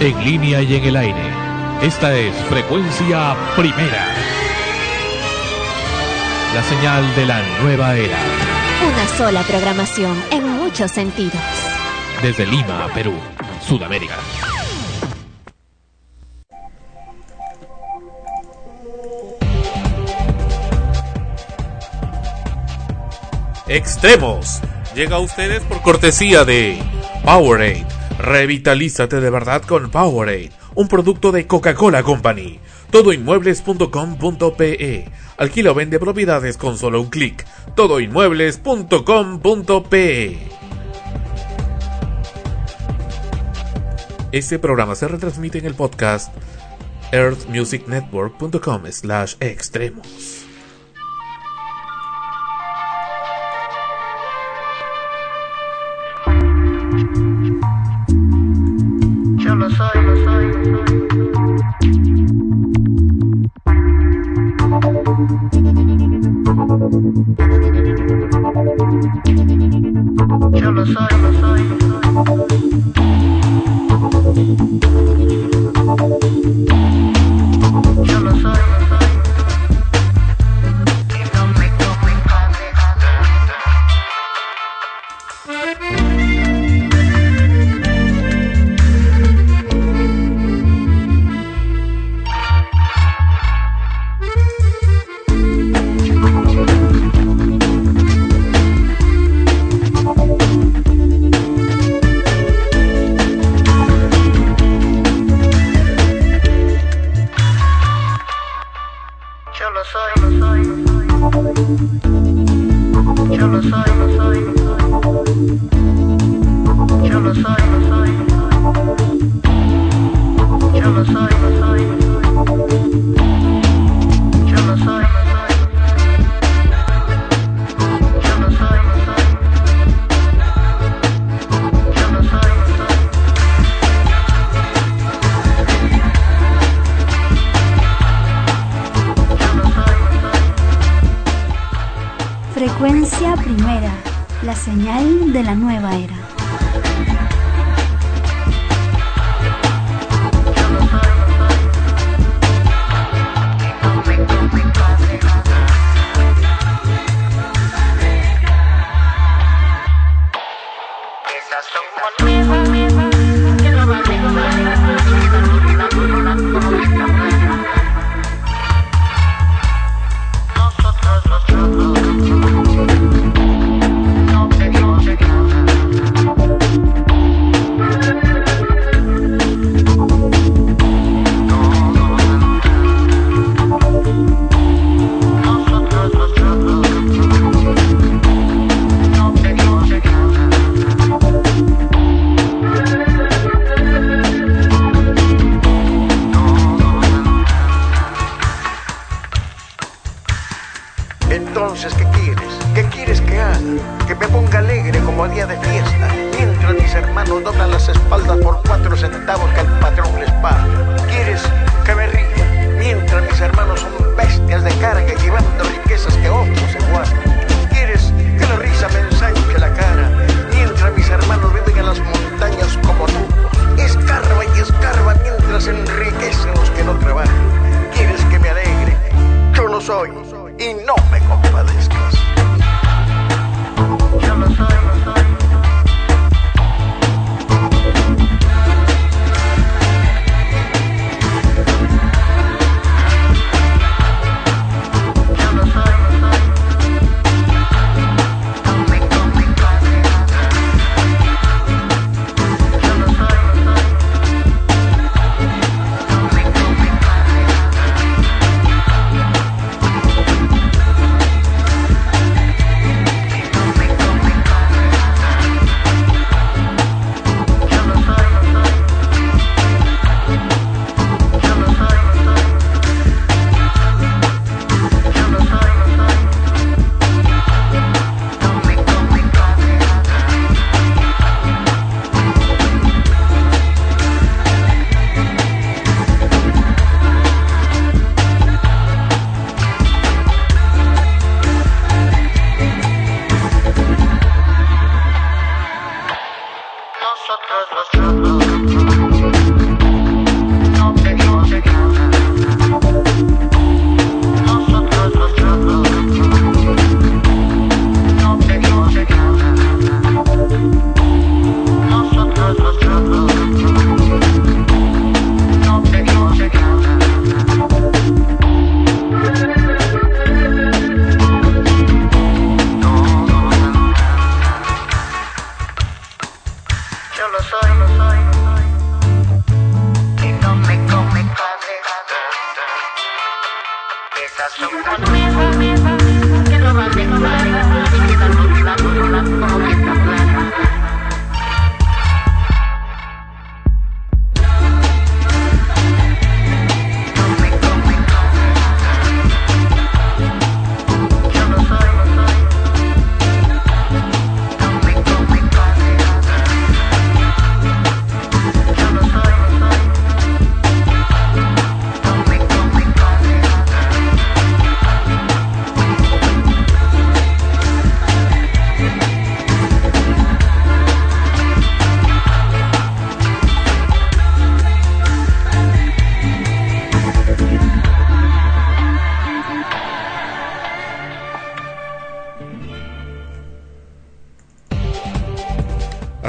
en línea y en el aire. Esta es frecuencia primera. La señal de la nueva era. Una sola programación en muchos sentidos. Desde Lima, Perú, Sudamérica. Extremos. Llega a ustedes por cortesía de Powerade Revitalízate de verdad con Powerade, un producto de Coca-Cola Company. Todoinmuebles.com.pe Alquila o vende propiedades con solo un clic. Todoinmuebles.com.pe Este programa se retransmite en el podcast earthmusicnetwork.com slash extremos. I'm sorry.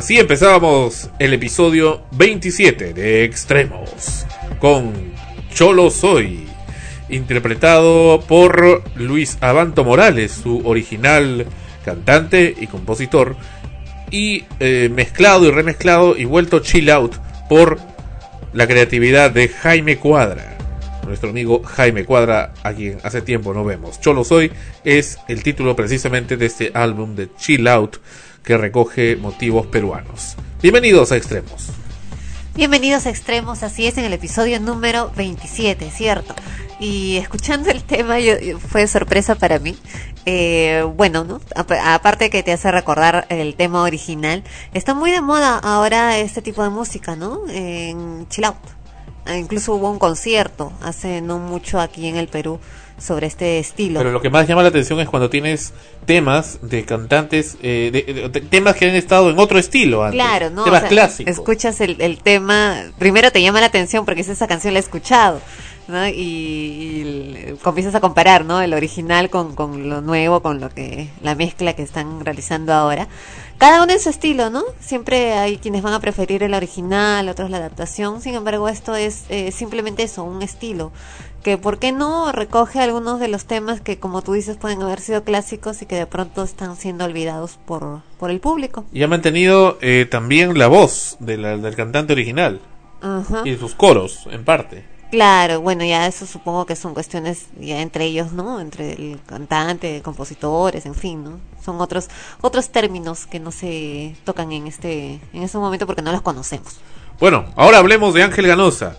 Así empezábamos el episodio 27 de Extremos con Cholo Soy, interpretado por Luis Abanto Morales, su original cantante y compositor, y eh, mezclado y remezclado y vuelto chill out por la creatividad de Jaime Cuadra. Nuestro amigo Jaime Cuadra, a quien hace tiempo no vemos. Cholo Soy es el título precisamente de este álbum de Chill Out que recoge motivos peruanos. Bienvenidos a Extremos. Bienvenidos a Extremos, así es, en el episodio número 27, ¿cierto? Y escuchando el tema fue sorpresa para mí. Eh, bueno, ¿no? Aparte que te hace recordar el tema original, está muy de moda ahora este tipo de música, ¿no? En Chill Out. Ah, Incluso hubo un concierto hace no mucho aquí en el Perú sobre este estilo. Pero lo que más llama la atención es cuando tienes temas de cantantes, eh, de, de- de- temas que han estado en otro estilo antes. Claro, ¿no? Temas O sea, clásicos. Escuchas el, el tema, primero te llama la atención porque dices, esa canción la he escuchado, ¿no? Y, comienzas a comparar, ¿no? El original con, con lo nuevo, con lo que, la mezcla que están realizando ahora. Cada uno en su estilo, ¿no? Siempre hay quienes van a preferir el original, otros la adaptación. Sin embargo, esto es eh, simplemente eso, un estilo. Que, ¿por qué no recoge algunos de los temas que, como tú dices, pueden haber sido clásicos y que de pronto están siendo olvidados por, por el público? Y ha mantenido eh, también la voz de la- del cantante original Ajá. y sus coros, en parte. Claro, bueno, ya eso supongo que son cuestiones ya entre ellos, ¿no? Entre el cantante, compositores, en fin, ¿no? Son otros otros términos que no se tocan en este en este momento porque no los conocemos. Bueno, ahora hablemos de Ángel Ganosa,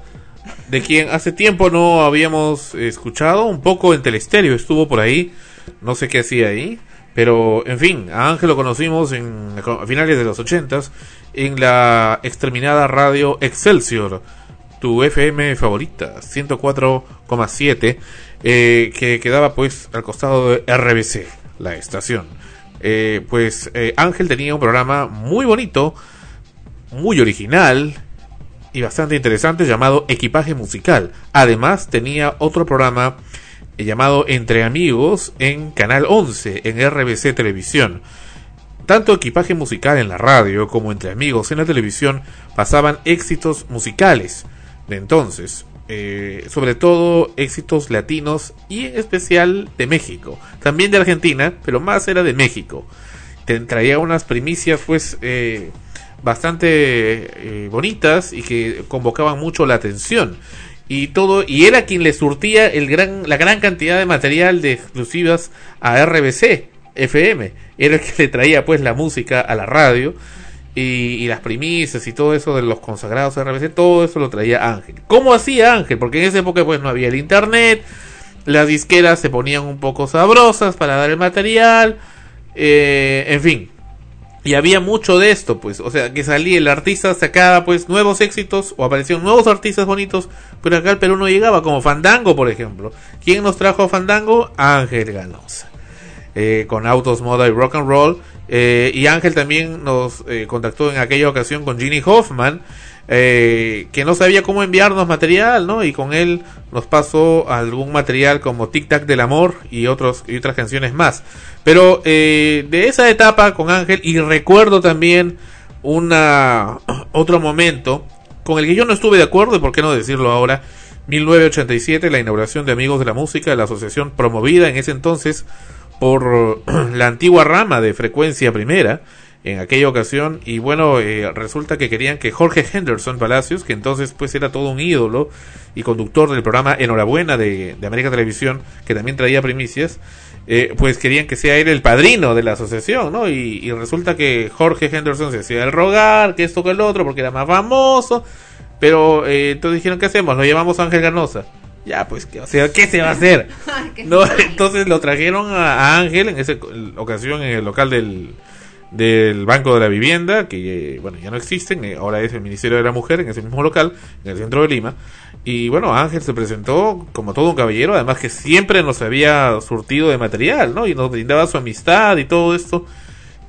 de quien hace tiempo no habíamos escuchado, un poco en Telestéreo estuvo por ahí, no sé qué hacía ahí, pero en fin, a Ángel lo conocimos en, a finales de los ochentas en la exterminada radio Excelsior, tu FM favorita, 104,7, eh, que quedaba pues al costado de RBC, la estación. Eh, pues eh, Ángel tenía un programa muy bonito, muy original y bastante interesante llamado Equipaje Musical. Además tenía otro programa eh, llamado Entre Amigos en Canal 11 en RBC Televisión. Tanto Equipaje Musical en la radio como Entre Amigos en la televisión pasaban éxitos musicales de entonces. eh, sobre todo éxitos latinos y en especial de México. También de Argentina, pero más era de México. Te traía unas primicias pues eh, bastante eh, bonitas y que convocaban mucho la atención. Y todo y era quien le surtía el gran la gran cantidad de material de exclusivas a RBC FM era el que le traía pues la música a la radio y, las primicias y todo eso de los consagrados a RBC todo eso lo traía Ángel. ¿cómo hacía Ángel? porque en esa época pues no había el internet las disqueras se ponían un poco sabrosas para dar el material eh, en fin y había mucho de esto, pues, o sea, que salía el artista sacaba pues nuevos éxitos o aparecían nuevos artistas bonitos, pero acá el Perú no llegaba, como Fandango, por ejemplo. ¿Quién nos trajo a Fandango? Ángel Ganosa. Eh, con autos, moda y rock and roll. Eh, y Ángel también nos eh, contactó en aquella ocasión con Ginny Hoffman, eh, que no sabía cómo enviarnos material, ¿no? Y con él nos pasó algún material como Tic Tac del Amor y otros y otras canciones más. Pero eh, de esa etapa con Ángel y recuerdo también una otro momento con el que yo no estuve de acuerdo y por qué no decirlo ahora. 1987, la inauguración de Amigos de la Música, la asociación promovida en ese entonces por la antigua rama de frecuencia primera en aquella ocasión. Y bueno eh, resulta que querían que Jorge Henderson Palacios que entonces pues era todo un ídolo y conductor del programa Enhorabuena de, de América Televisión que también traía primicias eh, pues querían que sea él el padrino de la asociación no y, y resulta que Jorge Henderson se hacía el rogar que esto que el otro porque era más famoso. Pero eh, entonces dijeron qué hacemos lo llamamos a Ángel Ganosa ya pues que, o sea qué se va a hacer no, entonces lo trajeron a, a Ángel en esa ocasión en el local del, del Banco de la Vivienda, que bueno, ya no existen, eh, ahora es el Ministerio de la Mujer en ese mismo local, en el centro de Lima. Y bueno, Ángel se presentó como todo un caballero, además que siempre nos había surtido de material, ¿no? Y nos brindaba su amistad y todo esto.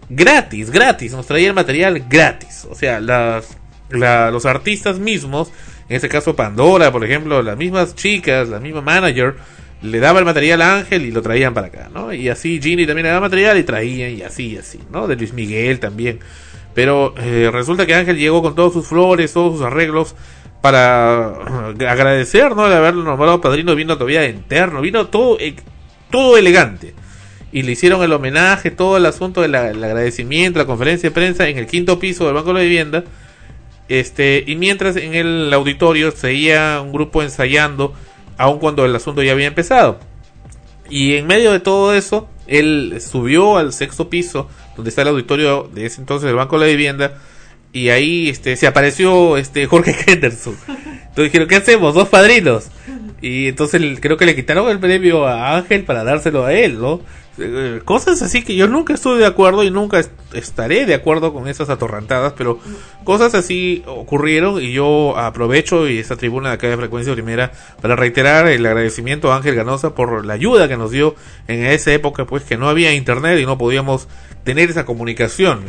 Gratis, gratis, nos traía el material gratis. O sea, las, la, los artistas mismos, en este caso Pandora, por ejemplo, las mismas chicas, la misma manager, le daba el material a Ángel y lo traían para acá, ¿no? Y así Ginny también le daba material y traían y así y así, ¿no? De Luis Miguel también. Pero eh, resulta que Ángel llegó con todos sus flores, todos sus arreglos para eh, agradecer, ¿no? De haberlo nombrado padrino, vino todavía interno, vino todo, eh, todo elegante. Y le hicieron el homenaje, todo el asunto del agradecimiento, la conferencia de prensa en el quinto piso del Banco de la Vivienda. Este, y mientras en el auditorio seguía un grupo ensayando, aun cuando el asunto ya había empezado. Y en medio de todo eso, él subió al sexto piso, donde está el auditorio de ese entonces del Banco de la Vivienda, y ahí este se apareció este Jorge Henderson. Entonces dijeron, ¿qué hacemos? Dos padrinos. Y entonces creo que le quitaron el premio a Ángel para dárselo a él, ¿no? Eh, cosas así que yo nunca estuve de acuerdo y nunca est- estaré de acuerdo con esas atorrantadas, pero cosas así ocurrieron y yo aprovecho y esta tribuna de acá de Frecuencia Primera para reiterar el agradecimiento a Ángel Ganosa por la ayuda que nos dio en esa época, pues que no había internet y no podíamos tener esa comunicación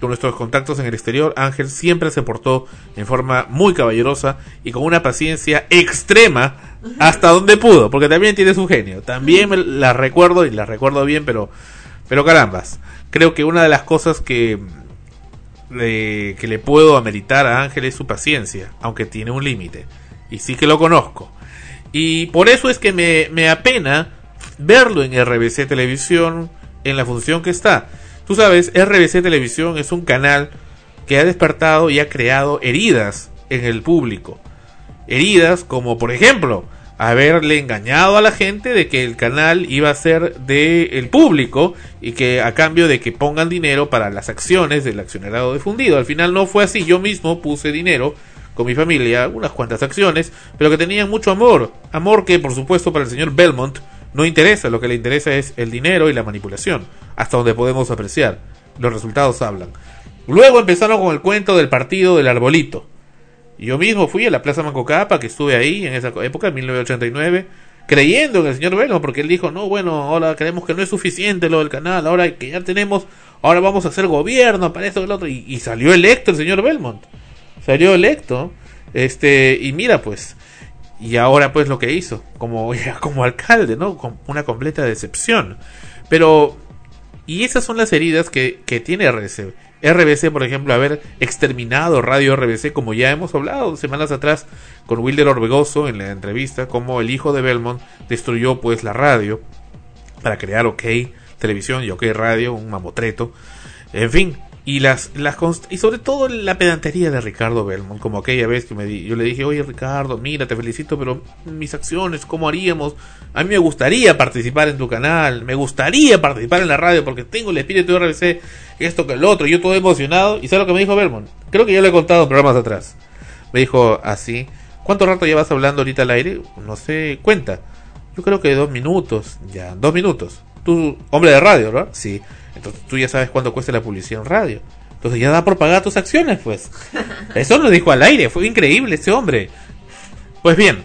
con nuestros contactos en el exterior, Ángel siempre se portó en forma muy caballerosa y con una paciencia extrema hasta donde pudo, porque también tiene su genio. También me la recuerdo y la recuerdo bien, pero, pero carambas. Creo que una de las cosas que, le- que le puedo ameritar a Ángel es su paciencia, aunque tiene un límite. Y sí que lo conozco. Y por eso es que me, me apena verlo en RBC Televisión en la función que está. Tú sabes, RBC Televisión es un canal que ha despertado y ha creado heridas en el público. Heridas como, por ejemplo, haberle engañado a la gente de que el canal iba a ser del el público y que a cambio de que pongan dinero para las acciones del accionariado difundido. Al final no fue así. Yo mismo puse dinero con mi familia, unas cuantas acciones, pero que tenían mucho amor. Amor que, por supuesto, para el señor Belmont no interesa. Lo que le interesa es el dinero y la manipulación. Hasta donde podemos apreciar. Los resultados hablan. Luego empezaron con el cuento del partido del arbolito. Yo mismo fui a la Plaza Mancocapa, que estuve ahí en esa época, en 1989, creyendo en el señor Belmont, porque él dijo, no, bueno, ahora creemos que no es suficiente lo del canal, ahora que ya tenemos, ahora vamos a hacer gobierno para esto y lo otro, y, salió electo el señor Belmont. Salió electo, este, y mira pues, y ahora pues lo que hizo, como, como alcalde, ¿no? Con una completa decepción. Pero, y esas son las heridas que, que tiene RBC. RBC, por ejemplo, haber exterminado Radio RBC, como ya hemos hablado semanas atrás con Wilder Orbegoso en la entrevista, como el hijo de Belmont destruyó pues la radio para crear OK Televisión y OK Radio, un mamotreto. En fin, y las, las y sobre todo la pedantería de Ricardo Belmont, como aquella vez que me di, yo le dije, oye Ricardo, mira, te felicito, pero mis acciones, ¿cómo haríamos? A mí me gustaría participar en tu canal, me gustaría participar en la radio porque tengo el espíritu de RBC, esto que el otro, yo todo emocionado, y ¿sabes lo que me dijo Belmont? Creo que yo le he contado en programas atrás. Me dijo así, ¿cuánto rato llevas hablando ahorita al aire? No sé, cuenta. Yo creo que dos minutos, ya, dos minutos. Tú, hombre de radio, ¿verdad? Sí. Entonces tú ya sabes cuánto cuesta la publicidad en radio. Entonces ya da por pagar tus acciones, pues. Eso lo dijo al aire, fue increíble ese hombre. Pues bien,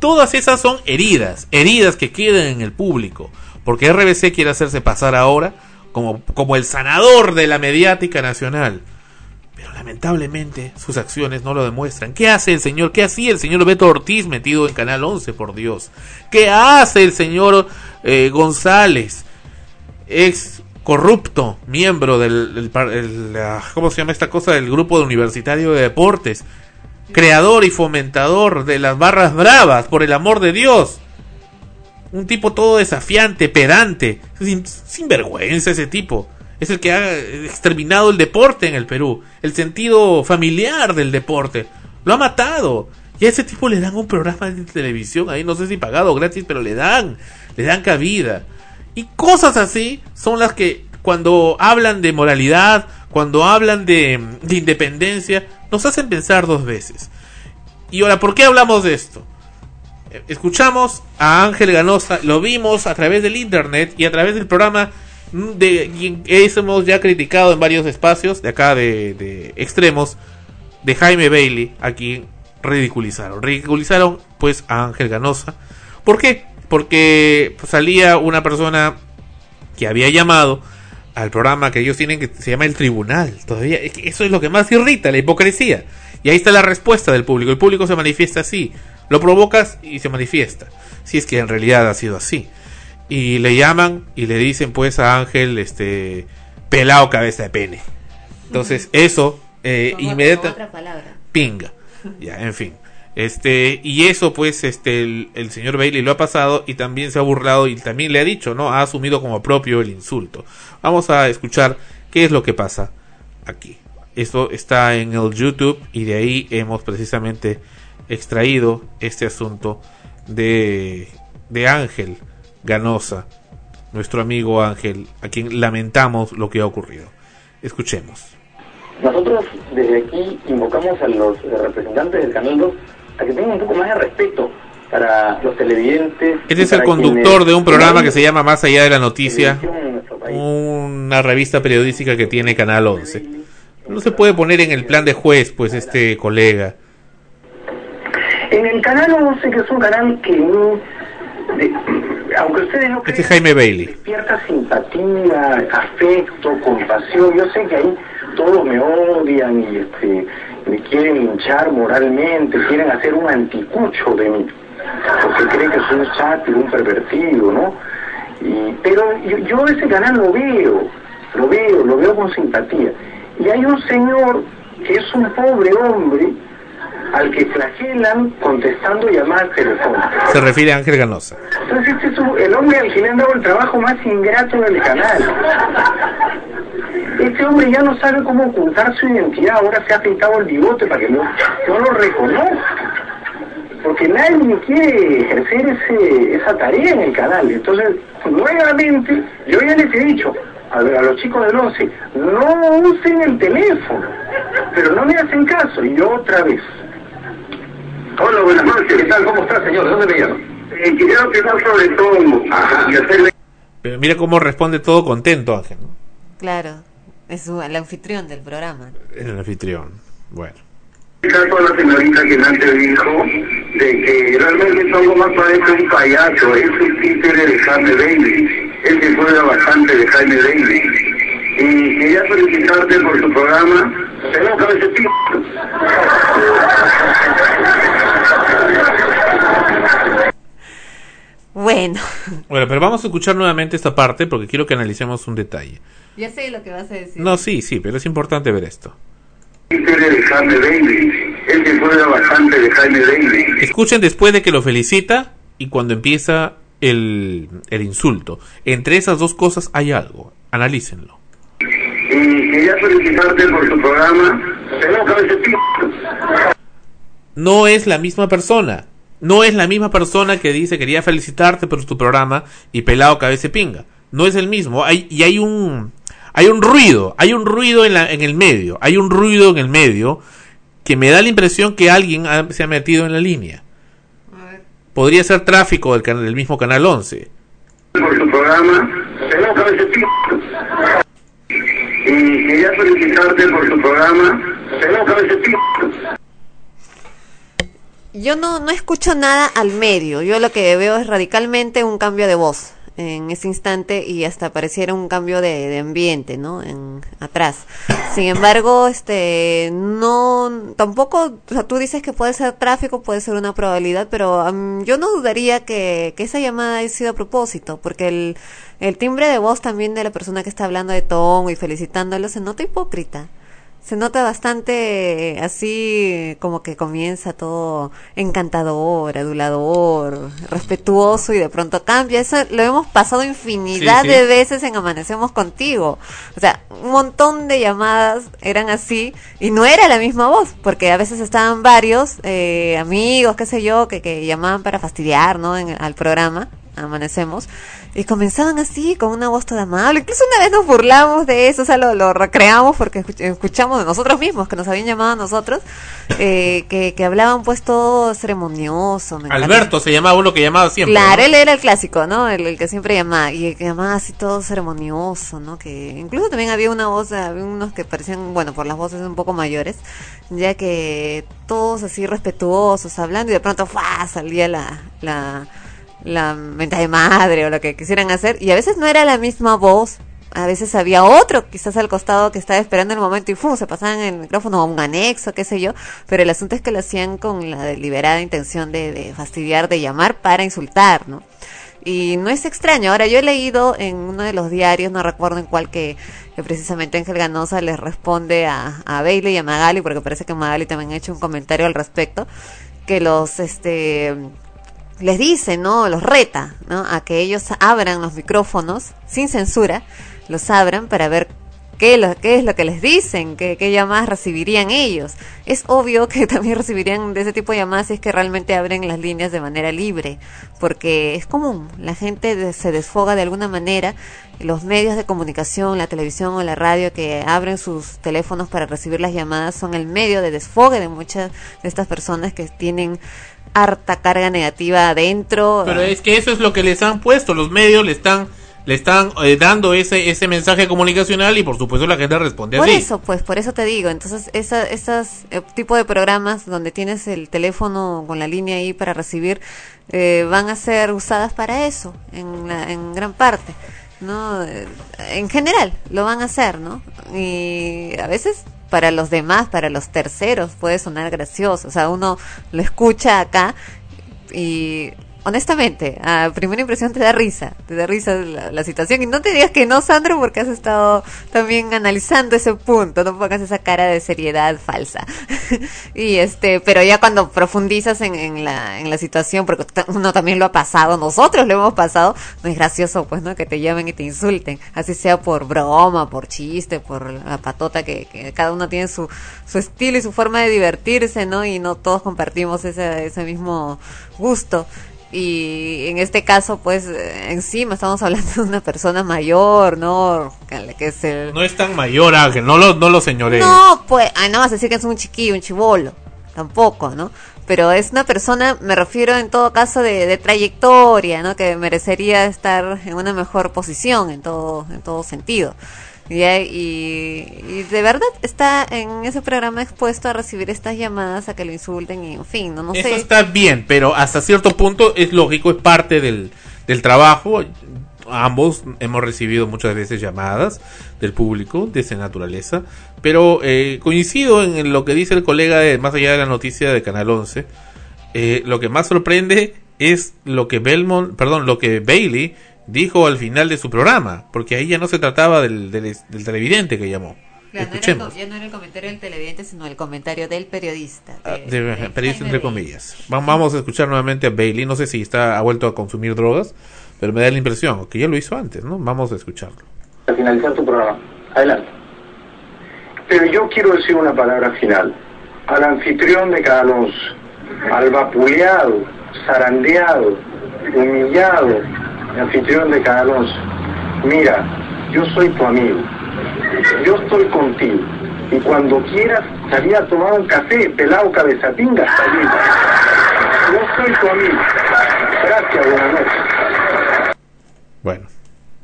todas esas son heridas, heridas que quedan en el público. Porque RBC quiere hacerse pasar ahora como, como el sanador de la mediática nacional. Pero lamentablemente sus acciones no lo demuestran. ¿Qué hace el señor? ¿Qué hacía el señor Beto Ortiz metido en Canal 11, por Dios? ¿Qué hace el señor eh, González, ex corrupto, miembro del, ¿cómo se llama esta cosa? Del grupo de universitario de deportes, creador y fomentador de las barras bravas, por el amor de Dios. Un tipo todo desafiante, pedante, sin, sin vergüenza ese tipo. Es el que ha exterminado el deporte en el Perú, el sentido familiar del deporte. Lo ha matado. Y a ese tipo le dan un programa de televisión ahí, no sé si pagado o gratis, pero le dan, le dan cabida. Y cosas así son las que cuando hablan de moralidad, cuando hablan de, de independencia, nos hacen pensar dos veces. Y ahora, ¿por qué hablamos de esto? Eh, Escuchamos a Ángel Ganosa, lo vimos a través del internet y a través del programa de quien hemos ya criticado en varios espacios de acá de extremos de Jaime Bailey, a quien ridiculizaron. Ridiculizaron pues a Ángel Ganosa. ¿Por qué? Porque salía una persona que había llamado al programa que ellos tienen que se llama El Tribunal. Todavía eso es lo que más irrita, la hipocresía. Y ahí está la respuesta del público. El público se manifiesta así. Lo provocas y se manifiesta. Si es que en realidad ha sido así. Y le llaman y le dicen pues a Ángel este pelado cabeza de pene. Entonces, eso, eh, inmediata- pinga. Ya, en fin. Este, y eso pues este el, señor Bailey lo ha pasado y también se ha burlado y también le ha dicho, ¿no? Ha asumido como propio el insulto. Vamos a escuchar qué es lo que pasa aquí. Esto está en el YouTube y de ahí hemos precisamente extraído este asunto de de Ángel Ganosa, nuestro amigo Ángel, a quien lamentamos lo que ha ocurrido. Escuchemos. Nosotros desde aquí invocamos a los representantes del Canal 2 a que tengan un poco más de respeto para los televidentes. Este es el conductor de un programa que se llama Más allá de la noticia, una revista periodística que tiene Canal 11. No se puede poner en el plan de juez, pues, este colega. En el Canal 11, que es un canal que no... de- aunque ustedes no Este crean, es Jaime Bailey. despierta simpatía, afecto, compasión. Yo sé que ahí todos me odian y este, me quieren hinchar moralmente, quieren hacer un anticucho de mí, porque creen que soy un sátiro, un pervertido, ¿no? Y, pero yo, yo ese canal lo veo, lo veo, lo veo con simpatía. Y hay un señor que es un pobre hombre al que flagelan contestando llamadas telefónicas. Se refiere a Ángel Ganosa. Entonces este es un- el hombre al que le han dado el trabajo más ingrato del canal. Este hombre ya no sabe cómo ocultar su identidad, ahora se ha pintado el bigote para que no, no lo reconozca. Porque nadie quiere ejercer ese, esa tarea en el canal. Entonces, nuevamente, yo ya les he dicho a, a los chicos del 11, no usen el teléfono, pero no me hacen caso. Y yo otra vez. Hola, buenas noches. ¿Qué tal? ¿Cómo está, señor? ¿De dónde me llama? Eh, quería opinar sobre todo y hacerle Pero mira cómo responde todo contento Ángel, ¿no? Claro, es el anfitrión del programa. El anfitrión. Bueno. caso a la señorita que antes dijo de que realmente algo más parece un payaso, es un títere de Jaime Bailey. Él se juega bastante de Jaime Bailey. Y quería felicitarte por tu programa. Tenemos que ese tipo. Bueno, Bueno, pero vamos a escuchar nuevamente esta parte porque quiero que analicemos un detalle. ya sé lo que vas a decir. No, sí, sí, pero es importante ver esto. De Jaime bastante de Jaime. Escuchen después de que lo felicita y cuando empieza el, el insulto. Entre esas dos cosas hay algo. Analícenlo. Y quería felicitarte por tu programa. No es la misma persona. No es la misma persona que dice quería felicitarte por tu programa y pelado cabeza pinga. No es el mismo. Hay, y hay un hay un ruido, hay un ruido en, la, en el medio, hay un ruido en el medio que me da la impresión que alguien ha- se ha metido en la línea. Podría ser tráfico del, canal, del mismo canal 11. por tu programa. Ese tipo. Y quería felicitarte por tu programa. Que ese tipo. Yo no, no escucho nada al medio. Yo lo que veo es radicalmente un cambio de voz en ese instante y hasta pareciera un cambio de, de ambiente, ¿no? En, atrás. Sin embargo, este, no, tampoco, o sea, tú dices que puede ser tráfico, puede ser una probabilidad, pero yo no dudaría que, que esa llamada haya sido a propósito, porque el, el timbre de voz también de la persona que está hablando de Tom y felicitándolo se nota hipócrita se nota bastante eh, así como que comienza todo encantador, adulador, respetuoso y de pronto cambia. Eso lo hemos pasado infinidad Sí, sí. de veces en Amanecemos contigo. O sea, un montón de llamadas eran así y no era la misma voz, porque a veces estaban varios eh, amigos, qué sé yo, que, que llamaban para fastidiar, ¿no? En, al programa. Amanecemos y comenzaban así con una voz toda amable incluso una vez nos burlamos de eso o sea lo, lo recreamos porque escuch- escuchamos de nosotros mismos que nos habían llamado a nosotros eh, que, que hablaban pues todo ceremonioso me. Alberto se llamaba uno que llamaba siempre. Claro, ¿no? él era el clásico, ¿no? El, el que siempre llamaba. Y el que llamaba así todo ceremonioso, ¿no? Que incluso también había una voz, había unos que parecían, bueno, por las voces un poco mayores, ya que todos así respetuosos hablando y de pronto ¡fua! salía la, la, la menta de madre o lo que quisieran hacer. Y a veces no era la misma voz. A veces había otro, quizás al costado, que estaba esperando el momento y ¡fum! se pasaban el micrófono a un anexo, qué sé yo. Pero el asunto es que lo hacían con la deliberada intención de, fastidiar, de llamar para insultar, ¿no? Y no es extraño. Ahora, yo he leído en uno de los diarios, no recuerdo en cuál, que, que precisamente Ángel Ganosa les responde a, a Bailey y a Magali, porque parece que Magali también ha hecho un comentario al respecto, que los, este, les dice, ¿no? Los reta, ¿no? A que ellos abran los micrófonos sin censura, los abran para ver qué, lo- qué es lo que les dicen, qué, qué llamadas recibirían ellos. Es obvio que también recibirían de ese tipo de llamadas si es que realmente abren las líneas de manera libre, porque es común, la gente se desfoga de alguna manera, los medios de comunicación, la televisión o la radio que abren sus teléfonos para recibir las llamadas son el medio de desfogue de muchas de estas personas que tienen harta carga negativa adentro. Pero es que eso es lo que les han puesto, los medios le están le están eh, dando ese ese mensaje comunicacional y por supuesto la gente responde Por así. eso, pues, por eso te digo. Entonces, esa, esas eh, tipo de programas donde tienes el teléfono con la línea ahí para recibir, eh, van a ser usadas para eso, en, la- en gran parte, ¿no? En general, lo van a hacer, ¿no? Y a veces para los demás, para los terceros, puede sonar gracioso. O sea, uno lo escucha acá y honestamente, a primera impresión te da risa, te da risa la, situación. Y no te digas que no, Sandro, porque has estado también analizando ese punto, no pongas esa cara de seriedad falsa. y este, pero ya cuando profundizas en, en la, en la situación, porque uno también lo ha pasado, nosotros lo hemos pasado, no es gracioso, pues, ¿no? Que te llamen y te insulten, así sea por broma, por chiste, por la patota, que, que cada uno tiene su, su estilo y su forma de divertirse, ¿no? Y no todos compartimos ese mismo gusto. Y en este caso, pues, encima estamos hablando de una persona mayor, ¿no? Que es el... No es tan mayor Ángel, no lo no lo señores. No, pues, ay, no vas a decir que es un chiquillo, un chivolo. Tampoco, ¿no? Pero es una persona, me refiero en todo caso de, de trayectoria, ¿no? Que merecería estar en una mejor posición en todo, en todo sentido. ¿Ya? Y, y de verdad está en ese programa expuesto a recibir estas llamadas, a que lo insulten y en fin, no, no Eso sé. está bien, pero hasta cierto punto es lógico, es parte del, del trabajo. Ambos hemos recibido muchas veces llamadas del público de esa naturaleza, pero eh, coincido en lo que dice el colega de más allá de la noticia de Canal 11. Eh, lo que más sorprende es lo que Belmont, perdón, lo que Bailey dijo al final de su programa, porque ahí ya no se trataba del, del, del televidente que llamó. Claro, no era Escuchemos. ya no era el comentario del televidente, sino el comentario del periodista. Ah, de- de- de periodista entre comillas. Va- Vamos a escuchar nuevamente a Bailey. No sé si está ha vuelto a consumir drogas, pero me da la impresión que ya lo hizo antes, ¿no? Vamos a escucharlo. Al finalizar tu programa. Adelante. Pero yo quiero decir una palabra final. Al anfitrión de cada Alonso, al vapuleado, zarandeado, humillado, anfitrión de cada Alonso. Mira, yo soy tu amigo. Yo estoy contigo. Y cuando quieras salir a tomar un café, pelado cabezapinga, salí. Yo soy tu amigo. Gracias, buenas noches. Bueno,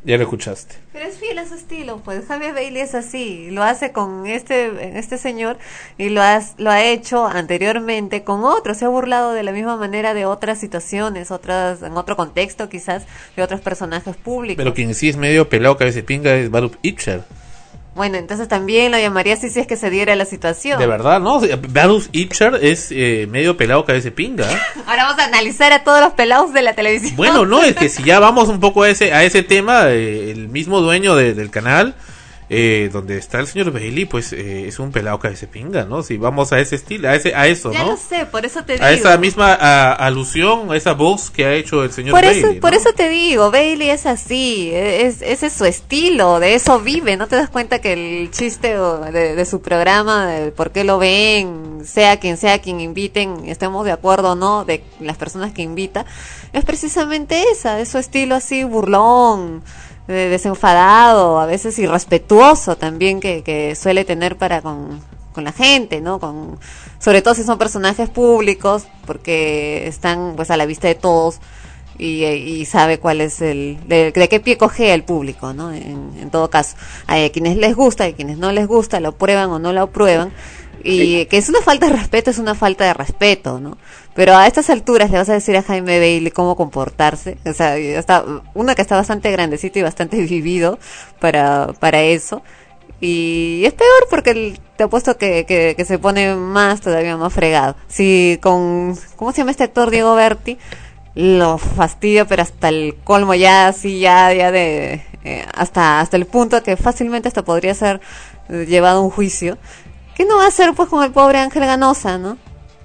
ya lo escuchaste. Pero es fiel a su estilo, pues Javier Bailey es así, lo hace con este este señor y lo, has, lo ha hecho anteriormente con otros, se ha burlado de la misma manera de otras situaciones, otras en otro contexto quizás, de otros personajes públicos. Pero quien sí es medio pelado cabeza pinga es Baruch Itcher. Bueno, entonces también lo llamaría así si es que se diera la situación. De verdad, ¿no? Baruch Itcher es eh, medio pelado cabeza de pinga. Ahora vamos a analizar a todos los pelados de la televisión. Bueno, no, es que si ya vamos un poco a ese, a ese tema, eh, el mismo dueño de- del canal, eh, donde está el señor Bailey, pues eh, es un pelado cabeza de pinga, ¿no? Si vamos a ese estilo, a, ese, a eso, ya ¿no? lo sé, por eso te digo. a esa misma a- alusión, a esa voz que ha hecho el señor Por Bailey. eso, por eso te digo, Bailey es así, es, ese es su estilo, de eso vive, ¿no te das cuenta que el chiste de, de su programa, de por qué lo ven, sea quien sea quien inviten, estemos de acuerdo o no, de las personas que invita, es precisamente esa, es su estilo así burlón, desenfadado, a veces irrespetuoso también que, que suele tener para con, con la gente, ¿no? Con, sobre todo si son personajes públicos, porque están pues a la vista de todos y, y sabe cuál es el, de, de qué pie coge el público, ¿no? En, en todo caso, hay a quienes les gusta, hay a quienes no les gusta, lo prueban o no lo aprueban, y que es una falta de respeto, es una falta de respeto, ¿no? Pero a estas alturas le vas a decir a Jaime Bailey cómo comportarse, o sea, está, una que está bastante grandecito y bastante vivido para, para eso, y es peor porque te apuesto que, que, que se pone más, todavía más fregado. Si con, ¿cómo se llama este actor Diego Berti? lo fastidio, pero hasta el colmo ya así, ya, ya de, eh, hasta, hasta el punto que fácilmente hasta podría ser eh, llevado a un juicio. ¿Qué no va a hacer pues con el pobre Ángel Ganosa, no?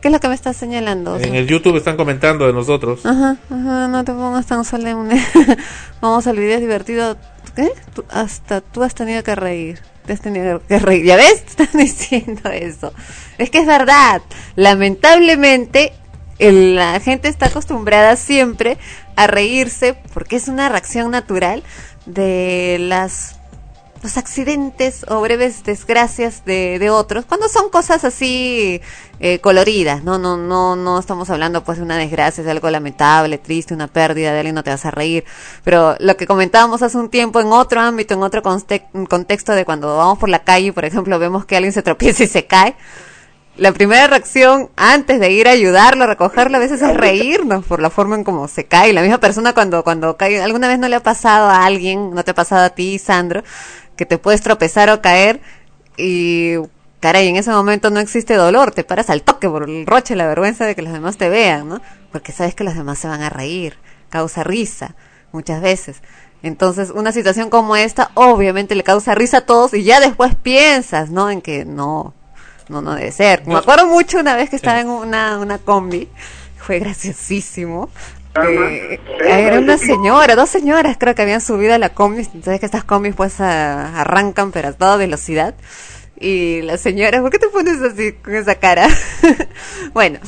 ¿Qué es lo que me estás señalando? En el YouTube están comentando de nosotros. Ajá, ajá, no te pongas tan solemne. Vamos al video es divertido. ¿Qué? Tú- hasta tú has tenido que reír. Te has tenido que reír. ¿Ya ves? Te están diciendo eso. Es que es verdad. Lamentablemente, el- la gente está acostumbrada siempre a reírse porque es una reacción natural de las los accidentes o breves desgracias de, de otros, cuando son cosas así eh, coloridas, no, no, no, no estamos hablando pues de una desgracia, de algo lamentable, triste, una pérdida de alguien, no te vas a reír, pero lo que comentábamos hace un tiempo en otro ámbito, en otro contexto de cuando vamos por la calle, por ejemplo, vemos que alguien se tropieza y se cae, la primera reacción antes de ir a ayudarlo, a recogerlo, a veces es reírnos por la forma en cómo se cae. La misma persona cuando, cuando cae, alguna vez no le ha pasado a alguien, no te ha pasado a ti, Sandro, que te puedes tropezar o caer y, caray, en ese momento no existe dolor, te paras al toque por el roche, la vergüenza de que los demás te vean, ¿no? Porque sabes que los demás se van a reír, causa risa, muchas veces. Entonces, una situación como esta, obviamente le causa risa a todos y ya después piensas, ¿no? En que no, no, no debe ser. Me acuerdo mucho una vez que estaba en una, una combi, fue graciosísimo. Que era una señora, dos señoras creo que habían subido a la combi, sabes que estas combis pues a- arrancan pero a toda velocidad y la señora, ¿por qué te pones así con esa cara? bueno,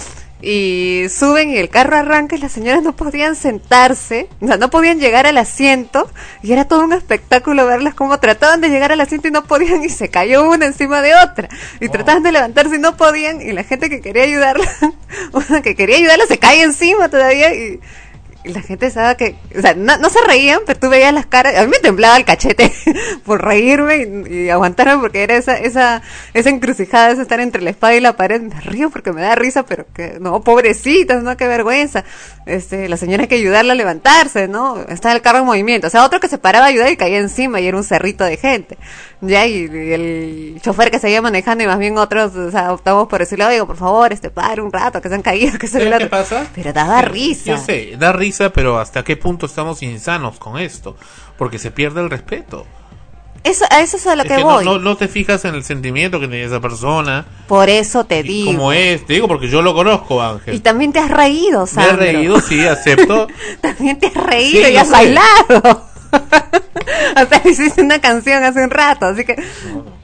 y suben y el carro arranca y las señoras no podían sentarse, o sea, no podían llegar al asiento y era todo un espectáculo verlas como trataban de llegar al asiento y no podían y se cayó una encima de otra y trataban de levantarse y no podían y la gente que quería ayudarla, una que quería ayudarla se cae encima todavía y la gente sabe que, o sea, no, no se reían, pero tú veías las caras, a mí me temblaba el cachete por reírme y, y aguantarme porque era esa, esa, esa encrucijada, ese estar entre la espada y la pared, me río porque me da risa, pero que, no, pobrecitas, no, qué vergüenza. Este, la señora hay que ayudarla a levantarse, ¿no? Está el carro en movimiento. O sea, otro que se paraba a ayudar y caía encima y era un cerrito de gente. Ya, y, y el chofer que seguía manejando y más bien otros, o sea, optamos por decirle, oiga, por favor, este, pare un rato, que se han caído, que se ¿Sabes ve qué pasa? Pero daba risa. Yo sé, da risa, pero ¿hasta qué punto estamos insanos con esto? Porque se pierde el respeto. Eso, a eso es a lo Es que, que voy. no, no, no te fijas en el sentimiento que tiene esa persona. Por eso te digo. cómo es, te digo porque yo lo conozco, Ángel. Y también te has reído, Me he Sandro. reído, sí, acepto. También te has reído Sí, y has sé. bailado. o sea, hiciste una canción hace un rato, así que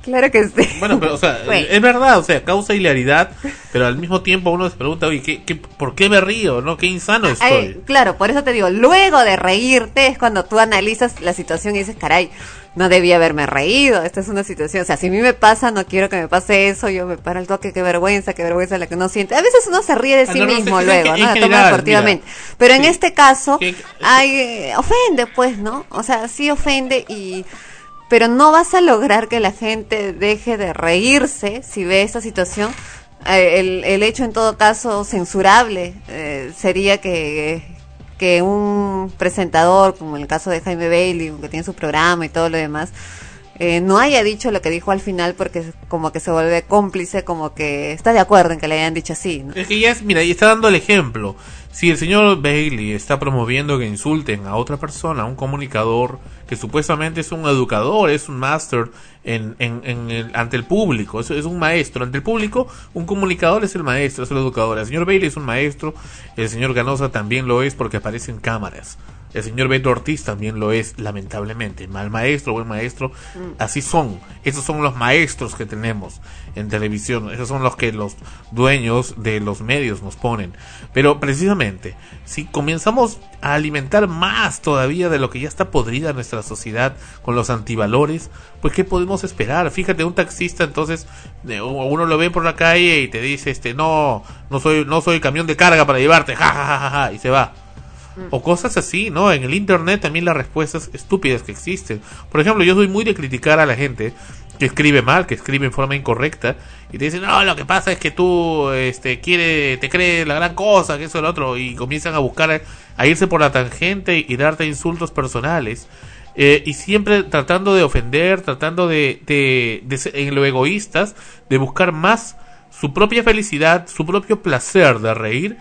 claro que sí. Bueno, pero, o sea, Bueno. es verdad, o sea, causa hilaridad, pero al mismo tiempo uno se pregunta, oye, ¿qué, qué, por qué me río? ¿No? ¿Qué insano estoy? Ay, claro, por eso te digo, luego de reírte es cuando tú analizas la situación y dices, caray, no debía haberme reído, esta es una situación, o sea, si a mí me pasa, no quiero que me pase eso, yo me paro al toque, qué vergüenza, qué vergüenza la que uno siente. A veces uno se ríe de sí mismo luego, que ¿no? La toma deportivamente. mira, Pero en este caso, hay, ofende, pues, ¿no? O sea, sí ofende y pero no vas a lograr que la gente deje de reírse si ve esta situación. Eh, el, el hecho en todo caso censurable eh, sería que, que un presentador, como en el caso de Jaime Bailey, que tiene su programa y todo lo demás, eh, no haya dicho lo que dijo al final porque como que se vuelve cómplice, como que está de acuerdo en que le hayan dicho así. ¿no? Es que ya es, mira, y está dando el ejemplo. Si el señor Bailey está promoviendo que insulten a otra persona, a un comunicador que supuestamente es un educador, es un máster en, en, en el- ante el público, es, es un maestro ante el público, un comunicador es el maestro, es el educador. El señor Bailey es un maestro, el señor Ganosa también lo es porque aparece en cámaras. El señor Beto Ortiz también lo es, lamentablemente. Mal maestro, buen maestro, así son. Esos son los maestros que tenemos en televisión. Esos son los que los dueños de los medios nos ponen. Pero precisamente, si comenzamos a alimentar más todavía de lo que ya está podrida nuestra sociedad con los antivalores, pues ¿qué podemos esperar? Fíjate, un taxista entonces, uno lo ve por la calle y te dice, este, no, no soy, no soy camión de carga para llevarte, ja, ja, ja, ja, ja", y se va. O cosas así, ¿no? En el internet también las respuestas estúpidas que existen. Por ejemplo, yo soy muy de criticar a la gente que escribe mal, que escribe en forma incorrecta y te dicen, no, lo que pasa es que tú este, quiere, te crees la gran cosa, que eso lo otro, y comienzan a buscar, a irse por la tangente y darte insultos personales. Eh, y siempre tratando de ofender, tratando de, de, en lo egoístas, de buscar más su propia felicidad, su propio placer de reír,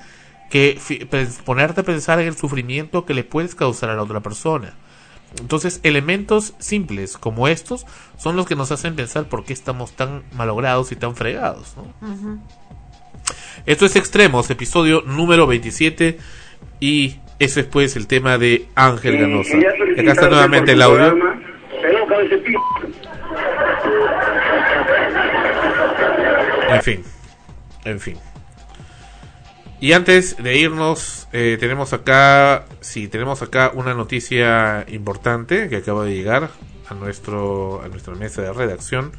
que ponerte a pensar en el sufrimiento que le puedes causar a la otra persona. Entonces, elementos simples como estos son los que nos hacen pensar por qué estamos tan malogrados y tan fregados. ¿no? Esto es Extremos, episodio número 27 y ese es pues el tema de Ángel Ganosa. Y acá está nuevamente el audio. En fin, en fin. Y antes de irnos, eh, tenemos acá, sí, tenemos acá una noticia importante que acaba de llegar a nuestro, a nuestra mesa de redacción.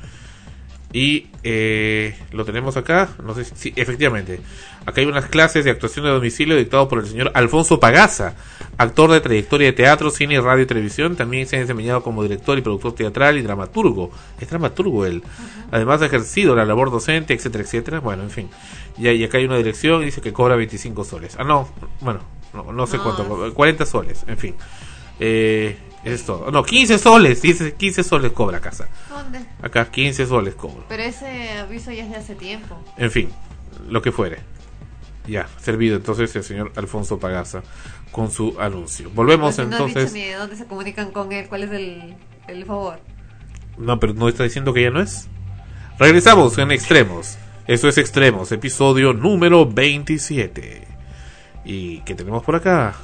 Y eh, lo tenemos acá, no sé si, sí, efectivamente. Acá hay unas clases de actuación de domicilio dictado por el señor Alfonso Pagaza, actor de trayectoria de teatro, cine, radio y televisión. También se ha desempeñado como director y productor teatral y dramaturgo. Es dramaturgo él. Además ha ejercido la labor docente, etcétera, etcétera. Bueno, en fin. Y, y acá hay una dirección y dice que cobra 25 soles. Ah, no, bueno, no, no sé No. cuánto, 40 soles, en fin. Eh, es todo. No, 15 soles, dice 15 soles cobra casa. ¿Dónde? Acá 15 soles cobro. Pero ese aviso ya es de hace tiempo. En fin, lo que fuere. Ya, servido entonces el señor Alfonso Pagaza con su anuncio. Volvemos si no has entonces. dicho ni de dónde se comunican con él, cuál es el, el favor. No, pero no está diciendo que ya no es. Regresamos en Extremos. Eso es Extremos, episodio número 27. ¿Y qué tenemos por acá?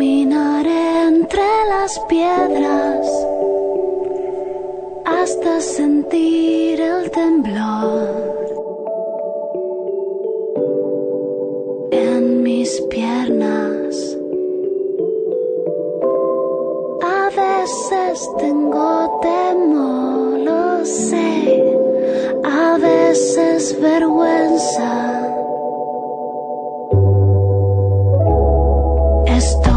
Caminaré entre las piedras hasta sentir el temblor en mis piernas. A veces tengo temor, lo sé, a veces vergüenza. Estoy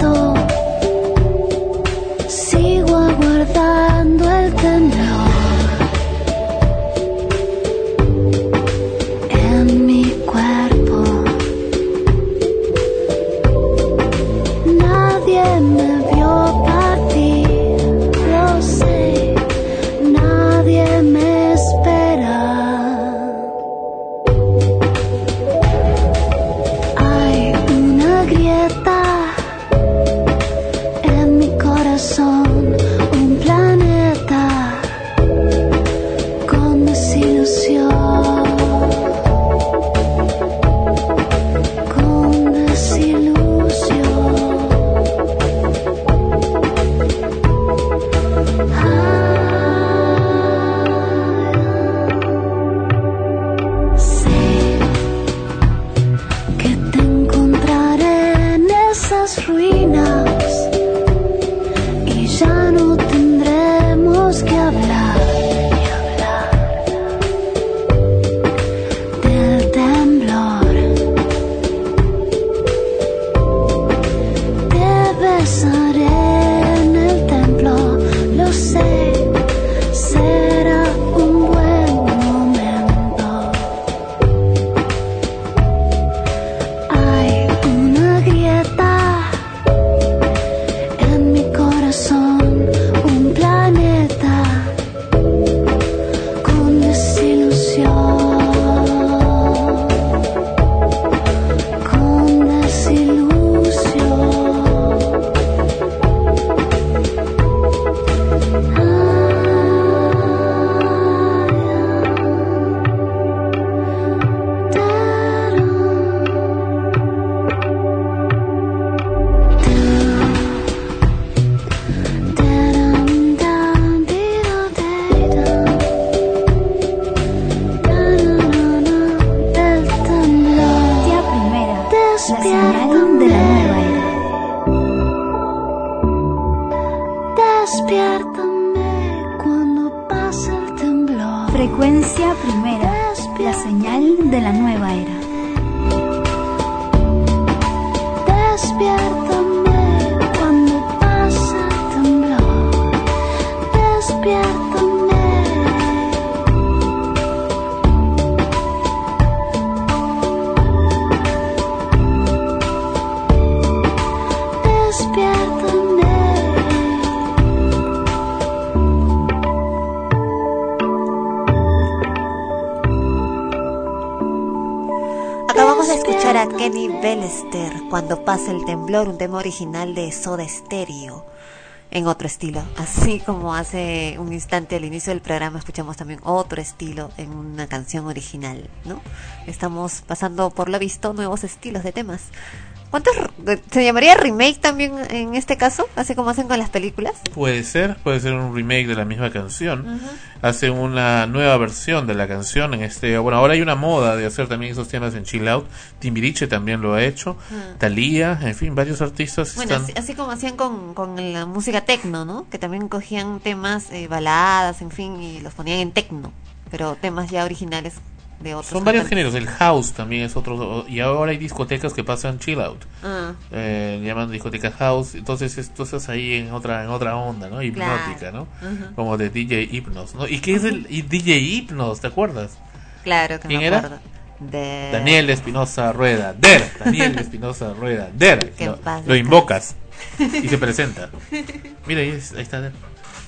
desierto. El temblor, un tema original de Soda Stereo, en otro estilo. Así como hace un instante al inicio del programa escuchamos también otro estilo en una canción original, ¿no? Estamos pasando por lo visto nuevos estilos de temas. ¿Cuántos se llamaría remake también en este caso, así como hacen con las películas? Puede ser, puede ser un remake de la misma canción. Hacen una nueva versión de la canción en este, bueno, ahora hay una moda de hacer también esos temas en chill out. Timbiriche también lo ha hecho, Ah. Thalía, en fin, varios artistas Bueno, están así, así como hacían con, con la música tecno, ¿no? Que también cogían temas, eh, baladas, en fin, y los ponían en tecno, pero temas ya originales de otros. Son varios géneros, el house también es otro, y ahora hay discotecas que pasan chill out. Ah, eh, llaman discoteca house, entonces esto estás ahí en otra en otra onda, ¿no? Hipnótica, ¿no? Como de DJ Hypnos, ¿no? ¿Y qué es el y DJ Hypnos? ¿Te acuerdas? claro que ¿Quién me era? acuerdo. Daniel Espinosa Rueda, Der, Daniel Espinosa Rueda, Der, lo, lo invocas y se presenta. Mira, ahí está Der,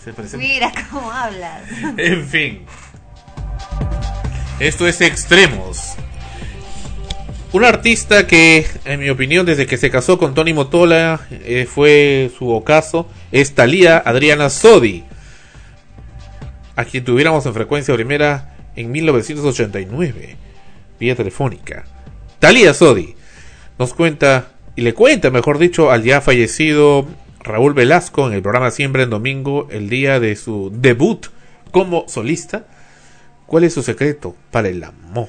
se presenta. Mira cómo hablas. En fin. Esto es Extremos. Un artista que, en mi opinión, desde que se casó con Tony Motola, eh, fue su ocaso, es Thalía Adriana Sodi, a quien tuviéramos en frecuencia primera en 1989, vía telefónica. Thalía Sodi nos cuenta, y le cuenta, mejor dicho, al ya fallecido Raúl Velasco en el programa Siempre en Domingo, el día de su debut como solista, ¿Cuál es su secreto para el amor?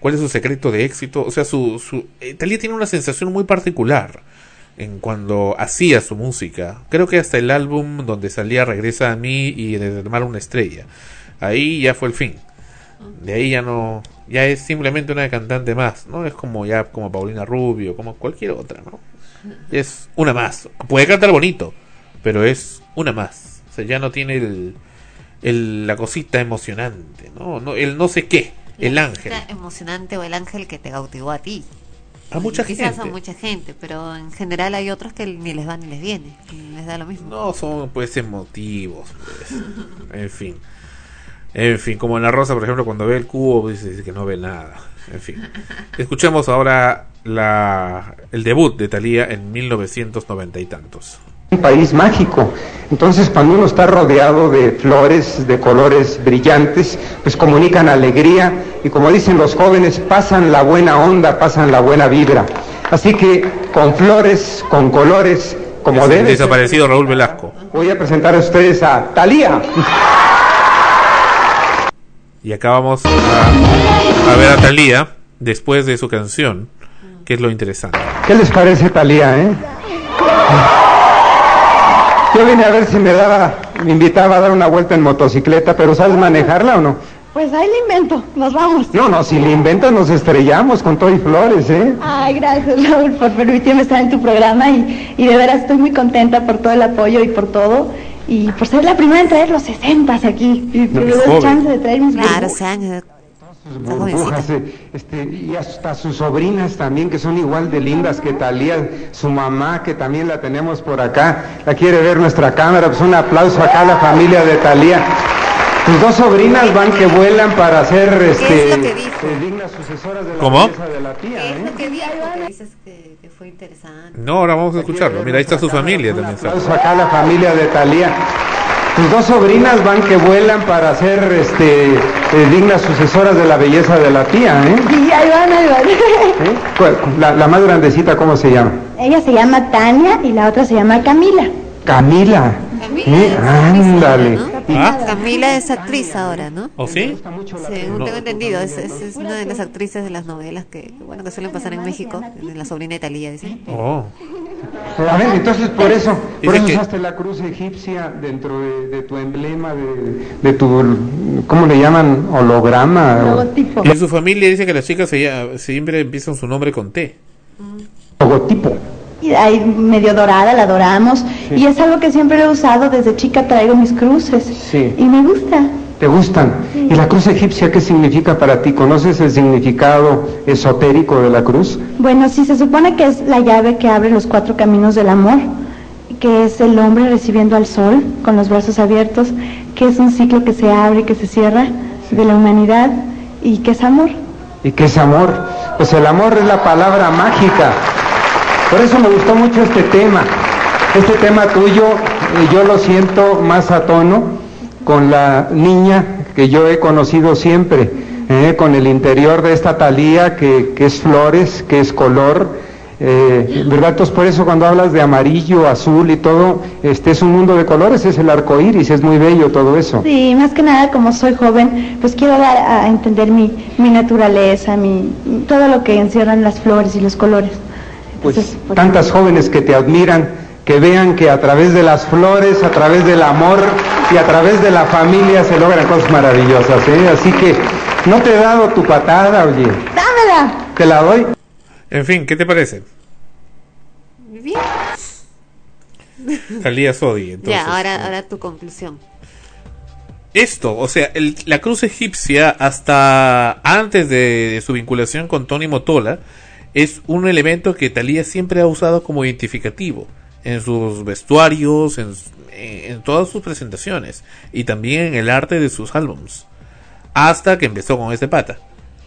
¿Cuál es su secreto de éxito? O sea, su, su eh, Thalía tiene una sensación muy particular en cuando hacía su música. Creo que hasta el álbum donde salía Regresa a mí y Desde el mar una estrella. Ahí ya fue el fin. De ahí ya no, ya es simplemente una cantante más, ¿no? Es como ya como Paulina Rubio, como cualquier otra, ¿no? Es una más. Puede cantar bonito, pero es una más. O sea, ya no tiene el, el- la cosita emocionante, ¿no? no el no sé qué, el ángel. Emocionante o el ángel que te cautivó a ti. A mucha Quizás gente. a mucha gente, pero en general hay otros que ni les va ni les viene, les da lo mismo. No son pues emotivos, pues. En fin. En fin, como en la rosa, por ejemplo, cuando ve el cubo dice, dice que no ve nada. En fin. Escuchemos ahora la el debut de Thalía en 1990 y tantos. Un país mágico. Entonces, cuando uno está rodeado de flores de colores brillantes, pues comunican alegría y como dicen los jóvenes, pasan la buena onda, pasan la buena vibra. Así que con flores, con colores, como debe desaparecido Raúl Velasco. voy a presentar a ustedes a Talía. Y acá vamos a, a ver a Thalía después de su canción, que es lo interesante. ¿Qué les parece Talía, eh? Yo vine a ver si me daba, me invitaba a dar una vuelta en motocicleta, pero ¿sabes manejarla o no? Pues ahí le invento, nos vamos. No, no, si le inventas nos estrellamos con todo y flores, ¿eh? Ay, gracias Raúl por permitirme estar en tu programa y, y de veras estoy muy contenta por todo el apoyo y por todo y por ser la primera en traer los 60 aquí y No, joven. chance de traer mis Claro, burbujas. años. Está Burbujas, eh, este, y hasta sus sobrinas también, que son igual de lindas que Talía, su mamá, que también la tenemos por acá, la quiere ver nuestra cámara, pues un aplauso acá a la familia de Talía. Tus dos sobrinas van que vuelan para ser este, eh, dignas sucesoras de la ¿Cómo? de la tía, ¿Qué es lo que dijo? Que dices que, que fue interesante. No, ahora vamos a escucharlo. Mira, ahí está su familia Un también. aplauso está. acá a la familia de Talía. Tus dos sobrinas van que vuelan para ser este, eh, dignas sucesoras de la belleza de la tía, ¿eh? Y ahí van, ahí van. ¿Eh? ¿Cuál- La, la más grandecita, ¿cómo se llama? Ella se llama Tania y la otra se llama Camila. Camila. Camila ¿Eh? es actriz Ándale. ¿Ah? Camila es actriz ahora, ¿no? ¿O sí? Según No. tengo entendido, es, es, es una de las actrices de las novelas que, bueno, que suelen pasar en México, de la sobrina de Talía, dicen. Oh. A ver, entonces por eso, por eso que- usaste la cruz egipcia dentro de, de tu emblema, de, de tu, ¿cómo le llaman? Holograma. o Logotipo. Y en su familia dice que las chicas se siempre empiezan su nombre con T. Logotipo. Y ahí medio dorada, la adoramos. Y es algo que siempre he usado. Desde chica traigo mis cruces. Sí. Y me gusta. ¿Te gustan? ¿Y la cruz egipcia qué significa para ti? ¿Conoces el significado esotérico de la cruz? Bueno, sí, se supone que es la llave que abre los cuatro caminos del amor, que es el hombre recibiendo al sol con los brazos abiertos, que es un ciclo que se abre y que se cierra de la humanidad y que es amor. ¿Y qué es amor? Pues el amor es la palabra mágica. Por eso me gustó mucho este tema. Este tema tuyo, eh, yo lo siento más a tono con la niña que yo he conocido siempre, eh, con el interior de esta talía que, que es flores, que es color, eh, ¿Verdad? Entonces por eso cuando hablas de amarillo, azul y todo, este es un mundo de colores, es el arco iris, es muy bello todo eso. Sí, más que nada como soy joven, pues quiero dar a entender mi, mi naturaleza, mi, todo lo que encierran las flores y los colores. pues, pues tantas jóvenes que te admiran, que vean que a través de las flores, a través del amor y a través de la familia se logran cosas maravillosas. ¿eh? Así que no te he dado tu patada, oye. Dámela. Te la doy. En fin, ¿qué te parece? Bien. Talía Sodi, entonces. Ya, ahora, ahora tu conclusión. Esto, o sea, el- la cruz egipcia hasta antes de, de su vinculación con Tony Motola es un elemento que Talía siempre ha usado como identificativo en sus vestuarios, en, en- todas sus presentaciones y también en el arte de sus álbums. Hasta que empezó con este pata.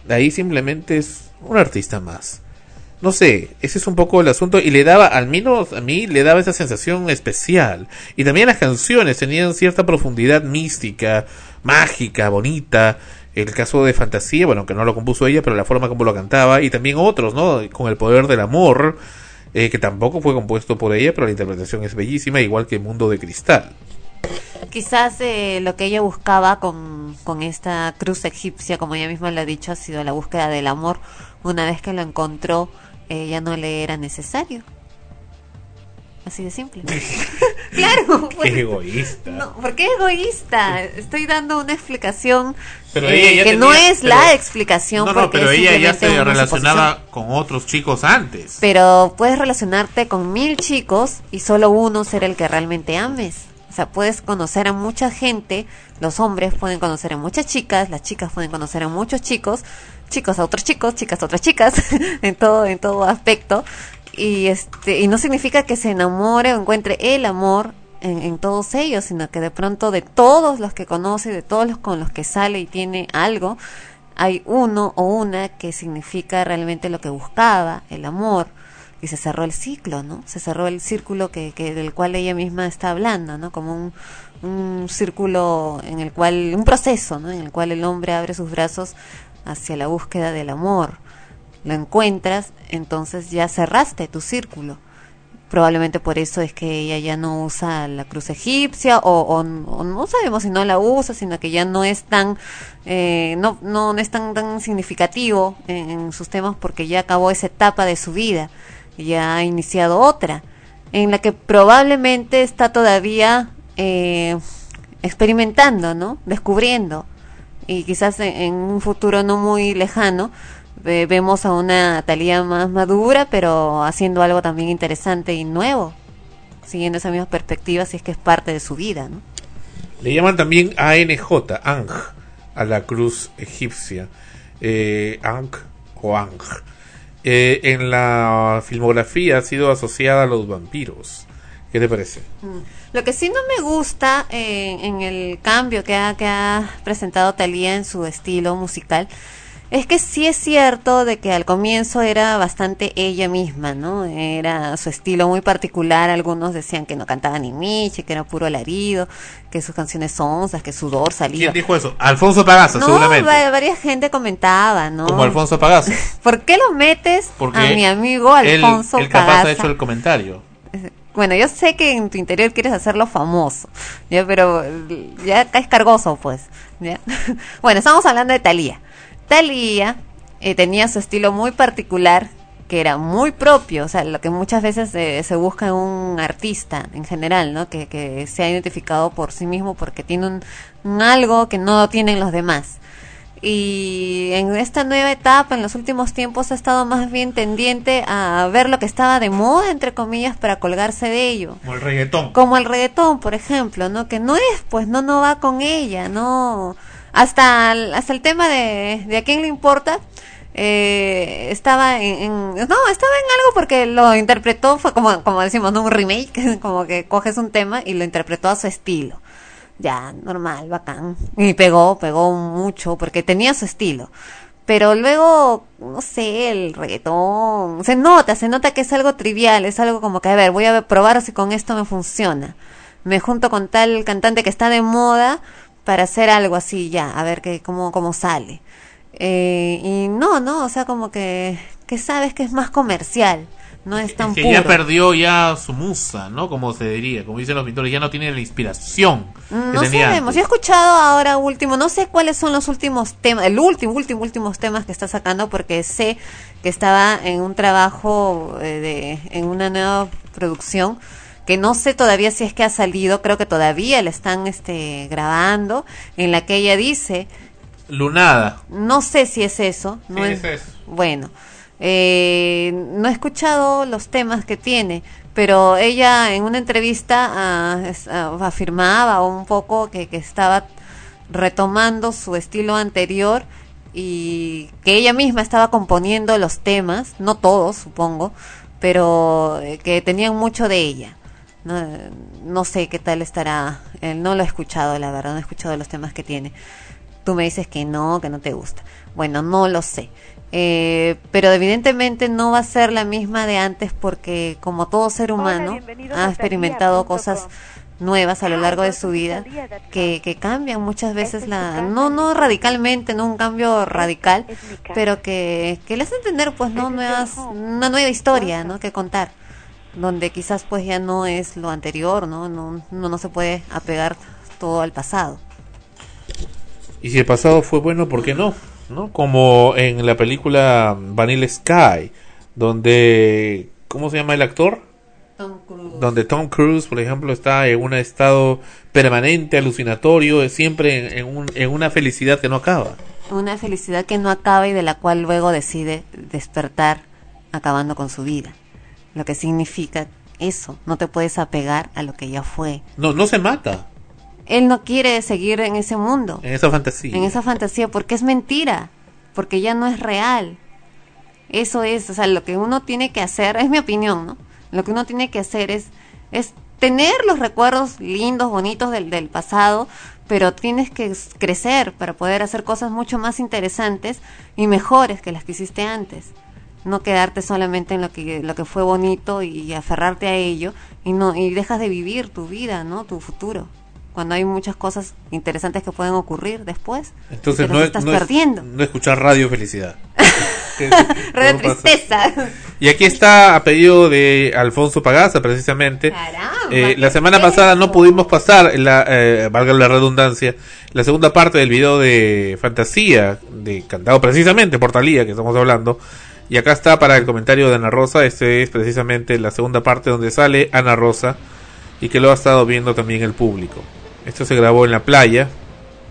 De ahí simplemente es un artista más. No sé, ese es un poco el asunto y le daba, al menos a mí, le daba esa sensación especial. Y también las canciones tenían cierta profundidad mística, mágica, bonita. El caso de Fantasía, bueno, que no lo compuso ella, pero la forma como lo cantaba. Y también otros, ¿no? Con el poder del amor, eh, que tampoco fue compuesto por ella, pero la interpretación es bellísima, igual que Mundo de Cristal. Quizás eh, lo que ella buscaba con, con esta cruz egipcia, como ella misma lo ha dicho, ha sido la búsqueda del amor. Una vez que lo encontró, eh, ya no le era necesario. Así de simple. claro. pues, Qué egoísta. No, ¿por qué egoísta? Estoy dando una explicación Pero eh, ella ya que no es la explicación. No, no, pero ella ya se relacionaba con otros chicos antes. Pero puedes relacionarte con mil chicos y solo uno ser el que realmente ames. O sea, puedes conocer a mucha gente, los hombres pueden conocer a muchas chicas, las chicas pueden conocer a muchos chicos, chicos a otros chicos, chicas a otras chicas, en todo, en todo aspecto. Y este, y no significa que se enamore o encuentre el amor en, en todos ellos, sino que de pronto de todos los que conoce, de todos los con los que sale y tiene algo, hay uno o una que significa realmente lo que buscaba, el amor, y se cerró el ciclo, ¿no? Se cerró el círculo que, que del cual ella misma está hablando, ¿no? Como un, un círculo en el cual, un proceso, ¿no? En el cual el hombre abre sus brazos hacia la búsqueda del amor. Lo encuentras, entonces ya cerraste tu círculo. Probablemente por eso es que ella ya no usa la cruz egipcia o, o- o no sabemos si no la usa, sino que ya no es tan eh, no, no, no es tan, tan significativo en, sus temas porque ya acabó esa etapa de su vida, ya ha iniciado otra, en la que probablemente está todavía eh, experimentando, ¿no? Descubriendo. Y quizás en un futuro no muy lejano ve- vemos a una Talía más madura, pero haciendo algo también interesante y nuevo, siguiendo esa misma perspectiva si es que es parte de su vida, ¿no? Le llaman también ANJ, Ang, a la cruz egipcia. Eh, Ang o Ang. Eh, en la filmografía ha sido asociada a los vampiros. ¿Qué te parece? Mm. Lo que sí no me gusta eh, en el cambio que ha, que ha presentado Thalía en su estilo musical es que sí es cierto de que al comienzo era bastante ella misma, ¿no? Era su estilo muy particular. Algunos decían que no cantaba ni Miche, que era puro alarido, que sus canciones son que sudor salía. ¿Quién dijo eso? Alfonso Pagaza, no, seguramente. va- varias gente comentaba, ¿no? Como Alfonso Pagaza. ¿Por qué lo metes Porque a mi amigo Alfonso él, capaz Pagaza? ha hecho el comentario. Bueno, yo sé que en tu interior quieres hacerlo famoso, ya, pero ya caes cargoso, pues. ¿ya? Bueno, estamos hablando de Thalía. Thalía eh, tenía su estilo muy particular, que era muy propio, o sea, lo que muchas veces eh, se busca en un artista en general, ¿no? Que, que se ha identificado por sí mismo porque tiene un, un algo que no tienen los demás. Y en esta nueva etapa, en los últimos tiempos, ha estado más bien tendiente a ver lo que estaba de moda, entre comillas, para colgarse de ello. Como el reggaetón. Como el reggaetón, por ejemplo, ¿no? Que no es, pues, no, no va con ella, ¿no? Hasta, hasta el tema de, de a quién le importa, eh, estaba en, en- no, estaba en algo porque lo interpretó, fue como, como decimos, ¿no? Un remake, como que coges un tema y lo interpretó a su estilo. Ya, normal, bacán. Y pegó, pegó mucho porque tenía su estilo. Pero luego, no sé, el reggaetón, se nota, se nota que es algo trivial, es algo como que, a ver, voy a probar si con esto me funciona. Me junto con tal cantante que está de moda para hacer algo así ya, a ver que, cómo, cómo sale. Eh, y no, no, o sea, como que, que sabes que es más comercial, no es tan Es que puro. ya perdió ya su musa, ¿no? Como se diría, como dicen los pintores, ya no tiene la inspiración Mm, No sabemos. Yo he escuchado ahora último, no sé cuáles son los últimos temas, el último, último, últimos temas que está sacando, porque sé que estaba en un trabajo eh, de, en una nueva producción que no sé todavía si es que ha salido, creo que todavía la están este, grabando, en la que ella dice, Lunada. no sé si es eso, no Sí, es, es eso. bueno, eh, no he escuchado los temas que tiene, pero ella en una entrevista ah, afirmaba un poco que, que estaba retomando su estilo anterior y que ella misma estaba componiendo los temas, no todos, supongo, pero eh, que tenían mucho de ella. No, no sé qué tal estará, eh, no lo he escuchado, la verdad, no he escuchado los temas que tiene. Tú me dices que no, que no te gusta. Bueno, no lo sé. Eh, pero evidentemente no va a ser la misma de antes porque como todo ser humano ha experimentado cosas nuevas a lo largo de su vida que, que cambian muchas veces la no no radicalmente no un cambio radical pero que, que le hace entender pues no nuevas una nueva historia no que contar donde quizás pues ya no es lo anterior no no no, no se puede apegar todo al pasado Y si el pasado fue bueno, ¿por qué no? ¿No? Como en la película Vanilla Sky, donde ¿cómo se llama el actor? Donde Tom Cruise, por ejemplo, está en un estado permanente, alucinatorio, siempre en, en un- en una felicidad que no acaba. una felicidad que no acaba y de la cual luego decide despertar acabando con su vida lo que significa eso no te puedes apegar a lo que ya fue No, no se mata él no quiere seguir en ese mundo en esa fantasía. en esa fantasía porque es mentira, porque ya no es real. Eso es, o sea, lo que uno tiene que hacer, es mi opinión, ¿no? Lo que uno tiene que hacer es, es tener los recuerdos lindos, bonitos del, del pasado, pero tienes que crecer para poder hacer cosas mucho más interesantes y mejores que las que hiciste antes. No quedarte solamente en lo que, lo que fue bonito y aferrarte a ello y no y dejas de vivir tu vida, ¿no? Tu futuro. Cuando hay muchas cosas interesantes que pueden ocurrir después. Entonces no estás no, es- perdiendo. no escuchar Radio Felicidad. Radio tristeza. Y aquí está a pedido de Alfonso Pagaza, precisamente. Eh, la semana pasada no pudimos pasar, la, eh, valga la redundancia, la segunda parte del video de Fantasía, de cantado precisamente por Talía, que estamos hablando. Y acá está para el comentario de Ana Rosa. Este es precisamente la segunda parte donde sale Ana Rosa y que lo ha estado viendo también el público. Esto se grabó en la playa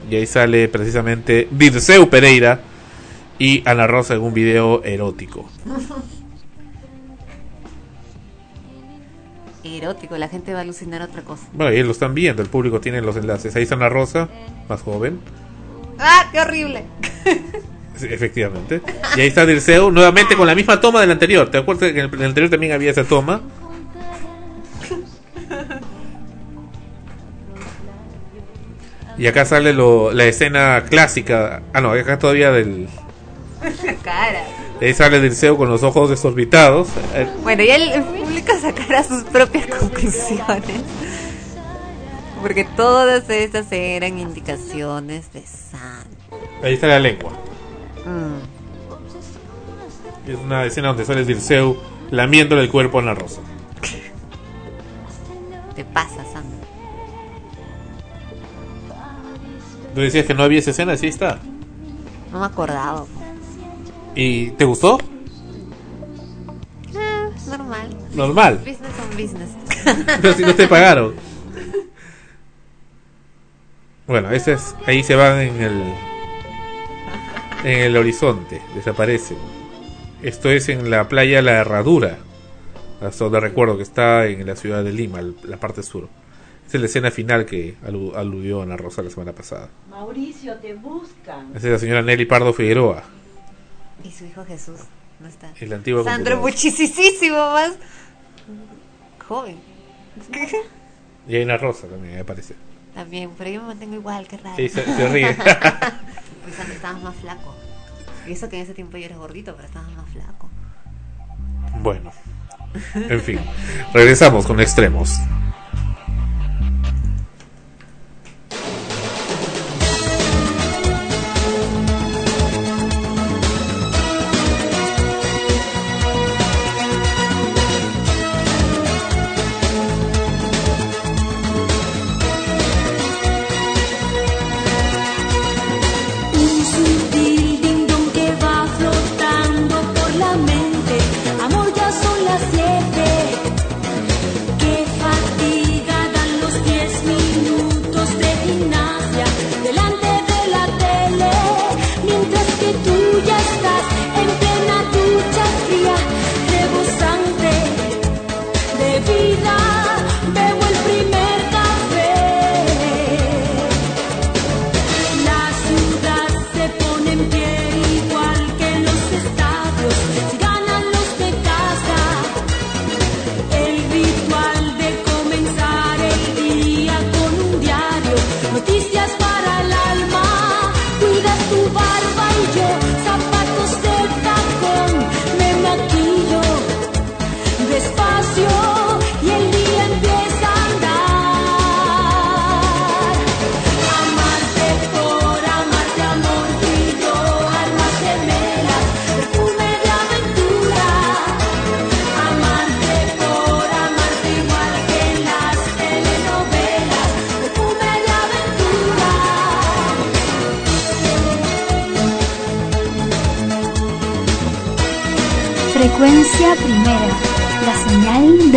y ahí sale precisamente Dirceu Pereira y Ana Rosa en un video erótico. Erótico, la gente va a alucinar otra cosa. Bueno, ahí lo están viendo, el público tiene los enlaces. Ahí está Ana Rosa, más joven, ¡Ah, qué horrible! efectivamente. Y ahí está Dirceu, nuevamente con la misma toma del anterior. ¿Te acuerdas que en el, anterior también había esa toma? Y acá sale lo, la escena clásica. Ah, no, acá todavía del. Cara. Ahí sale Dirceu con los ojos desorbitados. Bueno, ya el, público sacará sus propias conclusiones. Porque todas estas eran indicaciones de sangre. Ahí está la lengua. Mm. Es una escena donde sale Dirceu lamiéndole el cuerpo a Ana Rosa. Te pasa, Sandra. Tú decías que no había esa escena, sí está. No me acordaba. ¿Y te gustó? Ah, normal. Normal. Business on business. Pero si no te pagaron. Bueno, ese es, ahí se van en el en el horizonte, desaparecen. Esto es en la playa La Herradura, hasta donde recuerdo que está en la ciudad de Lima, el- la parte sur. Esa es la escena final que alu- aludió Ana Rosa la semana pasada. Mauricio, te buscan. Esa es la señora Nelly Pardo Figueroa, Y su hijo Jesús no está. en la antigua Sandro muchísimo más joven. Y hay Ana Rosa también, me parece. También, pero yo me mantengo igual, qué raro. Sí, se- se ríe. Pues antes estabas más flaco. Y eso que en ese tiempo yo era gordito, pero estaba más flaco. Bueno. En fin. Regresamos con extremos.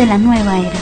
De la nueva era.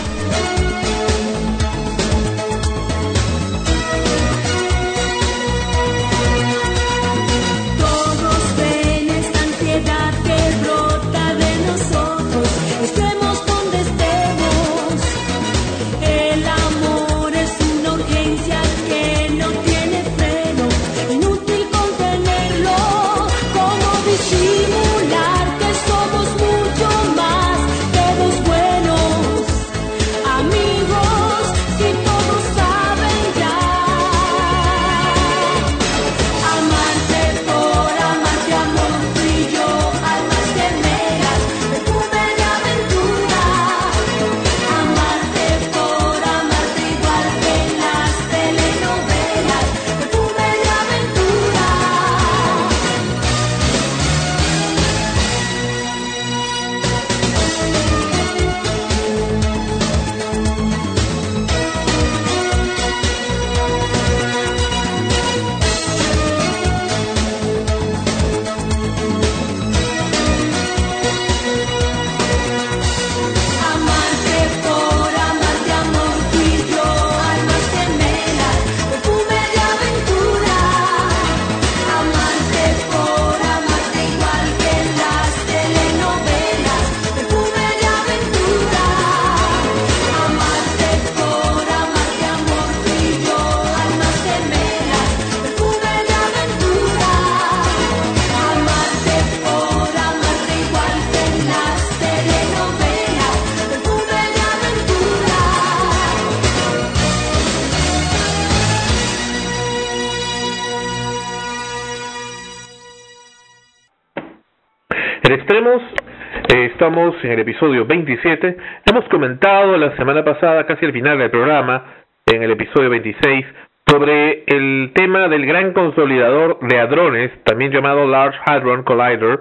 En el episodio 27. Hemos comentado la semana pasada, casi al final del programa, en el episodio 26, sobre el tema del gran consolidador de hadrones, también llamado Large Hadron Collider,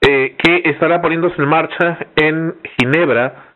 eh, que estará poniéndose en marcha en Ginebra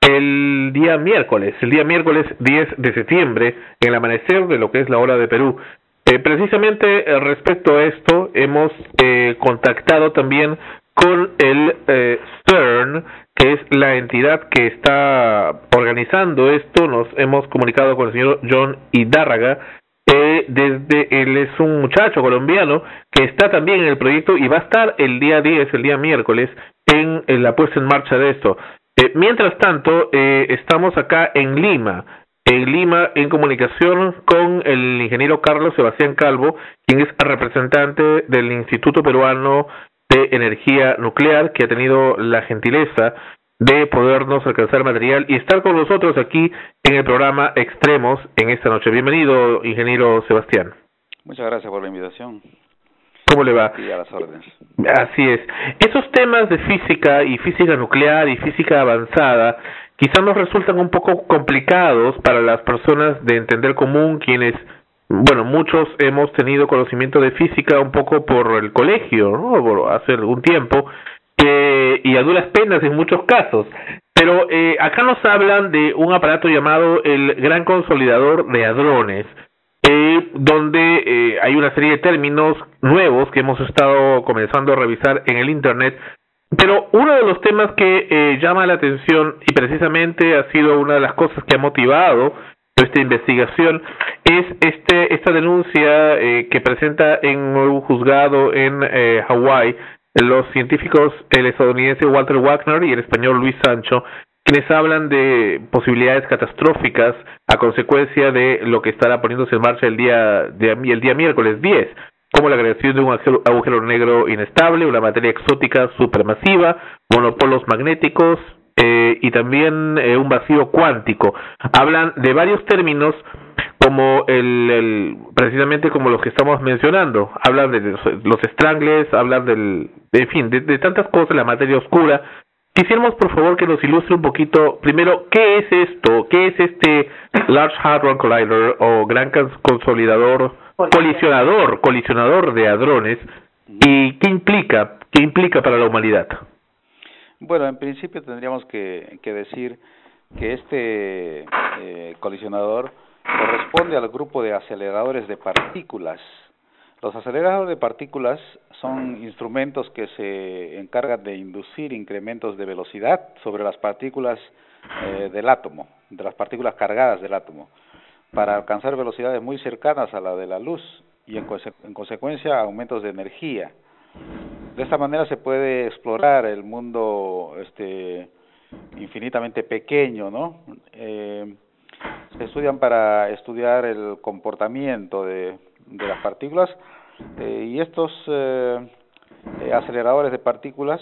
el día miércoles, el día miércoles 10 de septiembre, en el amanecer de lo que es la hora de Perú. Eh, precisamente eh, respecto a esto, hemos eh, contactado también con el eh, CERN, que es la entidad que está organizando esto. Nos hemos comunicado con el señor John Hidárraga. Eh, desde él es un muchacho colombiano que está también en el proyecto y va a estar el día 10, el día miércoles, en, la puesta en marcha de esto. Eh, mientras tanto, eh, estamos acá en Lima, en Lima, en comunicación con el ingeniero Carlos Sebastián Calvo, quien es representante del Instituto Peruano de Energía Nuclear, que ha tenido la gentileza de podernos alcanzar material y estar con nosotros aquí en el programa Extremos en esta noche. Bienvenido, ingeniero Sebastián. Muchas gracias por la invitación. ¿Cómo le va? Sí, a las órdenes. Así es. Esos temas de física y física nuclear y física avanzada quizás nos resultan un poco complicados para las personas de entender común quienes bueno, muchos hemos tenido conocimiento de física un poco por el colegio, hace algún tiempo, y a duras penas en muchos casos. Pero eh, acá nos hablan de un aparato llamado el Gran Consolidador de Hadrones, eh, donde eh, hay una serie de términos nuevos que hemos estado comenzando a revisar en el Internet. Pero uno de los temas que eh, llama la atención y precisamente ha sido una de las cosas que ha motivado esta investigación es este esta denuncia eh, que presenta en un juzgado en eh, Hawái los científicos el estadounidense Walter Wagner y el español Luis Sancho quienes hablan de posibilidades catastróficas a consecuencia de lo que estará poniéndose en marcha el día de, el día miércoles 10 como la creación de un agujero negro inestable, una materia exótica supermasiva, monopolos magnéticos, eh, y también eh, un vacío cuántico. Hablan de varios términos como el, el, precisamente como los que estamos mencionando. Hablan de los, los strangles, hablan del, de, en fin, de, de tantas cosas, la materia oscura. Quisiéramos, por favor, que nos ilustre un poquito, primero, ¿qué es esto? ¿Qué es este Large Hadron Collider o Gran Consolidador, colisionador, colisionador de hadrones? ¿Y qué implica, qué implica para la humanidad? Bueno, en principio tendríamos que, que decir que este eh, colisionador corresponde al grupo de aceleradores de partículas. Los aceleradores de partículas son instrumentos que se encargan de inducir incrementos de velocidad sobre las partículas eh, del átomo, de las partículas cargadas del átomo, para alcanzar velocidades muy cercanas a la de la luz y en, en consecuencia aumentos de energía de esta manera se puede explorar el mundo este infinitamente pequeño, ¿no? Eh, se estudian para estudiar el comportamiento de, las partículas eh, y estos eh, aceleradores de partículas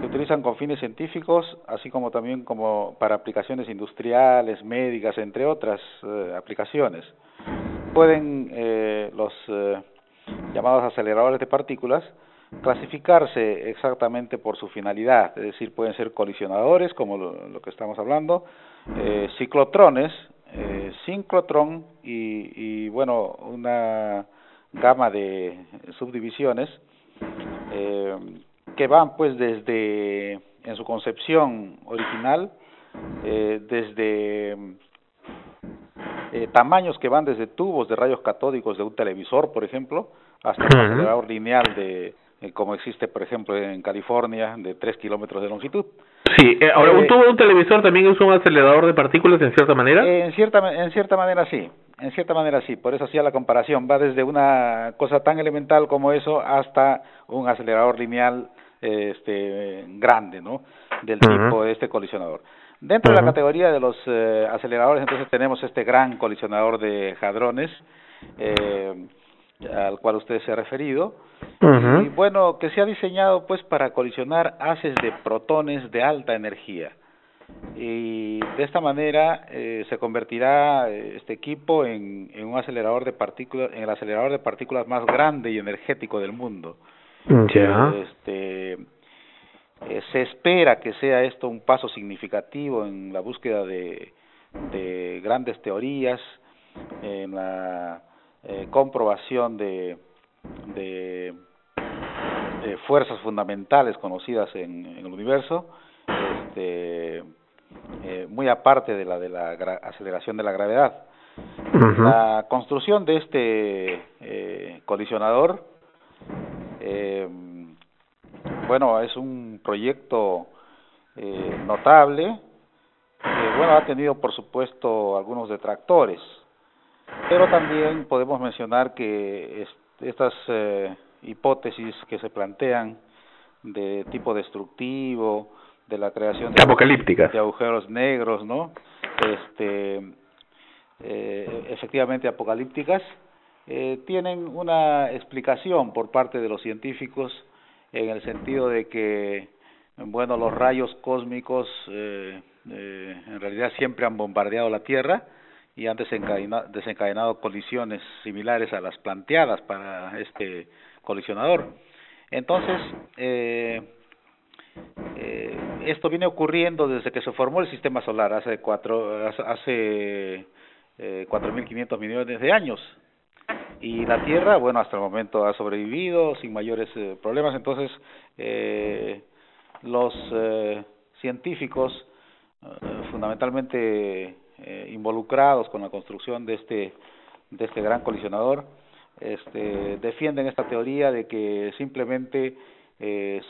se utilizan con fines científicos, así como también como para aplicaciones industriales, médicas, entre otras aplicaciones. Pueden los llamados aceleradores de partículas clasificarse exactamente por su finalidad, es decir, pueden ser colisionadores, como lo, que estamos hablando, eh, ciclotrones, eh, sincrotrón y, y, bueno, una gama de subdivisiones eh, que van pues desde, en su concepción original, eh, desde eh, tamaños que van desde tubos de rayos catódicos de un televisor, por ejemplo, hasta un acelerador lineal de eh, como existe, por ejemplo, en California, de 3 kilómetros de longitud. Sí, eh, ahora, ¿un tubo de un televisor también es un acelerador de partículas en cierta manera? Eh, en, cierta, en cierta manera sí, en cierta manera sí, por eso hacía la comparación, va desde una cosa tan elemental como eso hasta un acelerador lineal este grande, ¿no? Del uh -huh. tipo de este colisionador. Dentro uh -huh. de la categoría de los eh, aceleradores, entonces tenemos este gran colisionador de hadrones, eh, al cual usted se ha referido, uh -huh. y bueno, que se ha diseñado pues para colisionar haces de protones de alta energía. Y de esta manera eh, se convertirá este equipo en, en un acelerador de partículas, en el acelerador de partículas más grande y energético del mundo. Ya. Este, eh, se espera que sea esto un paso significativo en la búsqueda de, de grandes teorías, en la eh, comprobación de, de, de, fuerzas fundamentales conocidas en, en el universo, este, eh, muy aparte de la de la aceleración de la gravedad. Uh -huh. La construcción de este eh, colisionador, eh, bueno, es un proyecto eh, notable, que bueno, ha tenido por supuesto algunos detractores, pero también podemos mencionar que est estas eh, hipótesis que se plantean de tipo destructivo, de la creación de, apocalíptica de agujeros negros, ¿no? Este, eh, efectivamente apocalípticas, eh, tienen una explicación por parte de los científicos en el sentido de que, bueno, los rayos cósmicos eh, eh, en realidad siempre han bombardeado la Tierra y han desencadenado, desencadenado colisiones similares a las planteadas para este colisionador. Entonces, eh, eh, esto viene ocurriendo desde que se formó el sistema solar hace cuatro hace eh, 4.500 millones de años y la Tierra bueno hasta el momento ha sobrevivido sin mayores eh, problemas entonces eh, los eh, científicos eh, fundamentalmente eh, involucrados con la construcción de este de este gran colisionador este defienden esta teoría de que simplemente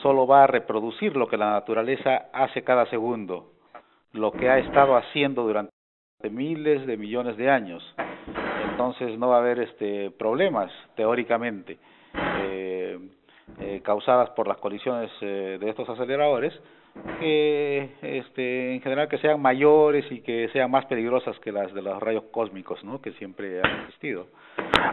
solo va a reproducir lo que la naturaleza hace cada segundo, lo que ha estado haciendo durante miles de millones de años. Entonces no va a haber este problemas teóricamente eh, eh, causadas por las colisiones eh, de estos aceleradores que este en general que sean mayores y que sean más peligrosas que las de los rayos cósmicos, ¿no? que siempre han existido.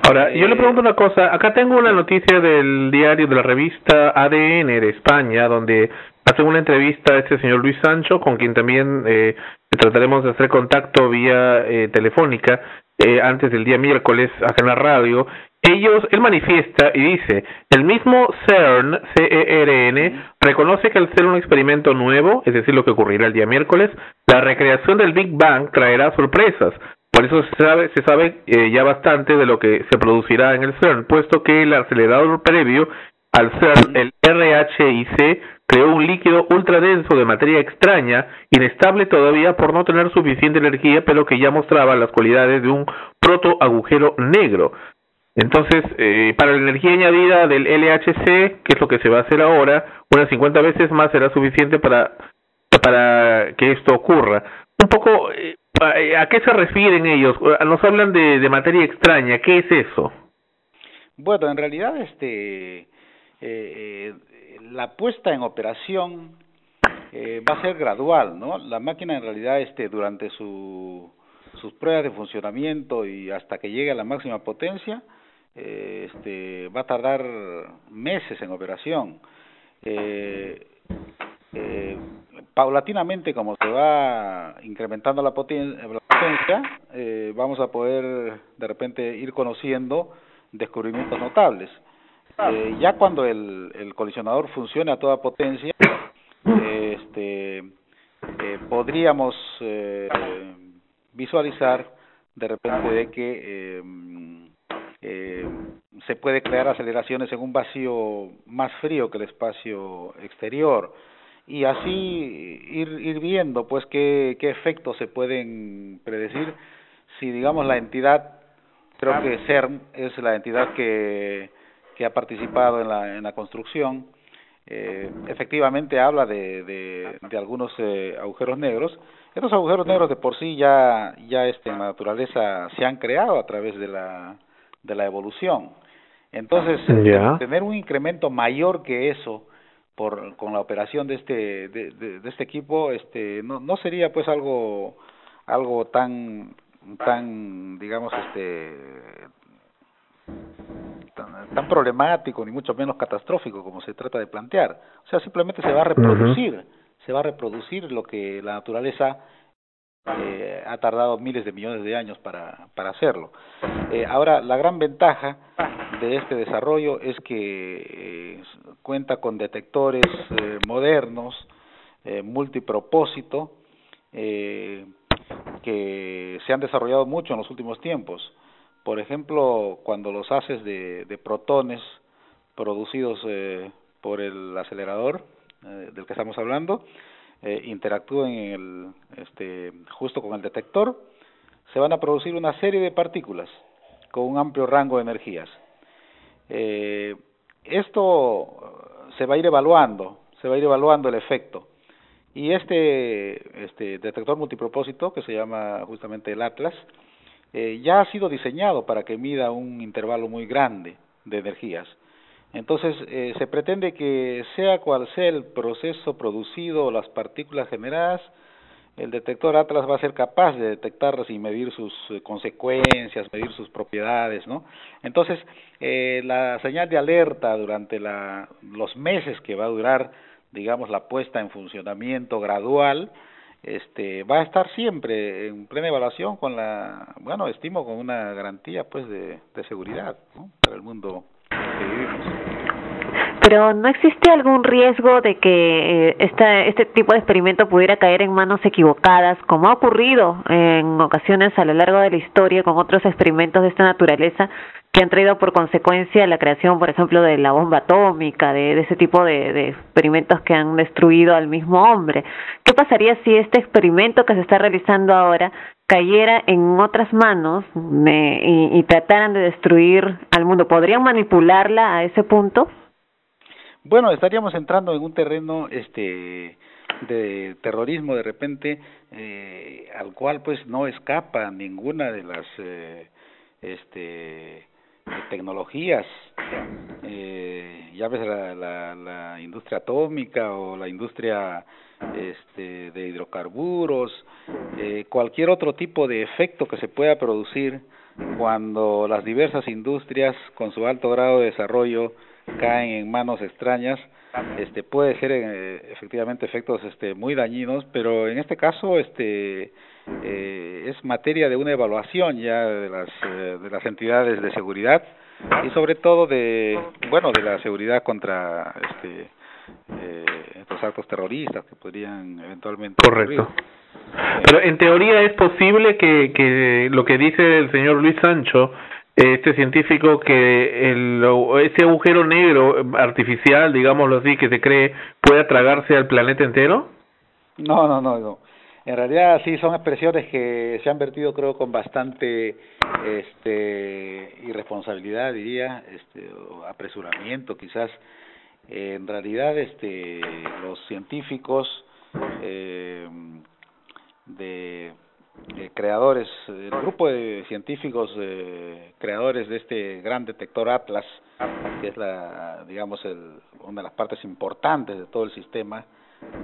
Ahora, yo le pregunto una cosa. Acá tengo una noticia del diario de la revista ADN de España, donde hace una entrevista a este señor Luis Sancho, con quien también eh, trataremos de hacer contacto vía eh, telefónica eh, antes del día miércoles acá en la radio. Ellos, él manifiesta y dice, el mismo CERN, C-E-R-N, reconoce que al ser un experimento nuevo, es decir, lo que ocurrirá el día miércoles, la recreación del Big Bang traerá sorpresas. Por eso se sabe, se sabe eh, ya bastante de lo que se producirá en el CERN, puesto que el acelerador previo al CERN, el RHIC, creó un líquido ultradenso de materia extraña, inestable todavía por no tener suficiente energía, pero que ya mostraba las cualidades de un proto agujero negro. Entonces, eh, para la energía añadida del LHC, que es lo que se va a hacer ahora, unas 50 veces más será suficiente para, para que esto ocurra. Un poco, eh, ¿a qué se refieren ellos? Nos hablan de, de materia extraña, ¿qué es eso? Bueno, en realidad, este, eh, eh, la puesta en operación eh, va a ser gradual, ¿no? La máquina en realidad, este, durante su, sus pruebas de funcionamiento y hasta que llegue a la máxima potencia, eh, este, va a tardar meses en operación. Eh, eh, paulatinamente, como se va incrementando la, la potencia, eh, vamos a poder de repente ir conociendo descubrimientos notables. Eh, ya cuando el, el colisionador funcione a toda potencia, este, eh, podríamos eh, visualizar de repente de que eh, se puede crear aceleraciones en un vacío más frío que el espacio exterior. Y así ir, ir viendo pues qué, qué efectos se pueden predecir. Si digamos la entidad creo que CERN es la entidad que, que ha participado en la, en la construcción eh, efectivamente habla de, de, de algunos eh, agujeros negros estos agujeros negros de por sí ya ya este en la naturaleza se han creado a través de la de la evolución entonces yeah. tener un incremento mayor que eso por con la operación de este de, de, de este equipo este no no sería pues algo algo tan tan digamos este tan, tan problemático ni mucho menos catastrófico como se trata de plantear. O sea simplemente se va a reproducir uh -huh. se va a reproducir lo que la naturaleza eh, ha tardado miles de millones de años para para hacerlo. Eh, ahora la gran ventaja de este desarrollo es que eh, cuenta con detectores modernos multipropósito que se han desarrollado mucho en los últimos tiempos por ejemplo, cuando los haces de, de protones producidos eh, por el acelerador eh, del que estamos hablando eh, interactúen en el, este, justo con el detector, se van a producir una serie de partículas con un amplio rango de energías. Eh, esto se va a ir evaluando, se va a ir evaluando el efecto. Y este, este detector multipropósito, que se llama justamente el Atlas, eh, ya ha sido diseñado para que mida un intervalo muy grande de energías. Entonces, eh, se pretende que sea cual sea el proceso producido, las partículas generadas, el detector Atlas va a ser capaz de detectarlas y medir sus eh, consecuencias, medir sus propiedades, ¿no? Entonces, eh, la señal de alerta durante la, los meses que va a durar, digamos, la puesta en funcionamiento gradual, este va a estar siempre en plena evaluación con la bueno estimo con una garantía pues de, seguridad para el mundo que vivimos. Pero ¿no existe algún riesgo de que eh, este tipo de experimento pudiera caer en manos equivocadas, como ha ocurrido en ocasiones a lo largo de la historia con otros experimentos de esta naturaleza que han traído por consecuencia la creación, por ejemplo, de la bomba atómica, de, ese tipo de, experimentos que han destruido al mismo hombre? ¿Qué pasaría si este experimento que se está realizando ahora cayera en otras manos y, y trataran de destruir al mundo, ¿podrían manipularla a ese punto? Bueno, estaríamos entrando en un terreno este de terrorismo de repente eh, al cual pues no escapa ninguna de las eh, este tecnologías eh, ya ves la, la, la industria atómica o la industria este, de hidrocarburos, eh, cualquier otro tipo de efecto que se pueda producir cuando las diversas industrias con su alto grado de desarrollo caen en manos extrañas, este puede ser eh, efectivamente efectos este muy dañinos, pero en este caso este eh, es materia de una evaluación ya de las eh, de las entidades de seguridad y sobre todo de bueno de la seguridad contra este eh, estos actos terroristas que podrían eventualmente correcto. Pero en teoría es posible que que lo que dice el señor Luis Sancho este científico que el, ese agujero negro artificial digámoslo así que se cree pueda tragarse al planeta entero no no no no. En realidad sí son expresiones que se han vertido creo con bastante este irresponsabilidad diría este o apresuramiento quizás. En realidad este los científicos eh, de eh, creadores el grupo de científicos eh, creadores de este gran detector Atlas que es la digamos el una de las partes importantes de todo el sistema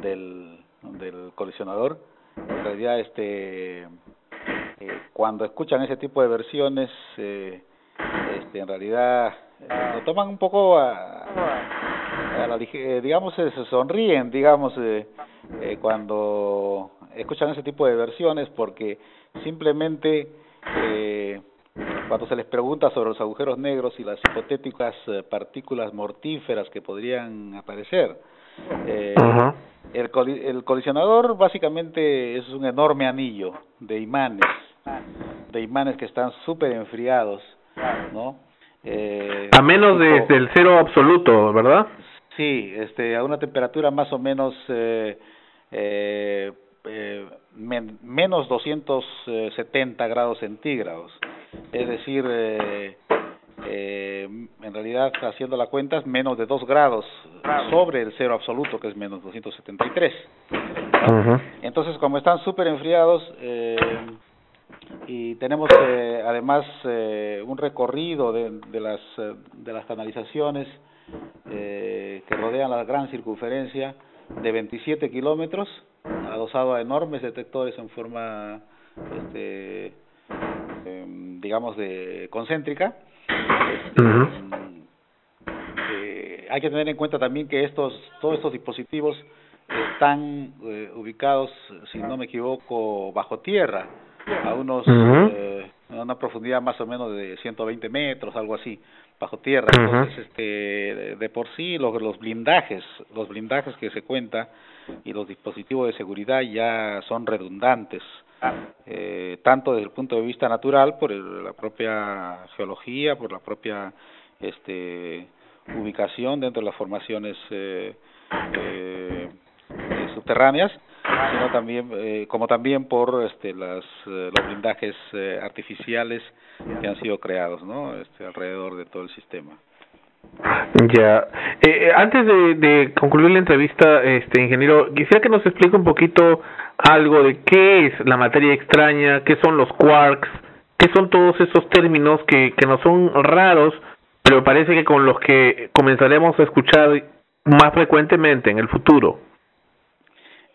del del colisionador. En realidad este eh, cuando escuchan ese tipo de versiones eh, este en realidad eh, lo toman un poco a la digamos se sonríen digamos eh, eh, cuando escuchan ese tipo de versiones porque simplemente eh, cuando se les pregunta sobre los agujeros negros y las hipotéticas eh, partículas mortíferas que podrían aparecer eh, uh -huh el, coli el colisionador básicamente es un enorme anillo de imanes, de imanes que están súper enfriados, ¿no? Eh, a menos de, del cero absoluto, ¿verdad? Sí, este, a una temperatura más o menos eh, eh, eh, men menos 270 grados centígrados, es decir, eh, eh, en realidad haciendo la cuenta es menos de 2 grados sobre el cero absoluto que es menos 273 ¿no? Uh -huh. entonces como están súper enfriados eh, y tenemos eh, además eh, un recorrido de, de las de las canalizaciones eh, que rodean la gran circunferencia de 27 kilómetros adosado a enormes detectores en forma este eh, digamos de concéntrica Uh -huh. eh, hay que tener en cuenta también que estos todos estos dispositivos están eh, ubicados, si no me equivoco, bajo tierra, a unos uh -huh. eh, a una profundidad más o menos de 120 metros, algo así, bajo tierra. Uh -huh. Entonces, este, de, de por sí los, los blindajes, los blindajes que se cuenta y los dispositivos de seguridad ya son redundantes eh, tanto desde el punto de vista natural por el, la propia geología por la propia este ubicación dentro de las formaciones eh, eh, subterráneas sino también eh, como también por este las eh, los blindajes eh, artificiales que han sido creados no este alrededor de todo el sistema ya. Eh, antes de, de concluir la entrevista, este ingeniero, quisiera que nos explique un poquito algo de qué es la materia extraña, qué son los quarks, qué son todos esos términos que, que nos son raros, pero parece que con los que comenzaremos a escuchar más frecuentemente en el futuro.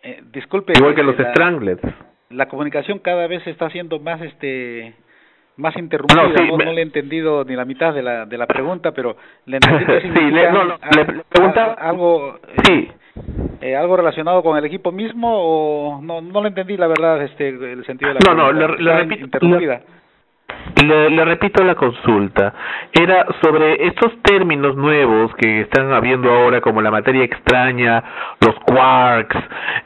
Eh, disculpe. Igual que los la. La comunicación cada vez está haciendo más este más interrumpida, no, sí, no, me... no, le he entendido ni la mitad de la de la pregunta, pero le entendí que sí, le, no, no, le preguntaba algo sí. Eh, algo relacionado con el equipo mismo o no no le entendí la verdad este el sentido de la no no le, le repito interrumpida le, le repito la consulta. Era sobre estos términos nuevos que están habiendo ahora, como la materia extraña, los quarks,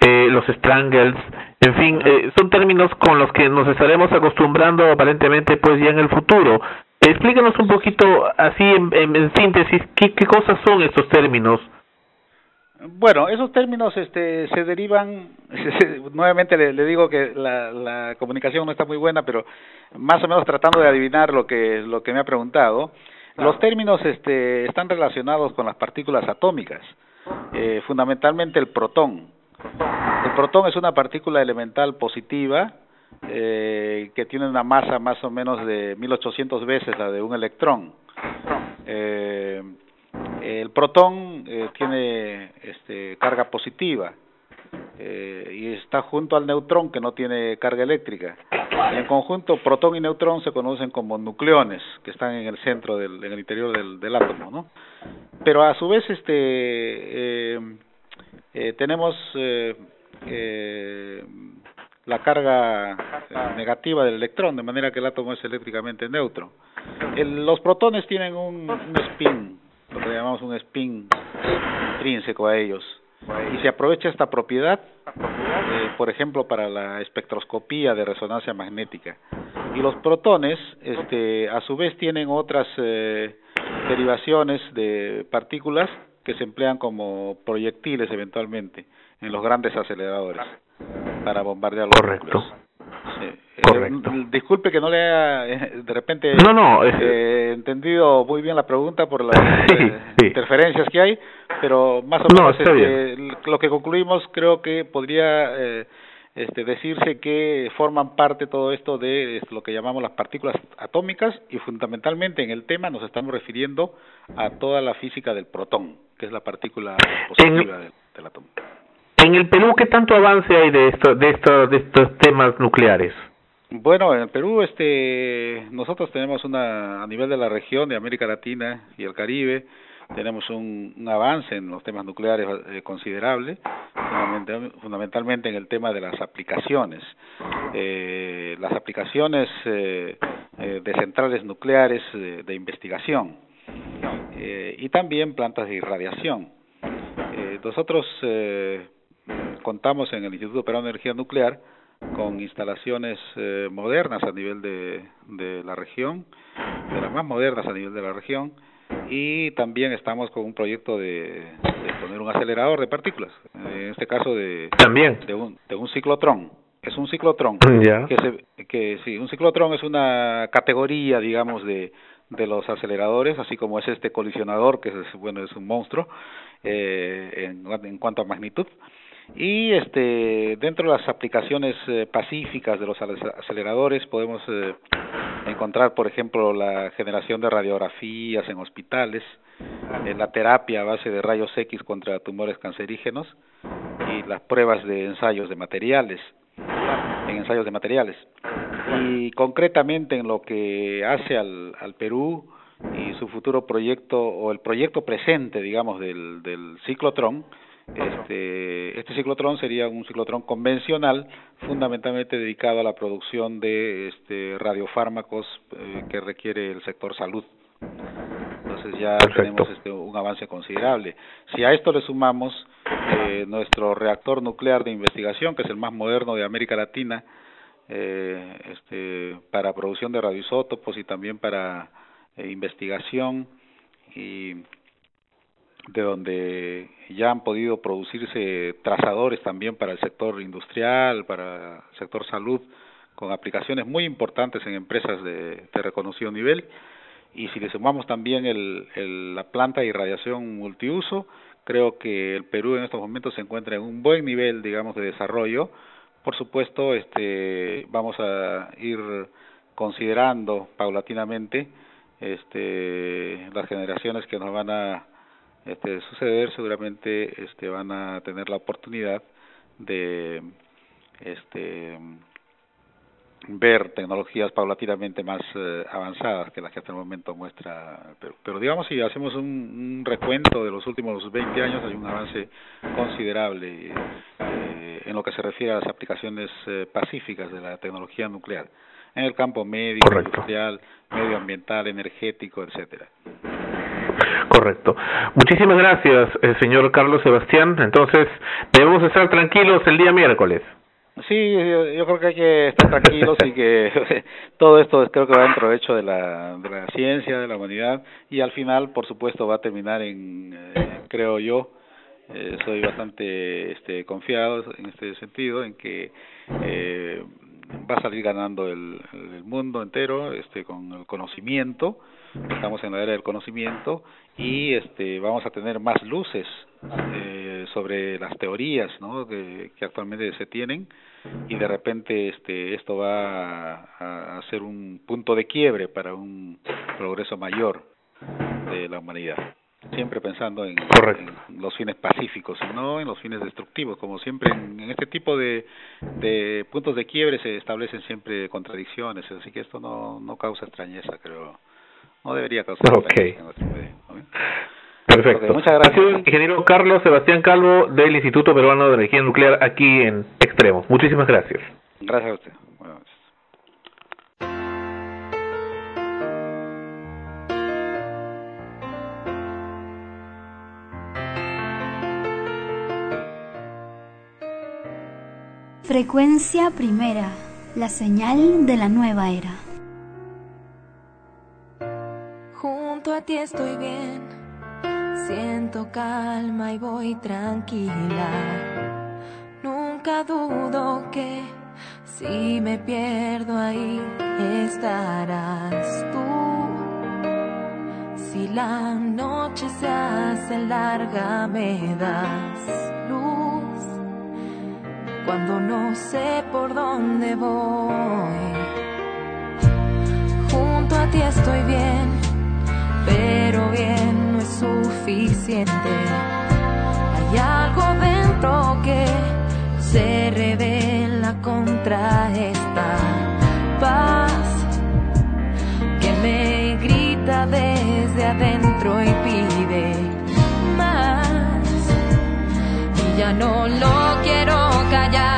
eh, los strangles, en fin, eh, son términos con los que nos estaremos acostumbrando aparentemente pues ya en el futuro. Explícanos un poquito así en, síntesis qué cosas son estos términos. Bueno, esos términos este, se derivan, nuevamente le, le digo que la, la, comunicación no está muy buena, pero más o menos tratando de adivinar lo que, lo que me ha preguntado, claro. los términos este, están relacionados con las partículas atómicas, eh, fundamentalmente el protón. El protón es una partícula elemental positiva eh, que tiene una masa más o menos de 1800 veces la de un electrón. Eh, el protón eh, tiene este, carga positiva eh, y está junto al neutrón que no tiene carga eléctrica. Y en conjunto, protón y neutrón se conocen como nucleones que están en el centro del, en el interior del, átomo, ¿no? Pero a su vez, este, eh, eh, tenemos eh, eh, la carga negativa del electrón, de manera que el átomo es eléctricamente neutro. El, los protones tienen un spin lo que llamamos un spin intrínseco a ellos. Y se aprovecha esta propiedad, eh, por ejemplo, para la espectroscopía de resonancia magnética. Y los protones, este, a su vez, tienen otras eh, derivaciones de partículas que se emplean como proyectiles eventualmente en los grandes aceleradores para bombardear los Correcto. núcleos. Correcto. Eh, disculpe que no le haya eh, de repente no, no, es... eh, entendido muy bien la pregunta por las sí, sí. interferencias que hay, pero más o menos no, este, lo que concluimos creo que podría este, decirse que forman parte todo esto de lo que llamamos las partículas atómicas y fundamentalmente en el tema nos estamos refiriendo a toda la física del protón, que es la partícula positiva en... del, del átomo. En el Perú, ¿qué tanto avance hay de esto, de esto, de estos temas nucleares? Bueno, en Perú, este, nosotros tenemos una a nivel de la región de América Latina y el Caribe, tenemos un, un avance en los temas nucleares eh, considerable, fundamentalmente, fundamentalmente en el tema de las aplicaciones. Eh, las aplicaciones eh, eh, de centrales nucleares de, de investigación eh, y también plantas de irradiación. Eh, nosotros eh, contamos en el Instituto Peruano de Energía Nuclear con instalaciones eh, modernas a nivel de, de la región, de las más modernas a nivel de la región, y también estamos con un proyecto de, de poner un acelerador de partículas, en este caso de, también. de, un, de un ciclotrón. Es un ciclotrón, yeah. que, se, que sí, un ciclotrón es una categoría, digamos, de, de los aceleradores, así como es este colisionador, que es, bueno, es un monstruo eh, en, en cuanto a magnitud. Y este dentro de las aplicaciones eh, pacíficas de los aceleradores podemos eh, encontrar, por ejemplo, la generación de radiografías en hospitales, en la terapia a base de rayos X contra tumores cancerígenos y las pruebas de ensayos de materiales, en ensayos de materiales. Y concretamente en lo que hace al, al Perú y su futuro proyecto o el proyecto presente, digamos, del, del ciclotrón, este, este ciclotrón sería un ciclotrón convencional, fundamentalmente dedicado a la producción de este, radiofármacos eh, que requiere el sector salud. Entonces ya Perfecto. tenemos este, un avance considerable. Si a esto le sumamos eh, nuestro reactor nuclear de investigación, que es el más moderno de América Latina, eh, este, para producción de radioisótopos y también para eh, investigación y de donde ya han podido producirse trazadores también para el sector industrial, para el sector salud, con aplicaciones muy importantes en empresas de, reconocido nivel. Y si le sumamos también el, el, la planta de irradiación multiuso, creo que el Perú en estos momentos se encuentra en un buen nivel, digamos, de desarrollo. Por supuesto, este, vamos a ir considerando paulatinamente este, las generaciones que nos van a este, suceder seguramente este, van a tener la oportunidad de este, ver tecnologías paulatinamente más eh, avanzadas que las que hasta el momento muestra pero, pero digamos si hacemos un, un recuento de los últimos 20 años hay un avance considerable eh, en lo que se refiere a las aplicaciones eh, pacíficas de la tecnología nuclear en el campo médico, Correcto. industrial, medioambiental, energético, etcétera. Correcto. Muchísimas gracias, eh, señor Carlos Sebastián. Entonces, debemos estar tranquilos el día miércoles. Sí, yo, creo que hay que estar tranquilos y que todo esto creo que va en provecho de la, de la ciencia, de la humanidad y al final, por supuesto, va a terminar en, eh, creo yo, eh, soy bastante este, confiado en este sentido, en que eh, va a salir ganando el, el mundo entero este, con el conocimiento, estamos en la era del conocimiento y este, vamos a tener más luces eh, sobre las teorías ¿no? que, que actualmente se tienen y de repente este, esto va a, a ser un punto de quiebre para un progreso mayor de la humanidad siempre pensando en, en, los fines pacíficos y no en los fines destructivos como siempre en, en, este tipo de, de puntos de quiebre se establecen siempre contradicciones así que esto no, no causa extrañeza creo no debería causar okay. extrañeza en nuestro medio, ¿no? Perfecto. Okay, muchas gracias. Ha sido el ingeniero Carlos Sebastián Calvo del Instituto Peruano de Energía Nuclear aquí en Extremos. Muchísimas gracias. Gracias a usted. Buenas noches. Frecuencia primera, la señal de la nueva era. Ti estoy bien, siento calma y voy tranquila. Nunca dudo que si me pierdo ahí estarás tú. Si la noche se hace larga me das luz cuando no sé por dónde voy. Junto a ti estoy bien, pero bien no es suficiente. Hay algo dentro que se revela contra esta paz que me grita desde adentro y pide más. Y ya no lo quiero callar.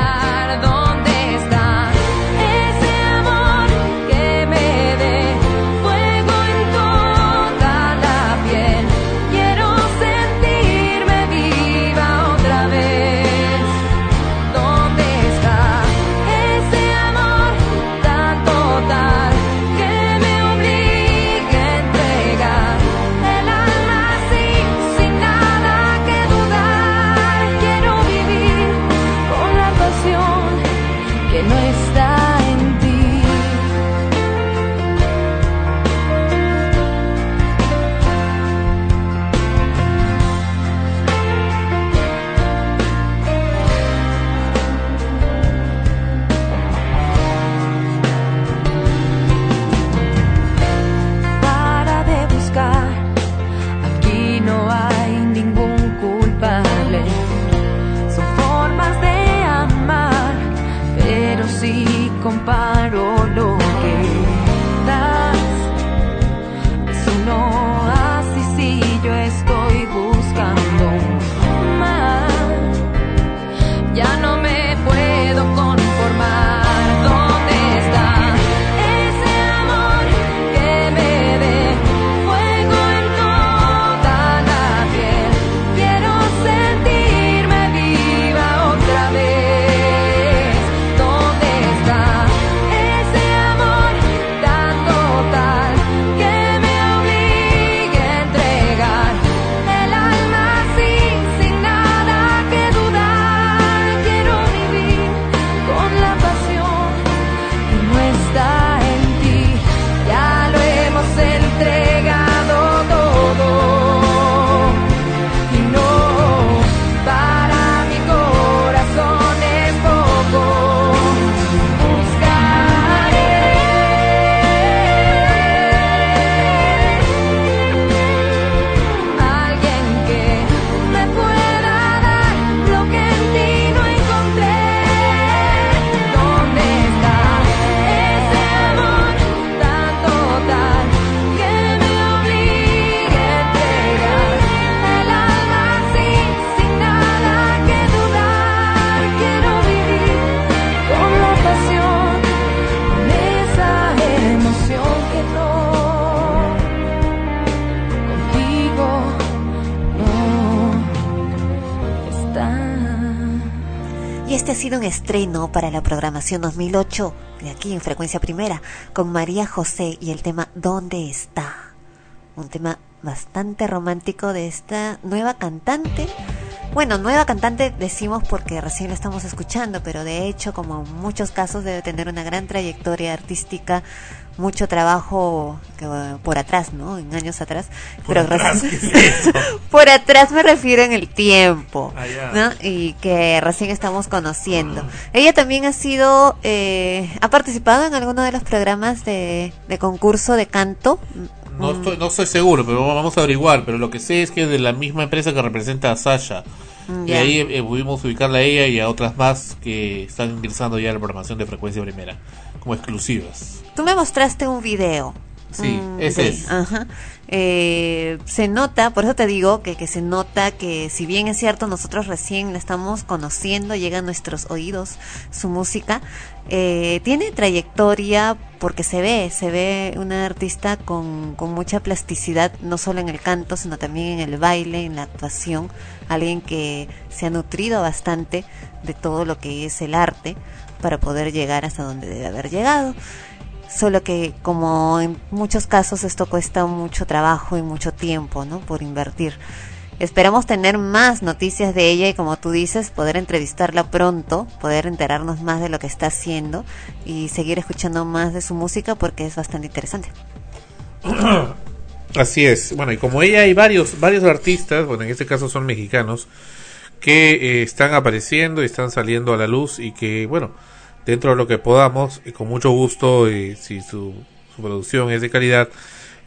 Este ha sido un estreno para la programación 2008 de aquí en Frecuencia Primera con María José y el tema ¿Dónde está? Un tema bastante romántico de esta nueva cantante. Bueno, nueva cantante decimos porque recién la estamos escuchando, pero de hecho, como en muchos casos, debe tener una gran trayectoria artística, mucho trabajo que, por atrás, ¿no? En años atrás. Por pero atrás, por atrás me refiero en el tiempo, Ah. Y que recién estamos conociendo. Ella también ha sido, eh, ha participado en alguno de los programas de, de concurso de canto. No estoy, no estoy seguro, pero vamos a averiguar. Pero lo que sé es que es de la misma empresa que representa a Sasha. Mm, Y ahí eh, pudimos ubicarla a ella y a otras más que están ingresando ya a la programación de frecuencia primera, como exclusivas. Tú me mostraste un video. Sí, mm, ese de- es. Ajá. Eh, se nota, por eso te digo que, que se nota que si bien es cierto nosotros recién la estamos conociendo, llega a nuestros oídos su música, eh, tiene trayectoria porque se ve, se ve una artista con, con mucha plasticidad, no solo en el canto, sino también en el baile, en la actuación, alguien que se ha nutrido bastante de todo lo que es el arte para poder llegar hasta donde debe haber llegado. Solo que como en muchos casos esto cuesta mucho trabajo y mucho tiempo, ¿no? Por invertir. Esperamos tener más noticias de ella y como tú dices, poder entrevistarla pronto, poder enterarnos más de lo que está haciendo y seguir escuchando más de su música porque es bastante interesante. Así es. Bueno, y como ella hay varios varios artistas, bueno, en este caso son mexicanos, que eh, están apareciendo y están saliendo a la luz y que, bueno, dentro de lo que podamos, y con mucho gusto, eh, si su, su producción es de calidad,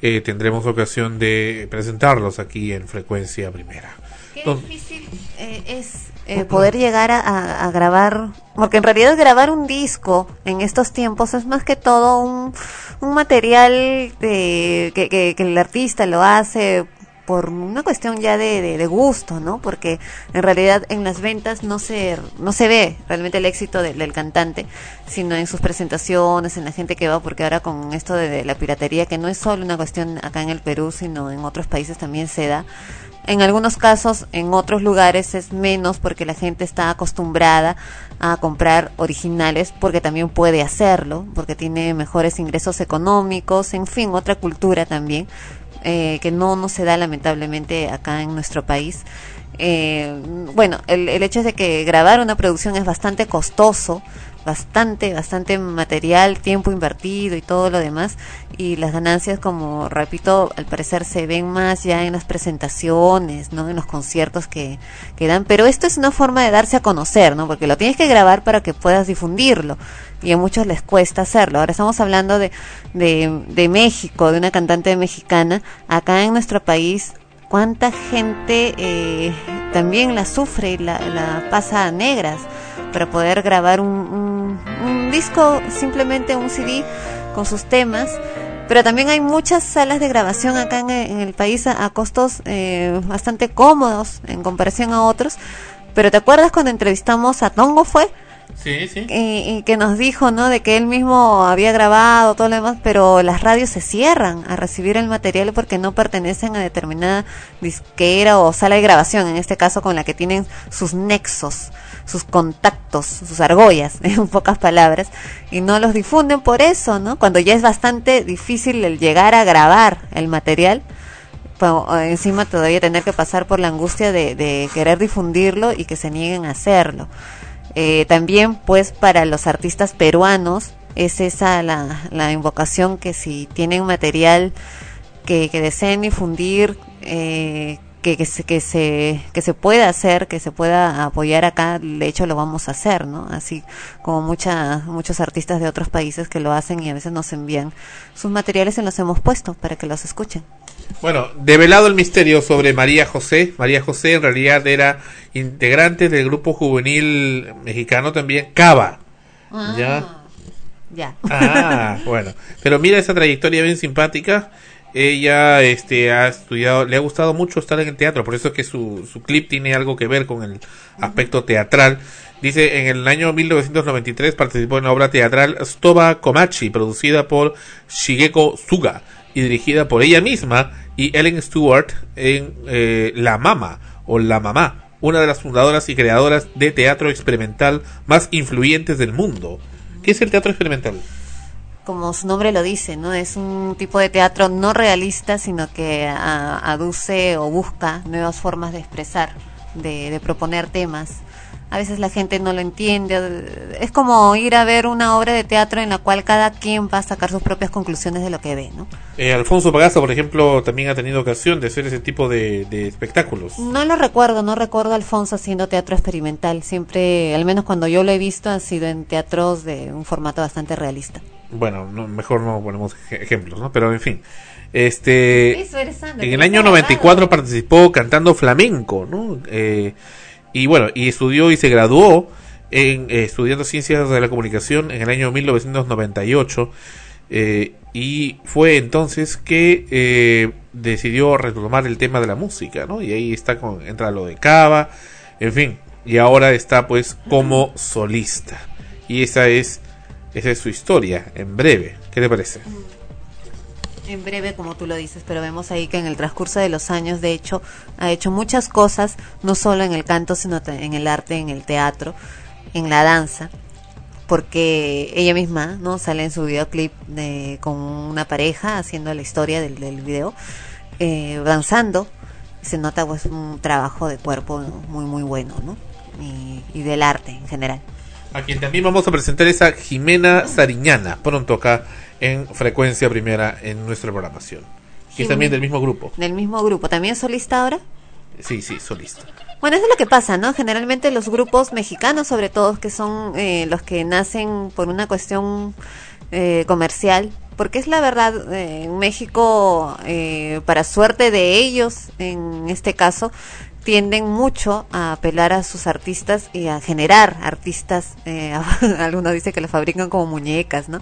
eh, tendremos ocasión de presentarlos aquí en Frecuencia Primera. Qué Don- difícil eh, es eh, poder llegar a, a- a grabar, porque en realidad grabar un disco en estos tiempos es más que todo un, un material de, que, que- que el artista lo hace por una cuestión ya de, de- gusto, ¿no? Porque en realidad en las ventas no se, no se ve realmente el éxito del- cantante, sino en sus presentaciones, en la gente que va, porque ahora con esto de la piratería, que no es solo una cuestión acá en el Perú, sino en otros países también se da, en algunos casos, en otros lugares es menos porque la gente está acostumbrada a comprar originales porque también puede hacerlo, porque tiene mejores ingresos económicos, en fin, otra cultura también, eh, que no, no se da lamentablemente acá en nuestro país. Eh, bueno, el, el hecho es de que grabar una producción es bastante costoso, bastante, bastante material, tiempo invertido y todo lo demás. Y las ganancias, como repito, al parecer se ven más ya en las presentaciones, ¿no? En los conciertos que, que dan. Pero esto es una forma de darse a conocer, ¿no? Porque lo tienes que grabar para que puedas difundirlo. Y a muchos les cuesta hacerlo. Ahora estamos hablando de, de, de México, de una cantante mexicana. Acá en nuestro país, cuánta gente eh, también la sufre y la, la pasa a negras para poder grabar un, un, un disco, simplemente un CD con sus temas. Pero también hay muchas salas de grabación acá en, el país a, a costos eh, bastante cómodos en comparación a otros. Pero ¿te acuerdas cuando entrevistamos a Tongo fue? Sí, sí. y, y que nos dijo, ¿no? De que él mismo había grabado todo lo demás, pero las radios se cierran a recibir el material porque no pertenecen a determinada disquera o sala de grabación, en este caso con la que tienen sus nexos, sus contactos, sus argollas, en pocas palabras, y no los difunden por eso, ¿no? Cuando ya es bastante difícil el llegar a grabar el material, eh, encima todavía tener que pasar por la angustia de, de querer difundirlo y que se nieguen a hacerlo. Eh, también pues para los artistas peruanos es esa la, la invocación que si tienen material que, que deseen difundir eh, que, que, se, que, se, que se pueda hacer, que se pueda apoyar acá, de hecho lo vamos a hacer, ¿no? Así como mucha, muchos artistas de otros países que lo hacen y a veces nos envían sus materiales y los hemos puesto para que los escuchen. Bueno, develado el misterio sobre María José. María José en realidad era integrante del grupo juvenil mexicano también, Cava. ¿Ya? Ya. Ah, bueno. Pero mira esa trayectoria bien simpática. Ella este, ha estudiado, le ha gustado mucho estar en el teatro, por eso es que su, su clip tiene algo que ver con el aspecto teatral. Dice, en el año 1993 participó en la obra teatral Stoba Komachi, producida por Shigeko Suga y dirigida por ella misma y Ellen Stewart en eh, La Mama o La Mamá una de las fundadoras y creadoras de teatro experimental más influyentes del mundo. ¿Qué es el teatro experimental? Como su nombre lo dice, ¿no? Es un tipo de teatro no realista, sino que a- aduce o busca nuevas formas de expresar, de, de proponer temas. A veces la gente no lo entiende. Es como ir a ver una obra de teatro en la cual cada quien va a sacar sus propias conclusiones de lo que ve, ¿no? Eh, Alfonso Pagasa, por ejemplo, también ha tenido ocasión de hacer ese tipo de, de espectáculos. No lo recuerdo, no recuerdo a Alfonso haciendo teatro experimental. Siempre, al menos cuando yo lo he visto, ha sido en teatros de un formato bastante realista. Bueno, no, mejor no ponemos ej- ejemplos, ¿no? Pero en fin. Este, Eso eres Sandra, en el año has 94 participó cantando flamenco, ¿no? Eh, y bueno, y estudió y se graduó en eh, estudiando ciencias de la comunicación en el año 1998 eh, y fue entonces que eh, decidió retomar el tema de la música, ¿no? Y ahí está con entra lo de Cava, en fin, y ahora está pues como solista. Y esa es esa es su historia en breve. ¿Qué te parece? En breve, como tú lo dices, pero vemos ahí que en el transcurso de los años, de hecho, ha hecho muchas cosas, no solo en el canto, sino en el arte, en el teatro, en la danza, porque ella misma, ¿no? Sale en su videoclip de, con una pareja haciendo la historia del, del video, eh, danzando, se nota pues un trabajo de cuerpo muy, muy bueno, ¿no? Y, y del arte en general. A quien también vamos a presentar es a Jimena Sariñana, pronto acá en Frecuencia Primera en nuestra programación. Que es también del mismo grupo. Del mismo grupo, ¿también solista ahora? Sí, sí, solista. Bueno, eso es lo que pasa, ¿no? Generalmente los grupos mexicanos, sobre todo, que son eh, los que nacen por una cuestión eh, comercial, porque es la verdad, eh, en México, eh, para suerte de ellos, en este caso, tienden mucho a apelar a sus artistas y a generar artistas. Eh, algunos dicen que los fabrican como muñecas, ¿no?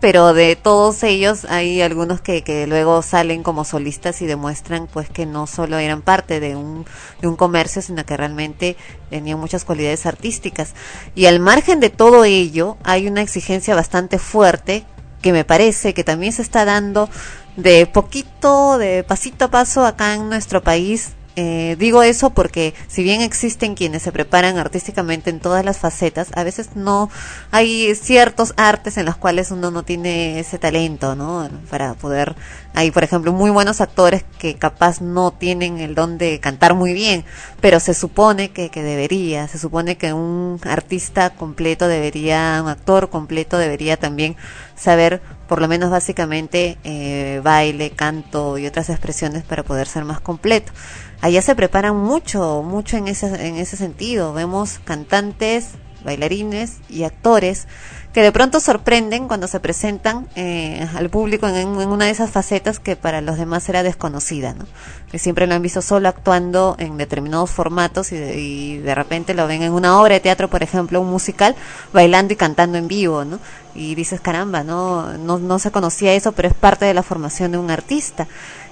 Pero de todos ellos hay algunos que, que luego salen como solistas y demuestran pues que no solo eran parte de un, de un comercio, sino que realmente tenían muchas cualidades artísticas. Y al margen de todo ello, hay una exigencia bastante fuerte que me parece que también se está dando de poquito, de pasito a paso acá en nuestro país. Eh, digo eso porque si bien existen quienes se preparan artísticamente en todas las facetas, a veces no hay ciertos artes en los cuales uno no tiene ese talento, ¿no? Para poder, hay por ejemplo muy buenos actores que capaz no tienen el don de cantar muy bien, pero se supone que, que debería, se supone que un artista completo debería, un actor completo debería también saber por lo menos básicamente eh, baile, canto y otras expresiones para poder ser más completo. Allá se preparan mucho, mucho en ese, en ese sentido. Vemos cantantes, bailarines y actores que de pronto sorprenden cuando se presentan eh, al público en, una de esas facetas que para los demás era desconocida, ¿no? Que siempre lo han visto solo actuando en determinados formatos y de, y de repente lo ven en una obra de teatro, por ejemplo, un musical, bailando y cantando en vivo, ¿no? Y dices, caramba, no, no, no se conocía eso, pero es parte de la formación de un artista.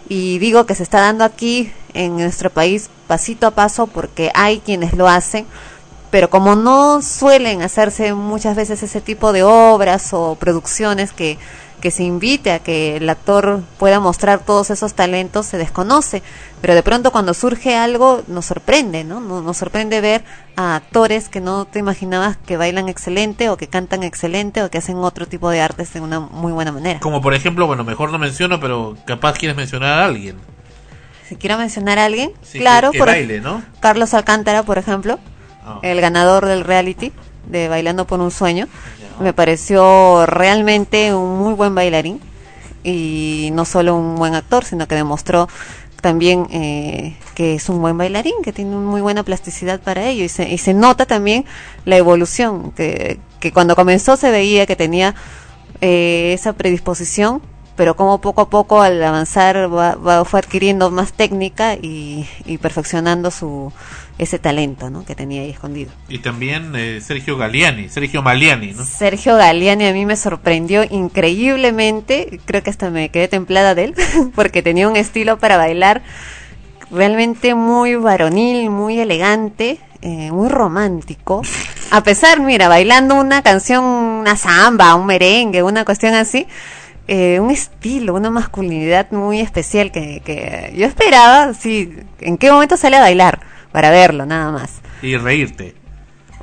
Y digo que se está dando aquí en nuestro país pasito a paso porque hay quienes lo hacen, pero como no suelen hacerse muchas veces ese tipo de obras o producciones que, que se invite a que el actor pueda mostrar todos esos talentos, se desconoce. Pero de pronto cuando surge algo nos sorprende, ¿no? Nos, sorprende ver a actores que no te imaginabas que bailan excelente o que cantan excelente o que hacen otro tipo de artes de una muy buena manera. Como por ejemplo, bueno, mejor no menciono, pero capaz quieres mencionar a alguien. Si quiero mencionar a alguien, Sí, claro, que- que por baile, ¿no? Carlos Alcántara, por ejemplo, Ah. el ganador del reality de Bailando por un Sueño, me pareció realmente un muy buen bailarín y no solo un buen actor, sino que demostró también eh, que es un buen bailarín, que tiene muy buena plasticidad para ello. Y se, y se nota también la evolución, que, cuando comenzó se veía que tenía eh, esa predisposición, pero como poco a poco al avanzar va, va- fue adquiriendo más técnica y perfeccionando su ese talento ¿no? que tenía ahí escondido. Y también eh, Sergio Galiani, Sergio Maliani, ¿no? Sergio Galiani a mí me sorprendió increíblemente, creo que hasta me quedé templada de él, porque tenía un estilo para bailar realmente muy varonil, muy elegante, eh, muy romántico. A pesar, mira, bailando una canción, una samba, un merengue, una cuestión así, eh, un estilo, una masculinidad muy especial que, que yo esperaba, sí, en qué momento sale a bailar para verlo, nada más. Y reírte.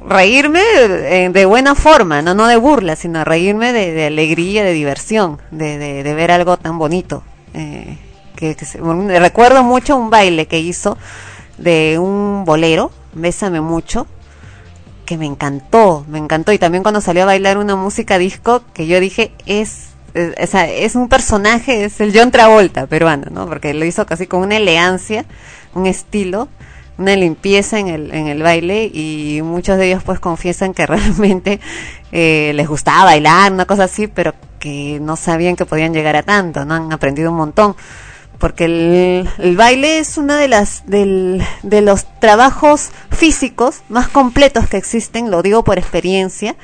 Reírme eh, de buena forma, no, no de burla, sino reírme de, de alegría, de diversión, de, de, ver algo tan bonito. Eh, que, que se- recuerdo mucho un baile que hizo de un bolero, Bésame mucho, que me encantó, me encantó. Y también cuando salió a bailar una música disco, que yo dije, es, es, es un personaje, es el John Travolta peruano, ¿no? Porque lo hizo casi con una elegancia, un estilo, una limpieza en el, en el baile y muchos de ellos pues confiesan que realmente eh, les gustaba bailar, una cosa así, pero que no sabían que podían llegar a tanto, ¿no? Han aprendido un montón porque el, el baile es uno de las del, de los trabajos físicos más completos que existen, lo digo por experiencia.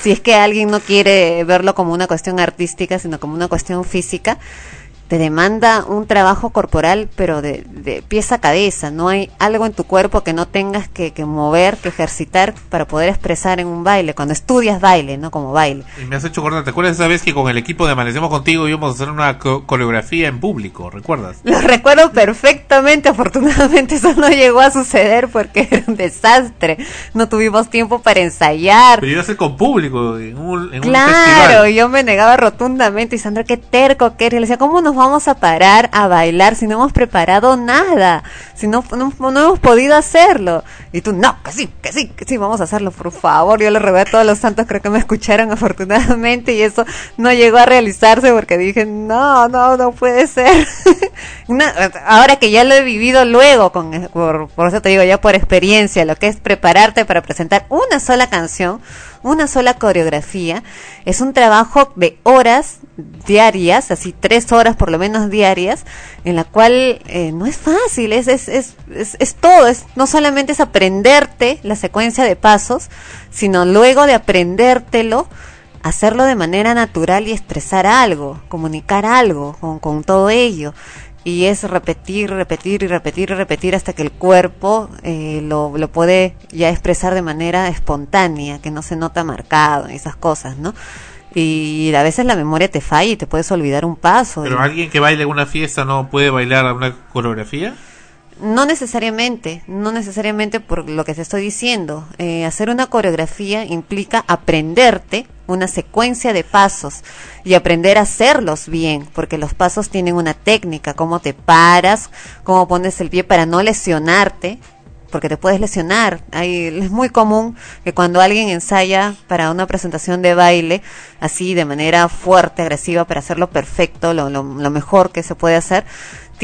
Si es que alguien no quiere verlo como una cuestión artística, sino como una cuestión física, te demanda un trabajo corporal, pero de, de pies a cabeza. No hay algo en tu cuerpo que no tengas que, que mover, que ejercitar para poder expresar en un baile. Cuando estudias baile, no como baile. Y me has hecho acordar, ¿te acuerdas esa vez que con el equipo de Amanecemos Contigo íbamos a hacer una co- coreografía en público? ¿Recuerdas? Lo recuerdo perfectamente, afortunadamente eso no llegó a suceder porque era un desastre. No tuvimos tiempo para ensayar. Pero iba a ser con público en un, en un Claro, festival. yo me negaba rotundamente y Sandra, qué terco que eres. Le decía, ¿cómo nos vamos a parar a bailar si no hemos preparado nada? Si no, no, hemos podido hacerlo. Y tú, no, que sí, que sí, que sí, vamos a hacerlo, por favor. Yo le rogué a todos los santos, creo que me escucharon afortunadamente y eso no llegó a realizarse porque dije, no, no, no puede ser. Ahora que ya lo he vivido luego, con, por eso te digo, ya por experiencia, lo que es prepararte para presentar una sola canción, una sola coreografía, es un trabajo de horas diarias, así tres horas por lo menos diarias, en la cual eh, no es fácil, es, es, es, es, todo, es, no solamente es aprenderte la secuencia de pasos, sino luego de aprendértelo, hacerlo de manera natural y expresar algo, comunicar algo con, con todo ello. Y es repetir, repetir y repetir y repetir hasta que el cuerpo eh, lo, lo puede ya expresar de manera espontánea, que no se nota marcado, esas cosas, ¿no? Y a veces la memoria te falla y te puedes olvidar un paso. Pero y- alguien que baile en una fiesta no puede bailar una coreografía. No necesariamente, no necesariamente por lo que te estoy diciendo. Eh, hacer una coreografía implica aprenderte una secuencia de pasos y aprender a hacerlos bien, porque los pasos tienen una técnica, cómo te paras, cómo pones el pie para no lesionarte, porque te puedes lesionar. Hay, es muy común que cuando alguien ensaya para una presentación de baile, así de manera fuerte, agresiva, para hacerlo perfecto, lo, lo, lo mejor que se puede hacer,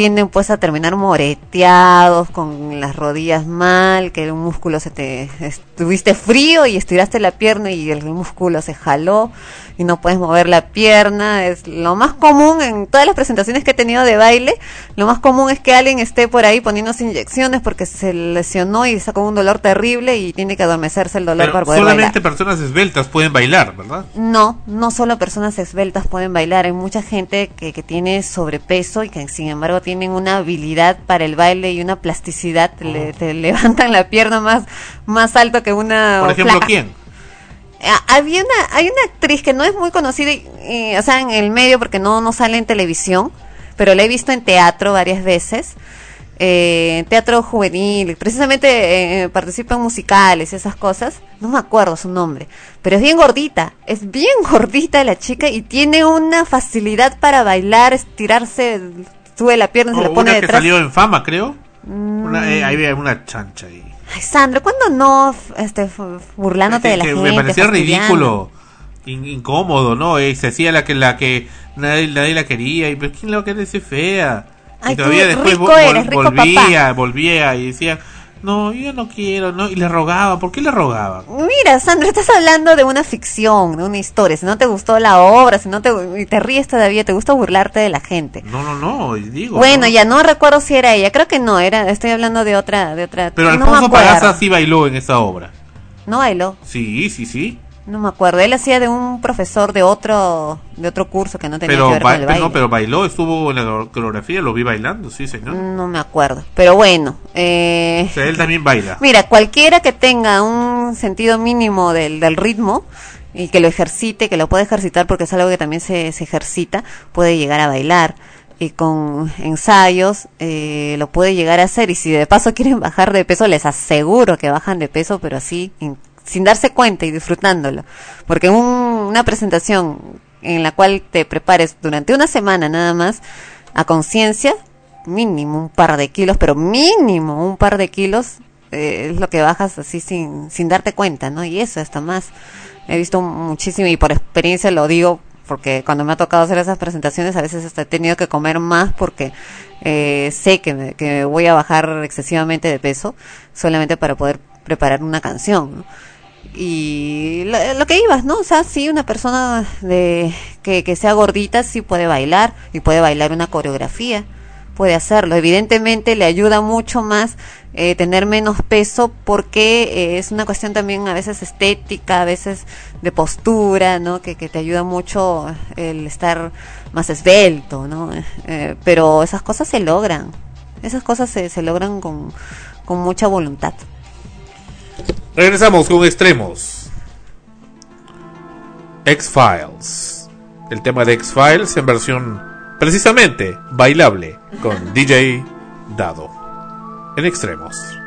tienden pues a terminar moreteados, con las rodillas mal, que el músculo se te... estuviste frío y estiraste la pierna y el músculo se jaló y no puedes mover la pierna. Es lo más común en todas las presentaciones que he tenido de baile, lo más común es que alguien esté por ahí poniéndose inyecciones porque se lesionó y sacó un dolor terrible y tiene que adormecerse el dolor Pero para poder solamente bailar. personas esbeltas pueden bailar, ¿verdad? No, no solo personas esbeltas pueden bailar, hay mucha gente que, que tiene sobrepeso y que sin embargo tienen una habilidad para el baile y una plasticidad, te, le- te levantan la pierna más, más alto que una... Por ejemplo, flaca. ¿quién? Ah, Había una, hay una actriz que no es muy conocida, y, o sea, en el medio porque no, no sale en televisión, pero la he visto en teatro varias veces, eh, teatro juvenil, precisamente eh, participa en musicales y esas cosas, no me acuerdo su nombre, pero es bien gordita, es bien gordita la chica y tiene una facilidad para bailar, estirarse, sube la pierna, se Oh, la pone una que detrás. salió en fama, creo. Mm. Una, eh, ahí había una chancha ahí. Ay, Sandra, ¿cuándo no este, burlándote de la que gente? me parecía ridículo, in- incómodo, ¿no? Y se hacía la que la que nadie, nadie la quería y pero quién la va a querer es fea. Ay, y todavía después rico vol- eres, rico volvía, volvía y decía, "No, yo no quiero", no, y le rogaba, ¿por qué le rogaba? Mira, Sandra, estás hablando de una ficción, de una historia. Si no te gustó la obra, si no te, y te ríes todavía, te gusta burlarte de la gente. No, no, no, digo. Bueno, ¿no? ya no recuerdo si era ella. Creo que no, era. Estoy hablando de otra, de otra. Pero no Alfonso acuerdo. Pagaza sí bailó en esa obra. No bailó. Sí, sí, sí. No me acuerdo. Él hacía de un profesor de otro, de otro curso que no tenía Pero, que ver con el baile. no, pero bailó, estuvo en la coreografía, lo vi bailando, sí, señor. No me acuerdo. Pero bueno, eh, O sea, él también baila. Mira, cualquiera que tenga un sentido mínimo del, del ritmo y que lo ejercite, que lo pueda ejercitar porque es algo que también se, se ejercita, puede llegar a bailar. y con ensayos eh, lo puede llegar a hacer y si de paso quieren bajar de peso les aseguro que bajan de peso pero así in- sin darse cuenta y disfrutándolo porque un- una presentación en la cual te prepares durante una semana nada más a conciencia mínimo un par de kilos pero mínimo un par de kilos eh, es lo que bajas así sin, sin darte cuenta no y eso hasta más he visto muchísimo y por experiencia lo digo porque cuando me ha tocado hacer esas presentaciones a veces hasta he tenido que comer más porque eh, sé que, me, que voy a bajar excesivamente de peso solamente para poder preparar una canción. Y lo, que ibas, ¿no? O sea, sí, una persona de que, que sea gordita sí puede bailar y puede bailar una coreografía, puede hacerlo. Evidentemente le ayuda mucho más eh, tener menos peso porque eh, es una cuestión también a veces estética, a veces de postura, ¿no? Que, que te ayuda mucho el estar más esbelto, ¿no? Eh, pero esas cosas se logran, esas cosas se, se logran con, con mucha voluntad. Regresamos con extremos. X-Files. El tema de X-Files en versión precisamente bailable con DJ Dado. En extremos.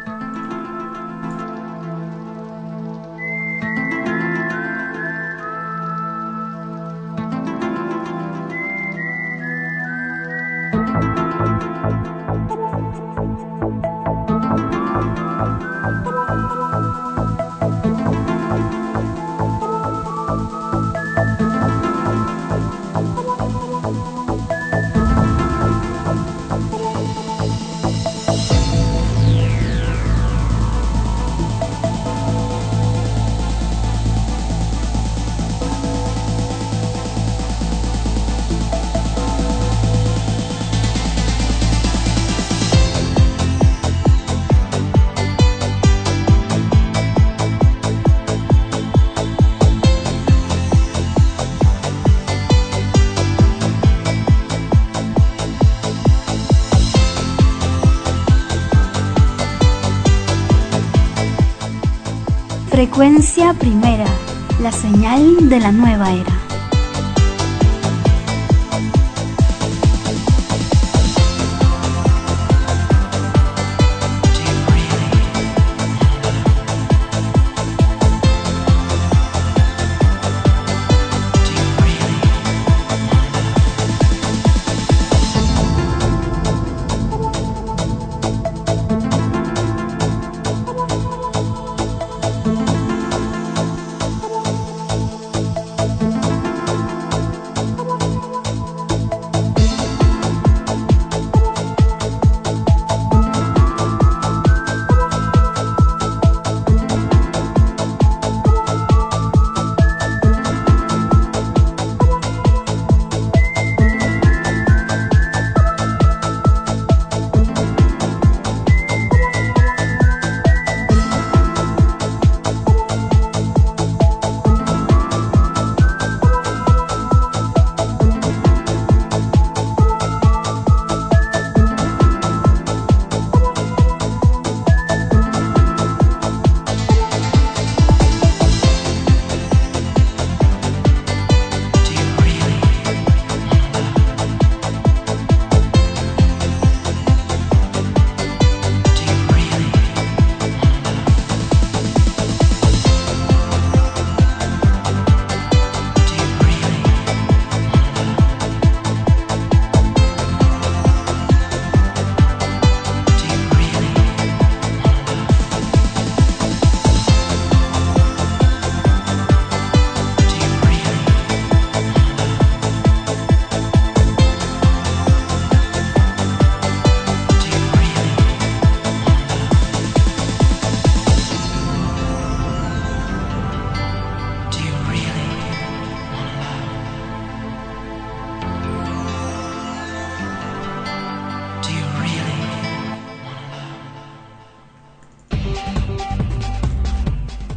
De la nueva era.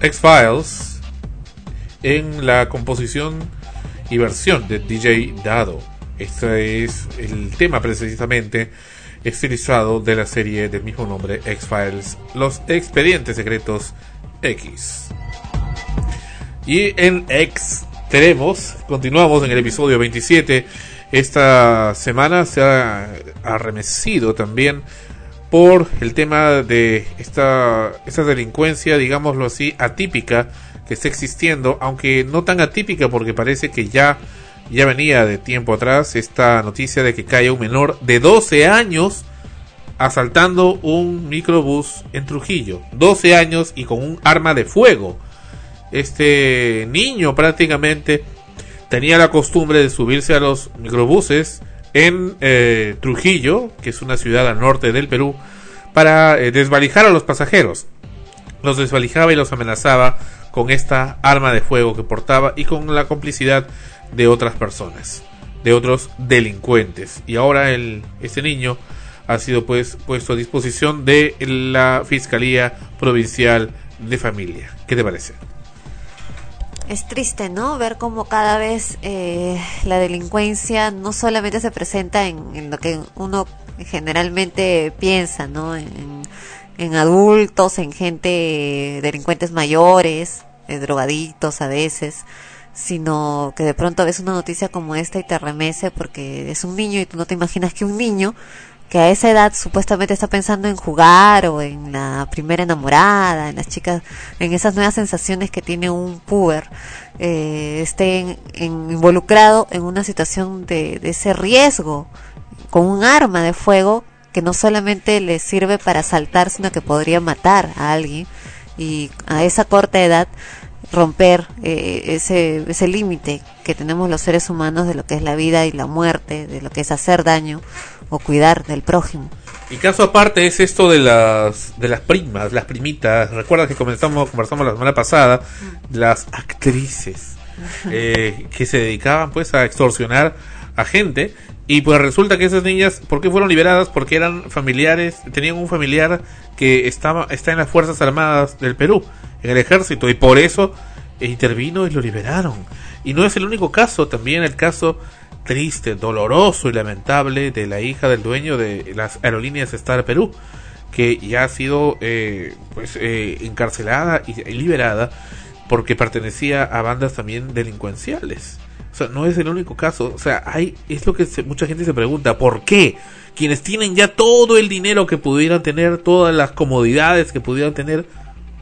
X-Files en la composición y versión de DJ Dado. Este es el tema precisamente estilizado de la serie del mismo nombre X-Files, los expedientes secretos X. Y en extremos, continuamos en el episodio 27, esta semana se ha arremecido también por el tema de esta, esta delincuencia, digámoslo así, atípica que está existiendo, aunque no tan atípica porque parece que ya, ya venía de tiempo atrás esta noticia de que cae un menor de 12 años asaltando un microbús en Trujillo. 12 años y con un arma de fuego. Este niño prácticamente tenía la costumbre de subirse a los microbuses en eh, Trujillo, que es una ciudad al norte del Perú, para eh, desvalijar a los pasajeros. Los desvalijaba y los amenazaba con esta arma de fuego que portaba y con la complicidad de otras personas, de otros delincuentes. Y ahora el, este niño ha sido pues puesto a disposición de la Fiscalía Provincial de Familia. ¿Qué te parece? Es triste, ¿no? Ver cómo cada vez eh, la delincuencia no solamente se presenta en, lo que uno generalmente piensa, ¿no? En, en adultos, en gente, delincuentes mayores, eh, drogadictos a veces, sino que de pronto ves una noticia como esta y te remece porque es un niño y tú no te imaginas que un niño que a esa edad supuestamente está pensando en jugar o en la primera enamorada, en las chicas, en esas nuevas sensaciones que tiene un puber, eh, esté involucrado en una situación de, ese riesgo, con un arma de fuego que no solamente le sirve para asaltar, sino que podría matar a alguien y a esa corta edad romper eh, ese, ese límite que tenemos los seres humanos de lo que es la vida y la muerte, de lo que es hacer daño o cuidar del prójimo. Y caso aparte es esto de las de las primas, las primitas. Recuerda que comenzamos conversamos la semana pasada las actrices eh, que se dedicaban pues a extorsionar a gente y pues resulta que esas niñas, ¿por qué fueron liberadas? Porque eran familiares, tenían un familiar que estaba está en las Fuerzas Armadas del Perú, en el ejército y por eso intervino y lo liberaron. Y no es el único caso, también el caso triste, doloroso y lamentable de la hija del dueño de las aerolíneas Star Perú, que ya ha sido eh, pues eh, encarcelada y, liberada porque pertenecía a bandas también delincuenciales. O sea, no es el único caso. O sea, hay es lo que se, mucha gente se pregunta, ¿por qué? Quienes tienen ya todo el dinero que pudieran tener, todas las comodidades que pudieran tener,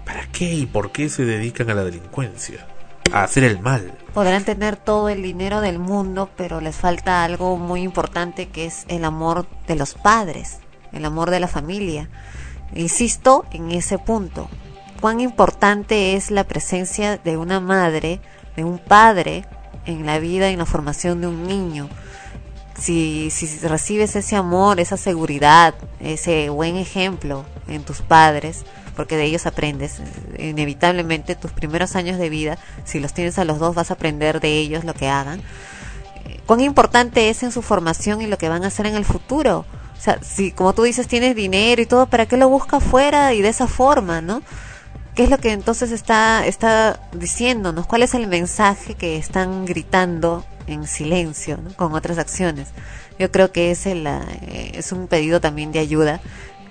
¿para qué y por qué se dedican a la delincuencia? A hacer el mal podrán tener todo el dinero del mundo, pero les falta algo muy importante que es el amor de los padres, el amor de la familia. Insisto en ese punto. Cuán importante es la presencia de una madre, de un padre en la vida en la formación de un niño. Si, si recibes ese amor, esa seguridad, ese buen ejemplo en tus padres, porque de ellos aprendes. Inevitablemente tus primeros años de vida, si los tienes a los dos, vas a aprender de ellos lo que hagan. Cuán importante es en su formación y lo que van a hacer en el futuro. O sea, si como tú dices tienes dinero y todo, ¿para qué lo busca afuera y de esa forma, no? ¿Qué es lo que entonces está, está diciéndonos? ¿Cuál es el mensaje que están gritando en silencio, ¿no? con otras acciones? Yo creo que es, el, eh, es un pedido también de ayuda,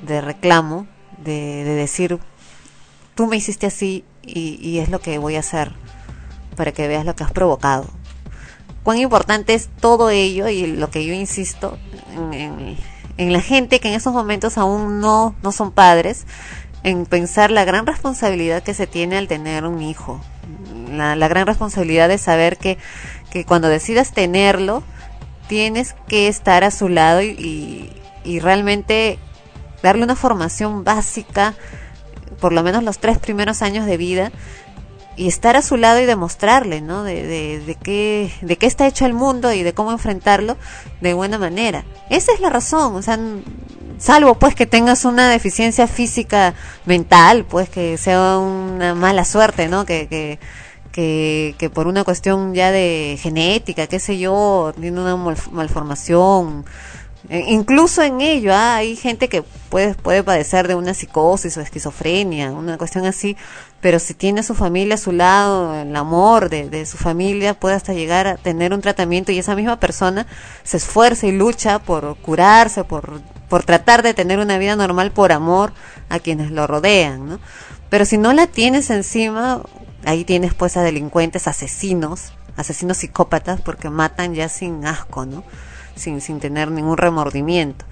de reclamo, de, de decir, tú me hiciste así y, es lo que voy a hacer para que veas lo que has provocado. Cuán importante es todo ello y lo que yo insisto en, la gente que en esos momentos aún no, no son padres, en pensar la gran responsabilidad que se tiene al tener un hijo. La, la gran responsabilidad de saber que, que cuando decidas tenerlo, tienes que estar a su lado y, y realmente darle una formación básica, por lo menos los tres primeros años de vida, y estar a su lado y demostrarle, ¿no? De, de, de, qué, de qué está hecho el mundo y de cómo enfrentarlo de buena manera. Esa es la razón, o sea, salvo pues que tengas una deficiencia física mental, pues que sea una mala suerte, ¿no? Que, que, que, que por una cuestión ya de genética, qué sé yo, tiene una malformación, incluso en ello ¿eh? hay gente que puede, puede padecer de una psicosis o esquizofrenia, una cuestión así, pero si tiene a su familia a su lado, el amor de, de, su familia, puede hasta llegar a tener un tratamiento y esa misma persona se esfuerza y lucha por curarse, por, por tratar de tener una vida normal por amor a quienes lo rodean, ¿no? Pero si no la tienes encima, ahí tienes pues a delincuentes, asesinos, asesinos psicópatas, porque matan ya sin asco, ¿no? Sin, sin tener ningún remordimiento.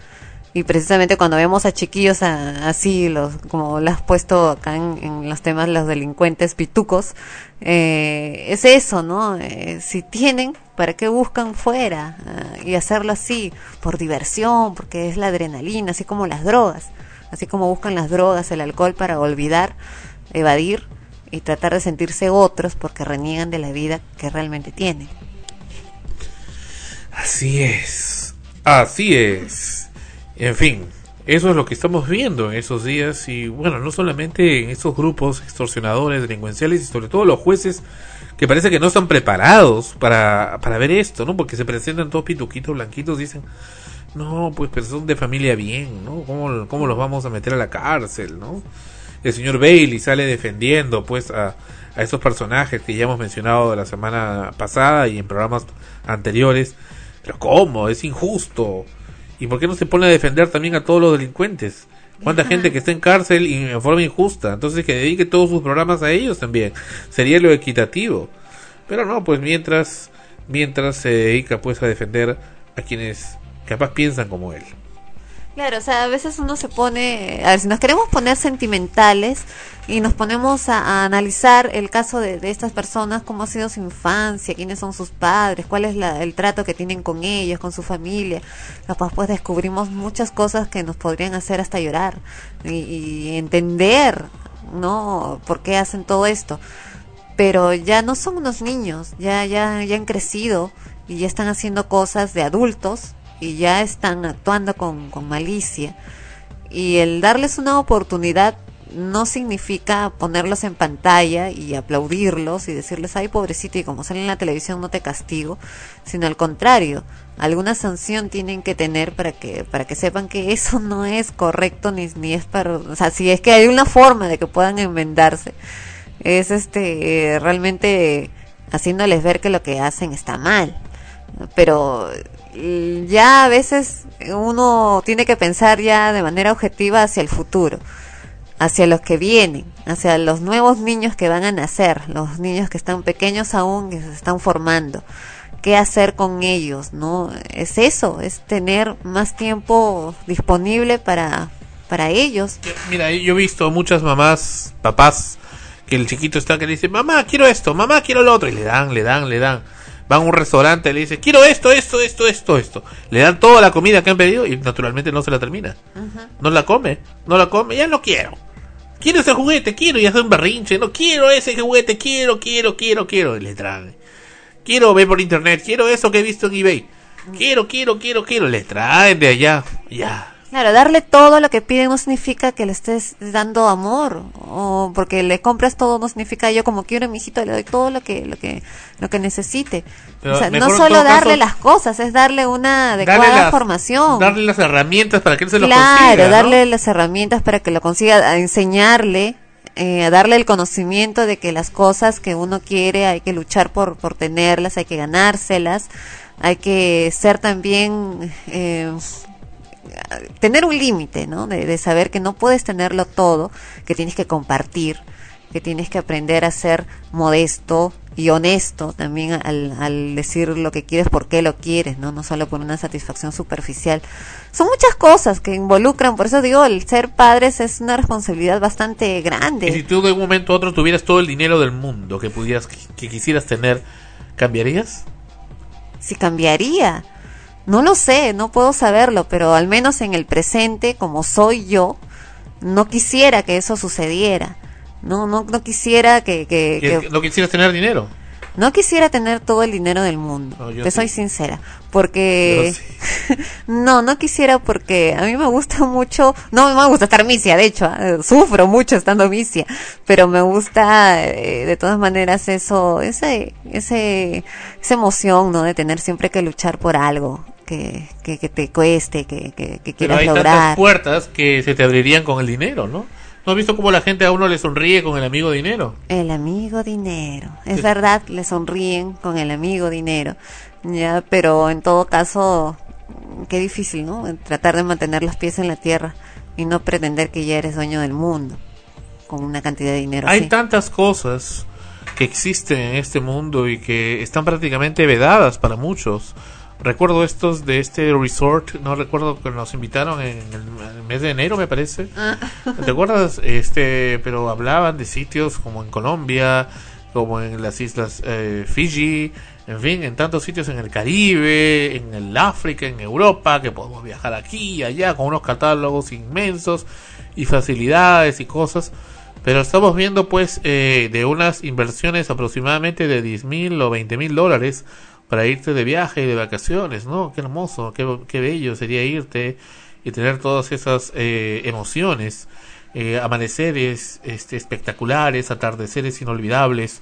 Y precisamente cuando vemos a chiquillos a- así, los, como lo has puesto acá en, los temas, los delincuentes pitucos, eh, es eso, ¿no? Eh, si tienen, ¿para qué buscan fuera? Ah, y hacerlo así, por diversión, porque es la adrenalina, así como las drogas. Así como buscan las drogas, el alcohol para olvidar, evadir y tratar de sentirse otros porque reniegan de la vida que realmente tienen. Así es. Así es. En fin, eso es lo que estamos viendo en esos días y bueno, no solamente en estos grupos extorsionadores, delincuenciales y sobre todo los jueces que parece que no están preparados para, para ver esto, ¿no? Porque se presentan todos pituquitos blanquitos, dicen, no, pues pero son de familia bien, ¿no? ¿Cómo, cómo los vamos a meter a la cárcel, ¿no? El señor Bailey sale defendiendo pues a, a esos personajes que ya hemos mencionado la semana pasada y en programas anteriores. Pero ¿cómo? Es injusto. ¿Y por qué no se pone a defender también a todos los delincuentes? ¿Cuánta gente que está en cárcel y en forma injusta? Entonces que dedique todos sus programas a ellos también. Sería lo equitativo. Pero no, pues mientras mientras se dedica pues a defender a quienes capaz piensan como él. Claro, o sea, a veces uno se pone, a ver, si nos queremos poner sentimentales y nos ponemos a, analizar el caso de, de estas personas, cómo ha sido su infancia, quiénes son sus padres, cuál es la- el trato que tienen con ellos, con su familia, capaz pues descubrimos muchas cosas que nos podrían hacer hasta llorar y, y entender, ¿no? ¿Por qué hacen todo esto? Pero ya no son unos niños, ya, ya, ya han crecido y ya están haciendo cosas de adultos y ya están actuando con, con malicia. Y el darles una oportunidad no significa ponerlos en pantalla y aplaudirlos y decirles, ay pobrecito, y como sale en la televisión no te castigo, sino al contrario, alguna sanción tienen que tener para que, para que sepan que eso no es correcto ni, ni es para, o sea, si es que hay una forma de que puedan enmendarse, es este, realmente haciéndoles ver que lo que hacen está mal pero ya a veces uno tiene que pensar ya de manera objetiva hacia el futuro, hacia los que vienen, hacia los nuevos niños que van a nacer, los niños que están pequeños aún, que se están formando. ¿Qué hacer con ellos? ¿No? Es eso, es tener más tiempo disponible para, para ellos. Mira, yo he visto muchas mamás, papás, que el chiquito está que le dice, mamá, quiero esto, mamá, quiero lo otro, y le dan, le dan, le dan. Van a un restaurante y le dice, quiero esto, esto, esto, esto, esto. Le dan toda la comida que han pedido y naturalmente no se la termina. No la come, no la come, ya no quiero. Quiero ese juguete, quiero, y hace un berrinche, no quiero ese juguete, quiero, quiero, quiero, quiero, y le traen. Quiero ver por internet, quiero eso que he visto en eBay. Quiero, quiero, quiero, quiero, le traen de allá, ya. Claro, darle todo lo que piden no significa que le estés dando amor o porque le compras todo no significa yo como quiero a mi hijito le doy todo lo que lo que lo que necesite. Pero o sea, no solo darle caso, las cosas, es darle una adecuada Darle las- formación. Darle las herramientas para que él se lo claro, consiga. ¿no? darle las herramientas para que lo consiga, a enseñarle, eh, a darle el conocimiento de que las cosas que uno quiere hay que luchar por, por tenerlas, hay que ganárselas, hay que ser también, eh, tener un límite, ¿no? De, de saber que no puedes tenerlo todo, que tienes que compartir, que tienes que aprender a ser modesto y honesto también al, al decir lo que quieres, por qué lo quieres, ¿no? No solo por una satisfacción superficial. Son muchas cosas que involucran, por eso digo, el ser padres es una responsabilidad bastante grande. Y si tú de un momento a otro tuvieras todo el dinero del mundo que pudieras que quisieras tener, ¿cambiarías? si cambiaría. No lo sé, no puedo saberlo, pero al menos en el presente, como soy yo, no quisiera que eso sucediera. No, no, no quisiera que, que, Que- ¿No quisieras tener dinero? no quisiera tener todo el dinero del mundo. No, Te sí. soy sincera, porque no, no quisiera porque a mí me gusta mucho, no me gusta estar misia, de hecho, ah, sufro mucho estando misia, pero me gusta eh, de todas maneras eso, ese, ese, esa emoción, ¿no? De tener siempre que luchar por algo que, que, que te cueste, que, que, que Pero quieras hay tantas lograr. puertas que se te abrirían con el dinero, ¿no? ¿No has visto cómo la gente a uno le sonríe con el amigo dinero? El amigo dinero. Es Sí. verdad, le sonríen con el amigo dinero. Ya, pero en todo caso, qué difícil, ¿no? Tratar de mantener los pies en la tierra y no pretender que ya eres dueño del mundo con una cantidad de dinero Hay así. tantas cosas que existen en este mundo y que están prácticamente vedadas para muchos. Recuerdo estos de este resort, no recuerdo que nos invitaron en el, mes de enero, me parece. Ah. ¿Te acuerdas? Este, pero hablaban de sitios como en Colombia, como en las islas eh, Fiji, en fin, en tantos sitios en el Caribe, en el África, en Europa, que podemos viajar aquí y allá con unos catálogos inmensos y facilidades y cosas. Pero estamos viendo pues eh, de unas inversiones aproximadamente de 10 mil o 20 mil dólares para irte de viaje y de vacaciones, ¿no? Qué hermoso, qué, qué bello sería irte y tener todas esas eh, emociones, eh, amaneceres este, espectaculares, atardeceres inolvidables,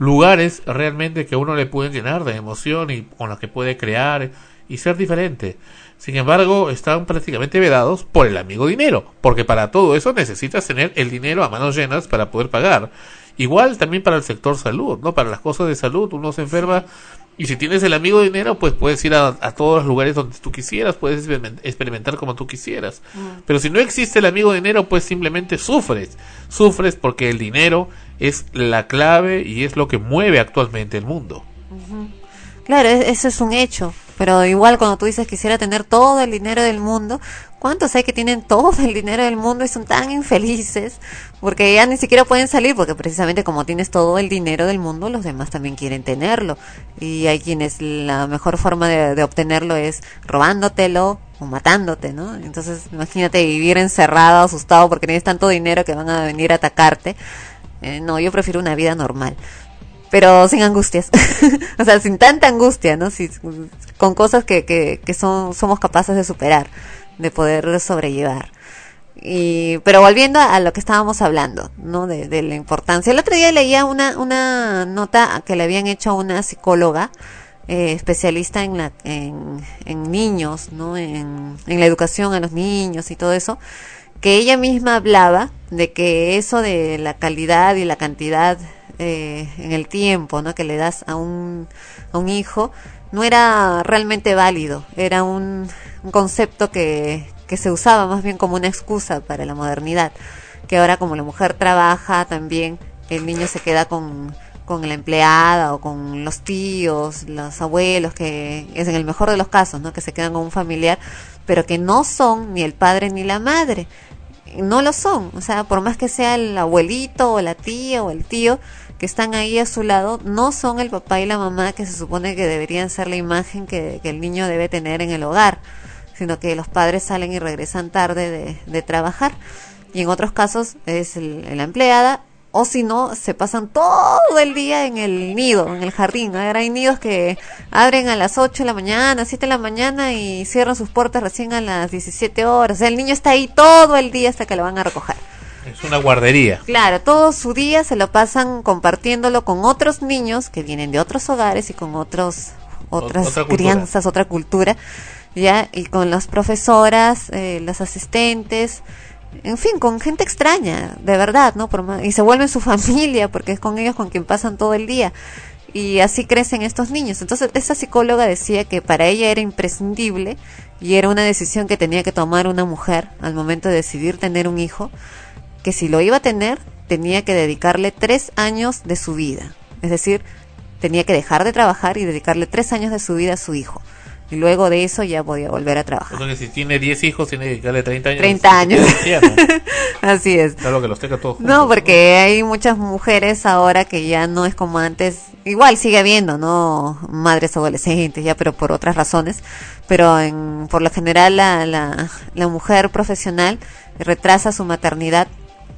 lugares realmente que uno le pueden llenar de emoción y con los que puede crear y ser diferente. Sin embargo, están prácticamente vedados por el amigo dinero, porque para todo eso necesitas tener el dinero a manos llenas para poder pagar. Igual también para el sector salud, ¿no? Para las cosas de salud, uno se enferma y si tienes el amigo dinero, pues puedes ir a, a todos los lugares donde tú quisieras, puedes experiment- experimentar como tú quisieras. Pero si no existe el amigo dinero, pues simplemente sufres. Sufres porque el dinero es la clave y es lo que mueve actualmente el mundo. Claro, e- eso es un hecho. Pero igual cuando tú dices quisiera tener todo el dinero del mundo, ¿cuántos hay que tienen todo el dinero del mundo y son tan infelices? Porque ya ni siquiera pueden salir, porque precisamente como tienes todo el dinero del mundo, los demás también quieren tenerlo. Y hay quienes la mejor forma de, obtenerlo es robándotelo o matándote, ¿no? Entonces imagínate vivir encerrado, asustado porque tienes tanto dinero que van a venir a atacarte. Eh, no, yo prefiero una vida normal pero sin angustias, o sea, sin tanta angustia, ¿no? Si, con cosas que, que, que son, somos capaces de superar, de poder sobrellevar. Y, pero volviendo a, lo que estábamos hablando, ¿no? De, de la importancia. El otro día leía una, una nota que le habían hecho a una psicóloga, eh, especialista en, la, en, en niños, ¿no? En, en la educación a los niños y todo eso, que ella misma hablaba de que eso de la calidad y la cantidad eh, en el tiempo ¿no? que le das a un, a un hijo no era realmente válido, era un, un concepto que, que se usaba más bien como una excusa para la modernidad, que ahora como la mujer trabaja también, el niño se queda con, con la empleada o con los tíos, los abuelos, que es en el mejor de los casos, ¿no? que se quedan con un familiar, pero que no son ni el padre ni la madre no lo son, o sea, por más que sea el abuelito o la tía o el tío que están ahí a su lado, no son el papá y la mamá que se supone que deberían ser la imagen que, el niño debe tener en el hogar, sino que los padres salen y regresan tarde de, de trabajar. Y en otros casos es el, la empleada o si no, se pasan todo el día en el nido, en el jardín. Ahora hay nidos que abren a las 8 de la mañana, 7 de la mañana y cierran sus puertas recién a las 17 horas. O sea, el niño está ahí todo el día hasta que lo van a recoger. Es una guardería. Claro, todo su día se lo pasan compartiéndolo con otros niños que vienen de otros hogares y con otros otras otra crianzas, otra cultura, ya y con las profesoras, eh, las asistentes, en fin, con gente extraña, de verdad, ¿no? Y se vuelven su familia porque es con ellos con quien pasan todo el día. Y así crecen estos niños. Entonces, esa psicóloga decía que para ella era imprescindible y era una decisión que tenía que tomar una mujer al momento de decidir tener un hijo, que si lo iba a tener, tenía que dedicarle tres años de su vida. Es decir, tenía que dejar de trabajar y dedicarle tres años de su vida a su hijo. Y luego de eso ya podía volver a trabajar. O sea que si tiene 10 hijos, tiene que dedicarle 30 años. 30 años. Así es. Claro que los tenga todos juntos. No, porque hay muchas mujeres ahora que ya no es como antes. Igual sigue habiendo, ¿no? Madres adolescentes, ya, pero por otras razones. Pero en, por lo general la, la, la mujer profesional retrasa su maternidad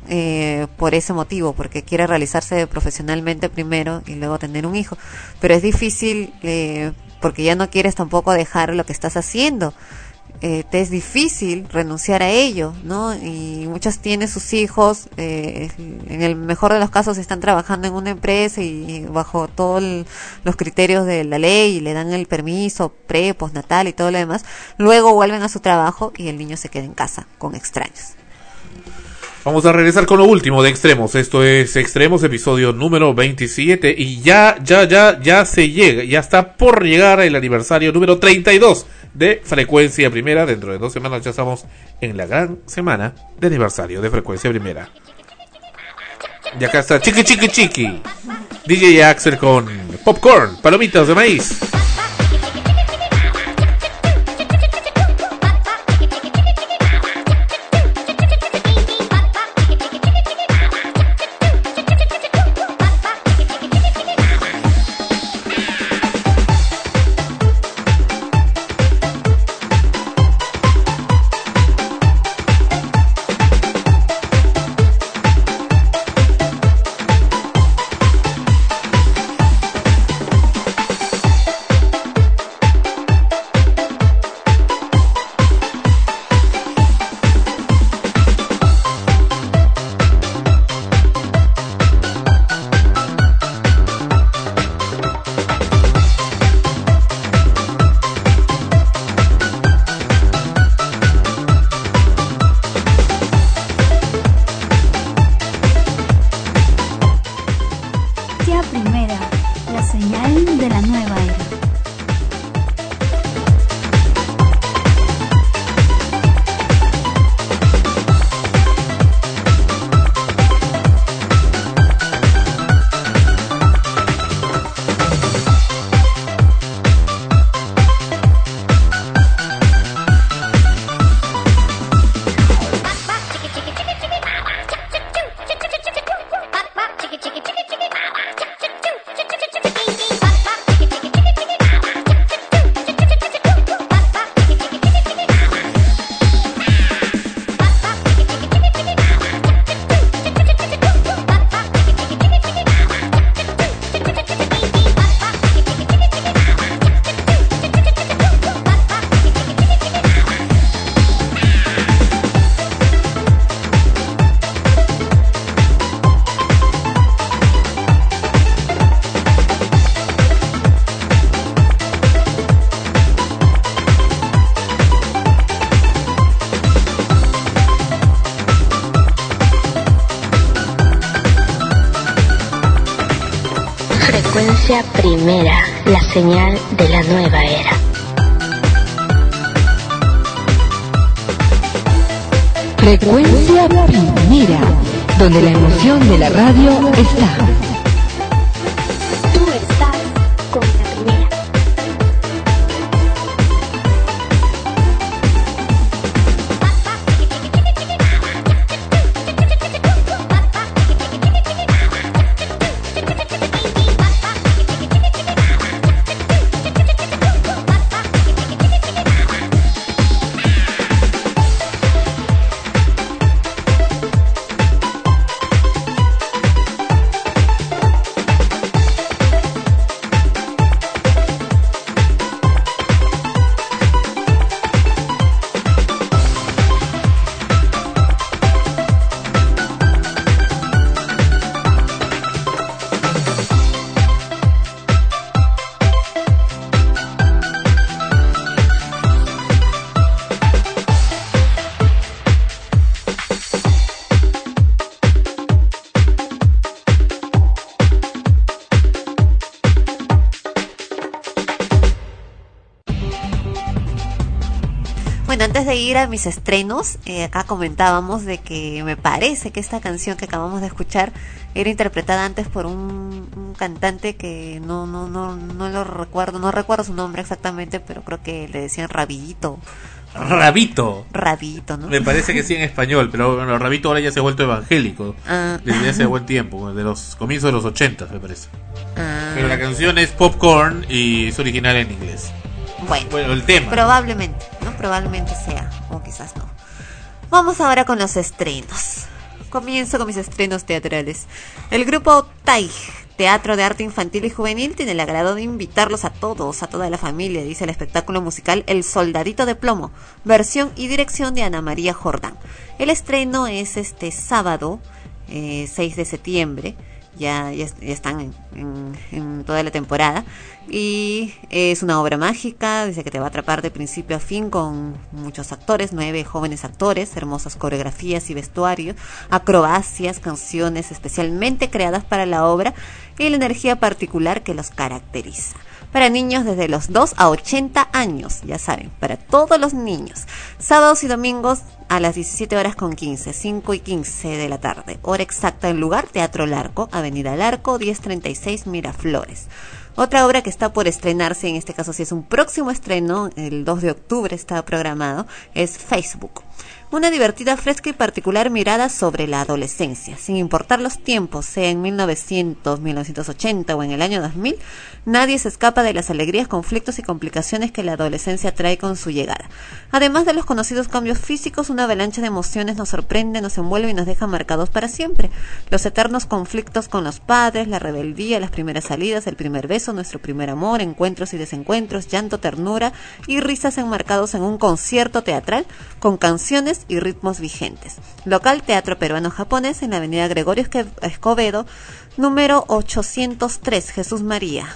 eh, por ese motivo, porque quiere realizarse profesionalmente primero y luego tener un hijo. Pero es difícil eh, porque ya no quieres tampoco dejar lo que estás haciendo. Eh, te es difícil renunciar a ello, ¿no? Y muchas tienen sus hijos, eh, en el mejor de los casos están trabajando en una empresa y bajo todos los criterios de la ley y le dan el permiso pre, postnatal y todo lo demás, luego vuelven a su trabajo y el niño se queda en casa con extraños. Vamos a regresar con lo último de Extremos. Esto es Extremos, episodio número 27. Y ya, ya, ya, ya se llega, ya está por llegar el aniversario número 32 de Frecuencia Primera. Dentro de dos semanas ya estamos en la gran semana de aniversario de Frecuencia Primera. Y acá está Chiqui Chiqui Chiqui. DJ Axel con popcorn, palomitas de maíz. Radio está. Ir a mis estrenos, eh, acá comentábamos de que me parece que esta canción que acabamos de escuchar era interpretada antes por un, un cantante que no, no, no, no lo recuerdo, no recuerdo su nombre exactamente, pero creo que le decían Rabito. Rabito. Rabito, ¿no? Me parece que sí en español, pero bueno, Rabito ahora ya se ha vuelto evangélico. Ah. Desde hace buen tiempo, de los comienzos de los 80, me parece. Ah. Pero la canción es Popcorn y es original en inglés. Bueno, Bueno, el tema. probablemente, ¿no? Probablemente no. Vamos ahora con los estrenos. Comienzo con mis estrenos teatrales. El grupo TAI, Teatro de Arte Infantil y Juvenil, tiene el agrado de invitarlos a todos, a toda la familia, dice el espectáculo musical El Soldadito de Plomo, versión y dirección de Ana María Jordán. El estreno es este sábado, eh, 6 de septiembre, ya, ya, están en, en- en toda la temporada. Y es una obra mágica, dice que te va a atrapar de principio a fin con muchos actores, nueve jóvenes actores, hermosas coreografías y vestuario, acrobacias, canciones especialmente creadas para la obra y la energía particular que los caracteriza. Para niños desde los 2 a 80 años, ya saben, para todos los niños. Sábados y domingos a las 17 horas con 15, 5 y 15 de la tarde. Hora exacta en lugar, Teatro Larco, Avenida Larco, 1036 Miraflores. Otra obra que está por estrenarse, en este caso si es un próximo estreno, el 2 de octubre está programado, es Facebook. Una divertida, fresca y particular mirada sobre la adolescencia. Sin importar los tiempos, sea en 1900, 1980 o en el año 2000, nadie se escapa de las alegrías, conflictos y complicaciones que la adolescencia trae con su llegada. Además de los conocidos cambios físicos, una avalancha de emociones nos sorprende, nos envuelve y nos deja marcados para siempre. Los eternos conflictos con los padres, la rebeldía, las primeras salidas, el primer beso, nuestro primer amor, encuentros y desencuentros, llanto, ternura y risas enmarcados en un concierto teatral con canciones y ritmos vigentes. Local Teatro Peruano Japonés en la Avenida Gregorio Escobedo, número 803, Jesús María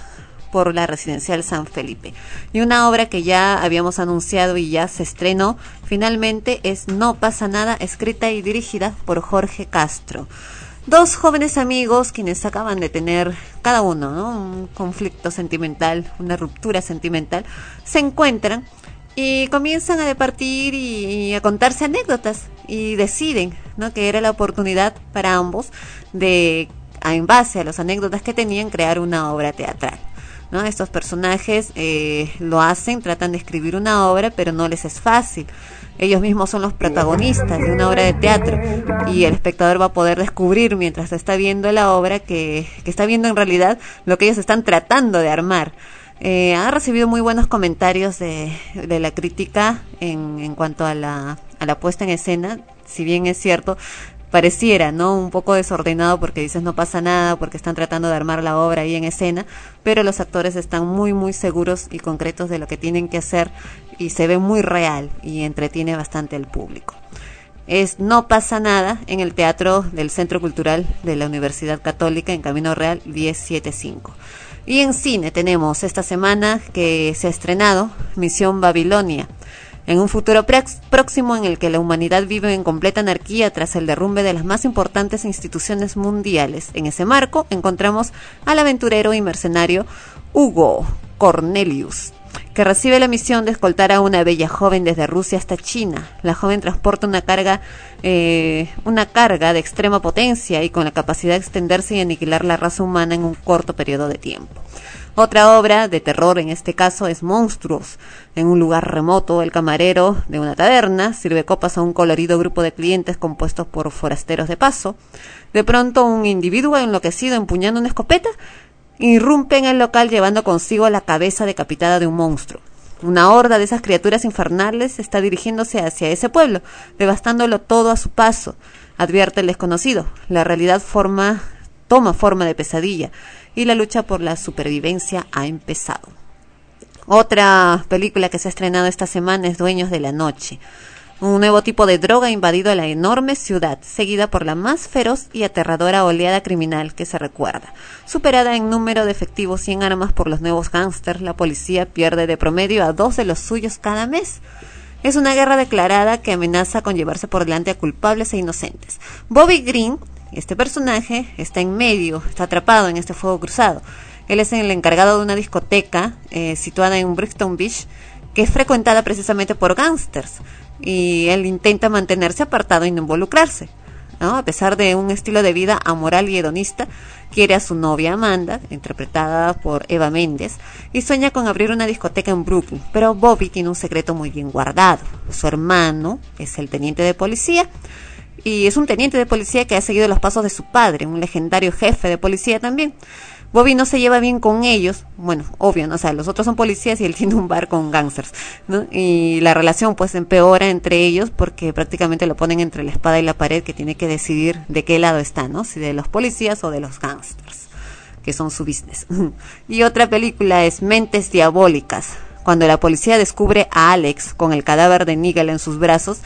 por la residencial San Felipe. Y una obra que ya habíamos anunciado y ya se estrenó finalmente es No pasa nada, escrita y dirigida por Jorge Castro. Dos jóvenes amigos quienes acaban de tener cada uno ¿no? un conflicto sentimental, una ruptura sentimental, se encuentran y comienzan a departir y, a contarse anécdotas y deciden ¿no? que era la oportunidad para ambos de, en base a las anécdotas que tenían, crear una obra teatral. ¿no? Estos personajes eh, lo hacen, tratan de escribir una obra, pero no les es fácil. Ellos mismos son los protagonistas de una obra de teatro y el espectador va a poder descubrir mientras está viendo la obra que, que está viendo en realidad lo que ellos están tratando de armar. Eh, ha recibido muy buenos comentarios de, de la crítica en, en cuanto a la, a la puesta en escena, si bien es cierto, pareciera, ¿no? Un poco desordenado porque dices no pasa nada, porque están tratando de armar la obra ahí en escena, pero los actores están muy, muy seguros y concretos de lo que tienen que hacer y se ve muy real y entretiene bastante al público. Es No pasa nada en el Teatro del Centro Cultural de la Universidad Católica en Camino Real 1075. Y en cine tenemos esta semana que se ha estrenado Misión Babilonia. En un futuro próximo en el que la humanidad vive en completa anarquía tras el derrumbe de las más importantes instituciones mundiales. En ese marco encontramos al aventurero y mercenario Hugo Cornelius, que recibe la misión de escoltar a una bella joven desde Rusia hasta China. La joven transporta una carga, eh, una carga de extrema potencia y con la capacidad de extenderse y aniquilar la raza humana en un corto periodo de tiempo. Otra obra de terror en este caso es Monstruos. En un lugar remoto, el camarero de una taberna sirve copas a un colorido grupo de clientes compuestos por forasteros de paso. De pronto, un individuo enloquecido empuñando una escopeta irrumpe en el local llevando consigo la cabeza decapitada de un monstruo. Una horda de esas criaturas infernales está dirigiéndose hacia ese pueblo, devastándolo todo a su paso. Advierte el desconocido. La realidad forma, toma forma de pesadilla y la lucha por la supervivencia ha empezado. Otra película que se ha estrenado esta semana es Dueños de la Noche. Un nuevo tipo de droga ha invadido la enorme ciudad, seguida por la más feroz y aterradora oleada criminal que se recuerda. Superada en número de efectivos y en armas por los nuevos gángsters, la policía pierde de promedio a dos de los suyos cada mes. Es una guerra declarada que amenaza con llevarse por delante a culpables e inocentes. Bobby Green, este personaje, está en medio, está atrapado en este fuego cruzado. Él es el encargado de una discoteca eh, situada en Brixton Beach que es frecuentada precisamente por gángsters y él intenta mantenerse apartado y no involucrarse. ¿no? A pesar de un estilo de vida amoral y hedonista, quiere a su novia Amanda, interpretada por Eva Méndez, y sueña con abrir una discoteca en Brooklyn. Pero Bobby tiene un secreto muy bien guardado. Su hermano es el teniente de policía y es un teniente de policía que ha seguido los pasos de su padre, un legendario jefe de policía también. Bobby no se lleva bien con ellos, bueno, obvio, ¿no? o sea, los otros son policías y él tiene un bar con gangsters, ¿no? Y la relación pues empeora entre ellos porque prácticamente lo ponen entre la espada y la pared que tiene que decidir de qué lado está, ¿no? Si de los policías o de los gangsters, que son su business. y otra película es Mentes Diabólicas. Cuando la policía descubre a Alex con el cadáver de Nigel en sus brazos,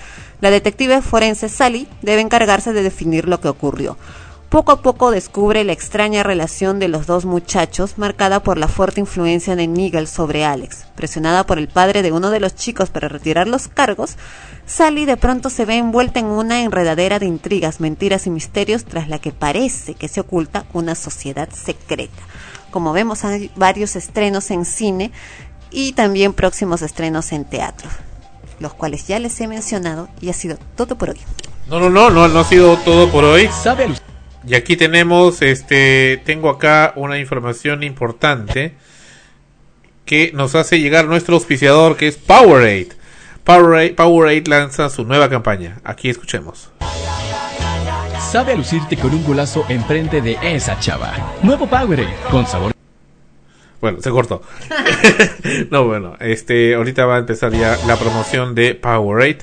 la detective forense Sally debe encargarse de definir lo que ocurrió. Poco a poco descubre la extraña relación de los dos muchachos, marcada por la fuerte influencia de Nigel sobre Alex. Presionada por el padre de uno de los chicos para retirar los cargos, Sally de pronto se ve envuelta en una enredadera de intrigas, mentiras y misterios tras la que parece que se oculta una sociedad secreta. Como vemos, hay varios estrenos en cine y también próximos estrenos en teatro, los cuales ya les he mencionado y ha sido todo por hoy. No, no, no, no, no ha sido todo por hoy. Y aquí tenemos, este, tengo acá una información importante que nos hace llegar nuestro auspiciador que es Powerade. Powerade, Powerade lanza su nueva campaña. Aquí escuchemos. Sabe a lucirte con un golazo enfrente de esa chava. Nuevo Powerade, con sabor. Bueno, se cortó. no, bueno, este, ahorita va a empezar ya la promoción de Powerade.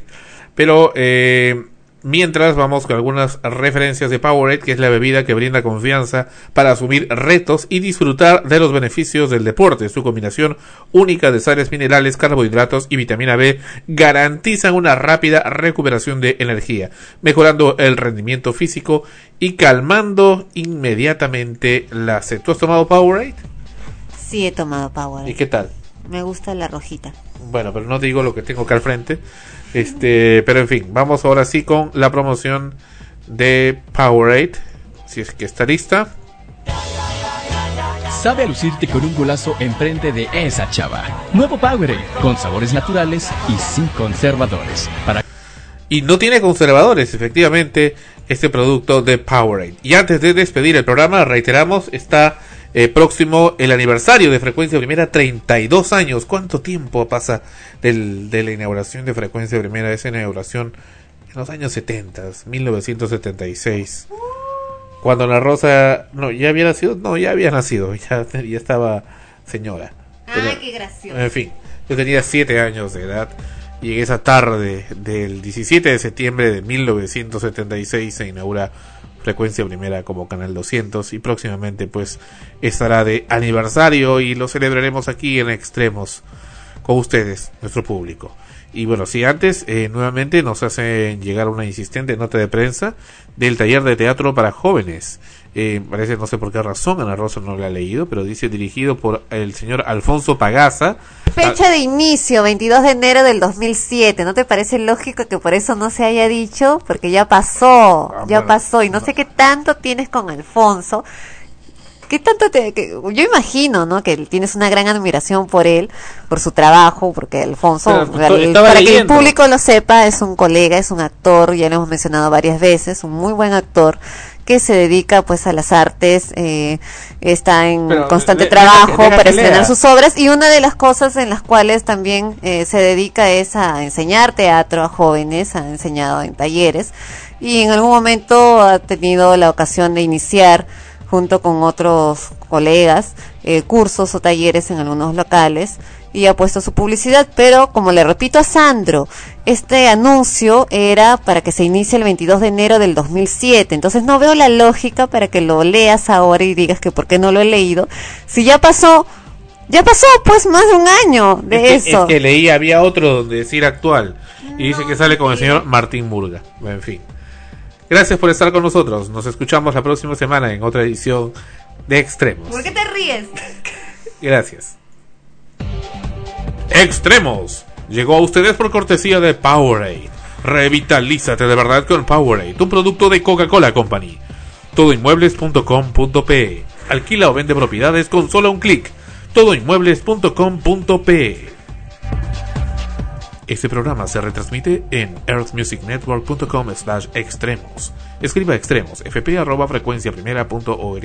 Pero, eh, Mientras vamos con algunas referencias de Powerade, que es la bebida que brinda confianza para asumir retos y disfrutar de los beneficios del deporte. Su combinación única de sales minerales, carbohidratos y vitamina B garantizan una rápida recuperación de energía, mejorando el rendimiento físico y calmando inmediatamente la sed. ¿Tú has tomado Powerade? Sí, he tomado Powerade. ¿Y qué tal? Me gusta la rojita. Bueno, pero no digo lo que tengo acá al frente. Este, pero en fin, vamos ahora sí con la promoción de Powerade. Si es que está lista. Sabe a lucirte con un golazo enfrente de esa chava. Nuevo Powerade, con sabores naturales y sin conservadores. Para y no tiene conservadores, efectivamente, este producto de Powerade. Y antes de despedir el programa, reiteramos, está eh, próximo el aniversario de Frecuencia Primera, 32 años. ¿Cuánto tiempo pasa del, de la inauguración de Frecuencia Primera? Esa inauguración en los años 70, 1976. Cuando la Rosa, no, ya había nacido, no, ya había nacido, ya, ya estaba señora. Ah, qué gracioso. En fin, yo tenía 7 años de edad y en esa tarde del 17 de septiembre de 1976 se inaugura frecuencia primera como canal 200 y próximamente pues estará de aniversario y lo celebraremos aquí en extremos con ustedes, nuestro público. Y bueno, si antes eh, nuevamente nos hacen llegar una insistente nota de prensa del taller de teatro para jóvenes Eh, parece, no sé por qué razón, Ana Rosa no lo ha leído, pero dice dirigido por el señor Alfonso Pagaza. Fecha de inicio, 22 de enero del 2007. ¿No te parece lógico que por eso no se haya dicho? Porque ya pasó, Ah, ya bueno, pasó. Y no sé qué tanto tienes con Alfonso. ¿Qué tanto te.? que- yo imagino, ¿no? Que tienes una gran admiración por él, por su trabajo, porque Alfonso, Pero, el- estaba para que el público lo sepa, es un colega, es un actor, ya lo hemos mencionado varias veces, un muy buen actor que se dedica pues a las artes, eh, está en Pero, constante de- trabajo deja que- deja para estrenar sus obras. Y una de las cosas en las cuales también eh, se dedica es a enseñar teatro a jóvenes, ha enseñado en talleres y en algún momento ha tenido la ocasión de iniciar junto con otros colegas eh, cursos o talleres en algunos locales y ha puesto su publicidad, pero como le repito a Sandro, este anuncio era para que se inicie el 22 de enero del 2007, entonces no veo la lógica para que lo leas ahora y digas que por qué no lo he leído, si ya pasó, ya pasó pues más de un año de es que, eso. es que leí, había otro donde decir actual. Y dice que sale con el señor Martín Murga. En fin. Gracias por estar con nosotros. Nos escuchamos la próxima semana en otra edición de Extremos. ¿Por qué te ríes? Gracias. Extremos. Llegó a ustedes por cortesía de Powerade. Revitalízate de verdad con Powerade, tu producto de Coca-Cola Company. Todoinmuebles.com.pe. Alquila o vende propiedades con solo un clic. Todoinmuebles.com.pe. Este programa se retransmite en earthmusicnetwork.com slash extremos. Escriba extremos fp arroba frecuencia primera punto org.